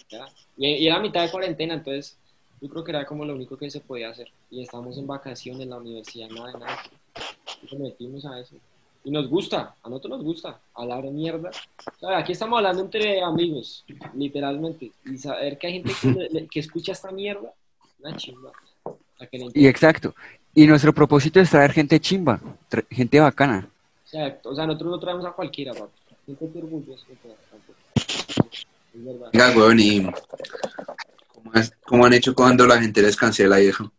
Y, y era mitad de cuarentena, entonces yo creo que era como lo único que se podía hacer. Y estábamos en vacaciones en la universidad, nada de nada. Y nos metimos a eso. Y nos gusta, a nosotros nos gusta hablar mierda. O sea, aquí estamos hablando entre amigos, literalmente. Y saber que hay gente que, escucha esta mierda, una chimba. Y exacto. Y nuestro propósito es traer gente chimba, tra- gente bacana. Exacto. O sea, nosotros no traemos a cualquiera, papi. Siéntete orgulloso. de. Venga, weón, y ¿cómo, es- cómo han hecho cuando la gente les cancela y eso?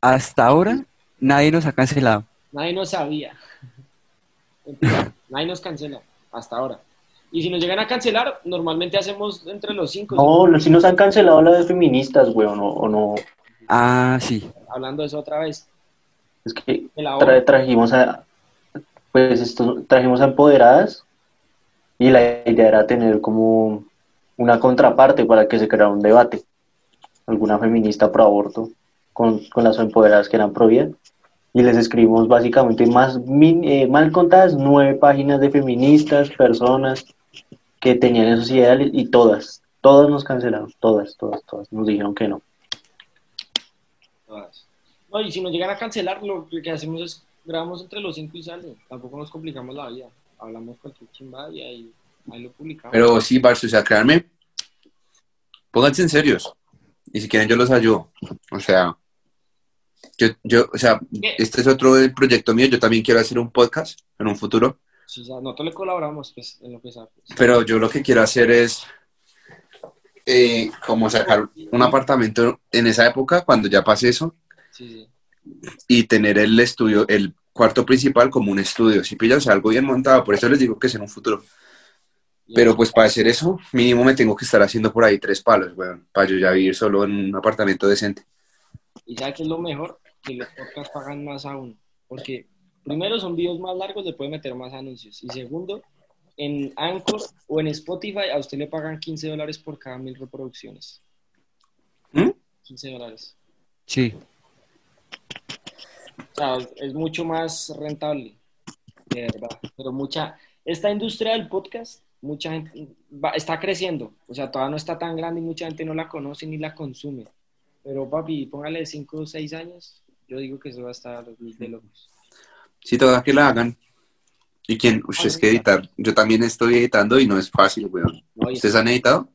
Hasta ahora nadie nos ha cancelado. Nadie nos sabía. Nadie nos cancela hasta ahora. Y si nos llegan a cancelar, normalmente hacemos entre los cinco. No, no, si nos han cancelado las de feministas, weón, o, o no. Ah, sí. Hablando de eso otra vez. Es que tra- trajimos a, pues esto, trajimos a empoderadas y la idea era tener como una contraparte para que se creara un debate. Alguna feminista pro aborto con, con las empoderadas que eran pro vida. Y les escribimos básicamente más min- eh, mal contadas nueve páginas de feministas, personas que tenían esos ideales y todas, todas nos cancelaron, todas, todas, todas, nos dijeron que no. Todas. No, y si nos llegan a cancelar, lo que hacemos es grabamos entre los cinco y sale. Tampoco nos complicamos la vida. Hablamos cualquier chimba y ahí, ahí lo publicamos. Pero sí, Barça, o sea, créanme, pónganse en serios. Y si quieren, yo los ayudo. O sea, yo, yo, o sea, este es otro proyecto mío. Yo también quiero hacer un podcast en un futuro. Sí, o sea, nosotros le colaboramos pues, en lo que sea. pues. Pero yo lo que quiero hacer es eh, como sacar un apartamento en esa época, cuando ya pase eso, Sí, sí. y tener el estudio, el cuarto principal como un estudio. Si pillas, o sea, algo bien montado. Por eso les digo que es en un futuro. Pero pues para hacer eso, mínimo me tengo que estar haciendo por ahí tres palos, weón, para yo ya vivir solo en un apartamento decente. Y sabe que es lo mejor, que los podcasts pagan más aún. Porque primero son videos más largos, le puede meter más anuncios. Y segundo, en Anchor o en Spotify a usted le pagan 15 dólares por cada mil reproducciones. ¿Mm? 15 dólares. Sí. O sea, es mucho más rentable, de verdad. Pero mucha, esta industria del podcast, mucha gente va- está creciendo. O sea, todavía no está tan grande y mucha gente no la conoce ni la consume. Pero papi, póngale 5 o 6 años, yo digo que eso va a estar de locos. Si toda que la hagan. Y quien, ustedes que editar, yo también estoy editando y no es fácil, weón. No, ¿Ustedes han editado?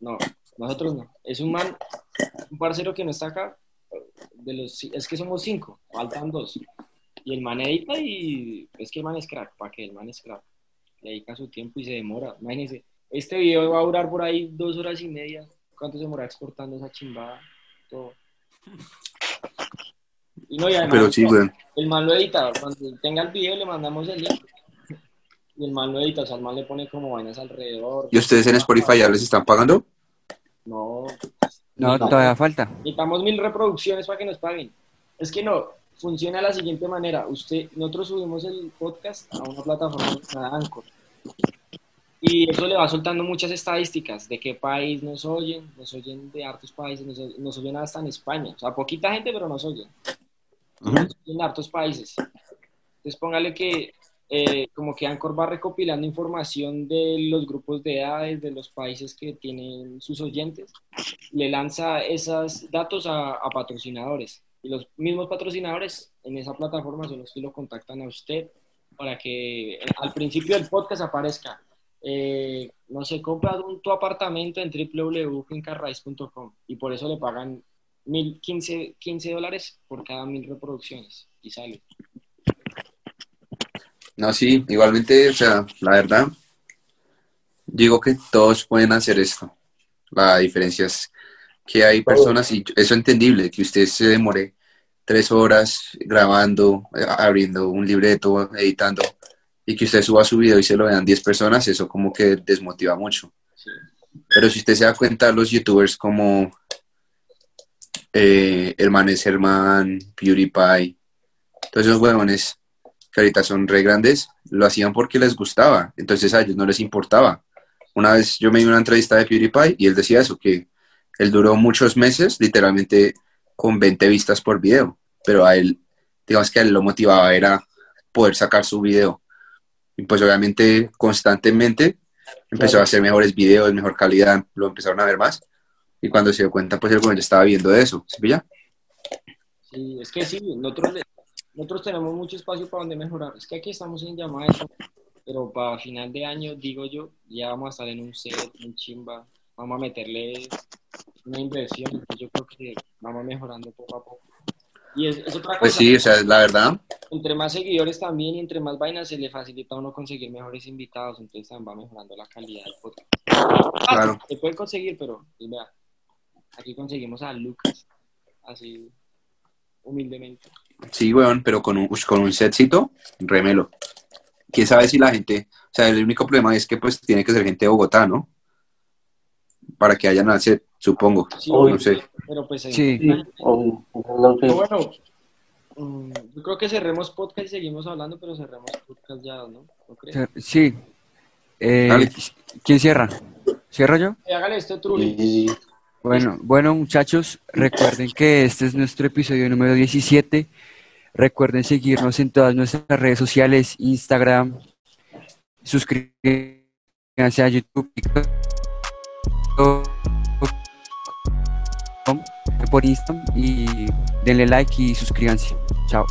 no, nosotros no. Es un man, un parcero que no está acá. De los, es que somos cinco, faltan dos. Y el man edita y es que el man es crack, ¿para qué? El man es crack. Le dedica su tiempo y se demora. Imagínense, este video va a durar por ahí dos horas y media. ¿Cuánto se demora exportando esa chimbada? Todo. Y no, y además, Pero sí, weón. el man lo edita. Cuando tenga el video le mandamos el link. y el mal no edita, o sea, el mal le pone como vainas alrededor. ¿Y ustedes en Spotify ya les están pagando? No, No, No. todavía falta. necesitamos mil reproducciones para que nos paguen. Es que no, funciona de la siguiente manera. Usted, nosotros subimos el podcast a una plataforma llamada Anchor. Y eso le va soltando muchas estadísticas de qué país nos oyen, nos oyen de hartos países, nos, nos oyen hasta en España. O sea, poquita gente, pero nos oyen. Nos oyen de hartos países. Entonces póngale que eh, como que Anchor va recopilando información de los grupos de edades, de los países que tienen sus oyentes, le lanza esos datos a, a patrocinadores. Y los mismos patrocinadores en esa plataforma son los que lo contactan a usted para que al principio del podcast aparezca, eh, no sé, compra un, tu apartamento en www.fincarraiz.com y por eso le pagan mil, 15, 15 dólares por cada mil reproducciones y sale. No, sí, igualmente, o sea, la verdad, digo que todos pueden hacer esto. La diferencia es que hay personas, y eso es entendible, que usted se demore tres horas grabando, eh, abriendo un libreto, editando, y que usted suba su video y se lo vean 10 personas, eso como que desmotiva mucho. Sí. Pero si usted se da cuenta, los youtubers como eh, Hermanes Herman, PewDiePie, todos esos huevones que ahorita son re grandes, lo hacían porque les gustaba, entonces a ellos no les importaba. Una vez yo me di una entrevista de PewDiePie y él decía eso, que él duró muchos meses, literalmente con 20 vistas por video, pero a él, digamos que a él lo motivaba era poder sacar su video. Y pues obviamente constantemente empezó Claro. a hacer mejores videos, mejor calidad, lo empezaron a ver más. Y cuando se dio cuenta, pues el joven estaba viendo eso, ¿sí pilla? Sí, es que sí, nosotros, nosotros tenemos mucho espacio para donde mejorar. Es que aquí estamos en llamada, pero para final de año, digo yo, ya vamos a estar en un set, un chimba, vamos a meterle una inversión. Yo creo que vamos mejorando poco a poco. Y es, es otra cosa, Pues sí, o sea, la verdad, entre más seguidores también y entre más vainas se le facilita a uno conseguir mejores invitados, entonces también va mejorando la calidad del podcast. Ah, Claro. Se puede conseguir, pero pues, vea, aquí conseguimos a Lucas, así humildemente. sí, weón, pero con un, con un setcito, remelo. Quién sabe si la gente, o sea, el único problema es que pues tiene que ser gente de Bogotá, ¿no? Para que hayan al set, supongo. Sí. No sé. Pero pues ahí- Sí. Sí, o- o es lo que- Pero bueno, mm, yo creo que cerremos podcast y seguimos hablando, pero cerremos podcast ya, ¿no? ¿No crees? Sí. Eh. ¿Quién cierra? ¿Cierro yo? Eh, Hágale esto, sí, sí. Bueno, bueno muchachos, recuerden que este es nuestro episodio número 17. Recuerden seguirnos en todas nuestras redes sociales, Instagram, suscríbanse a YouTube, TikTok, por Instagram y denle like y suscríbanse. Chao.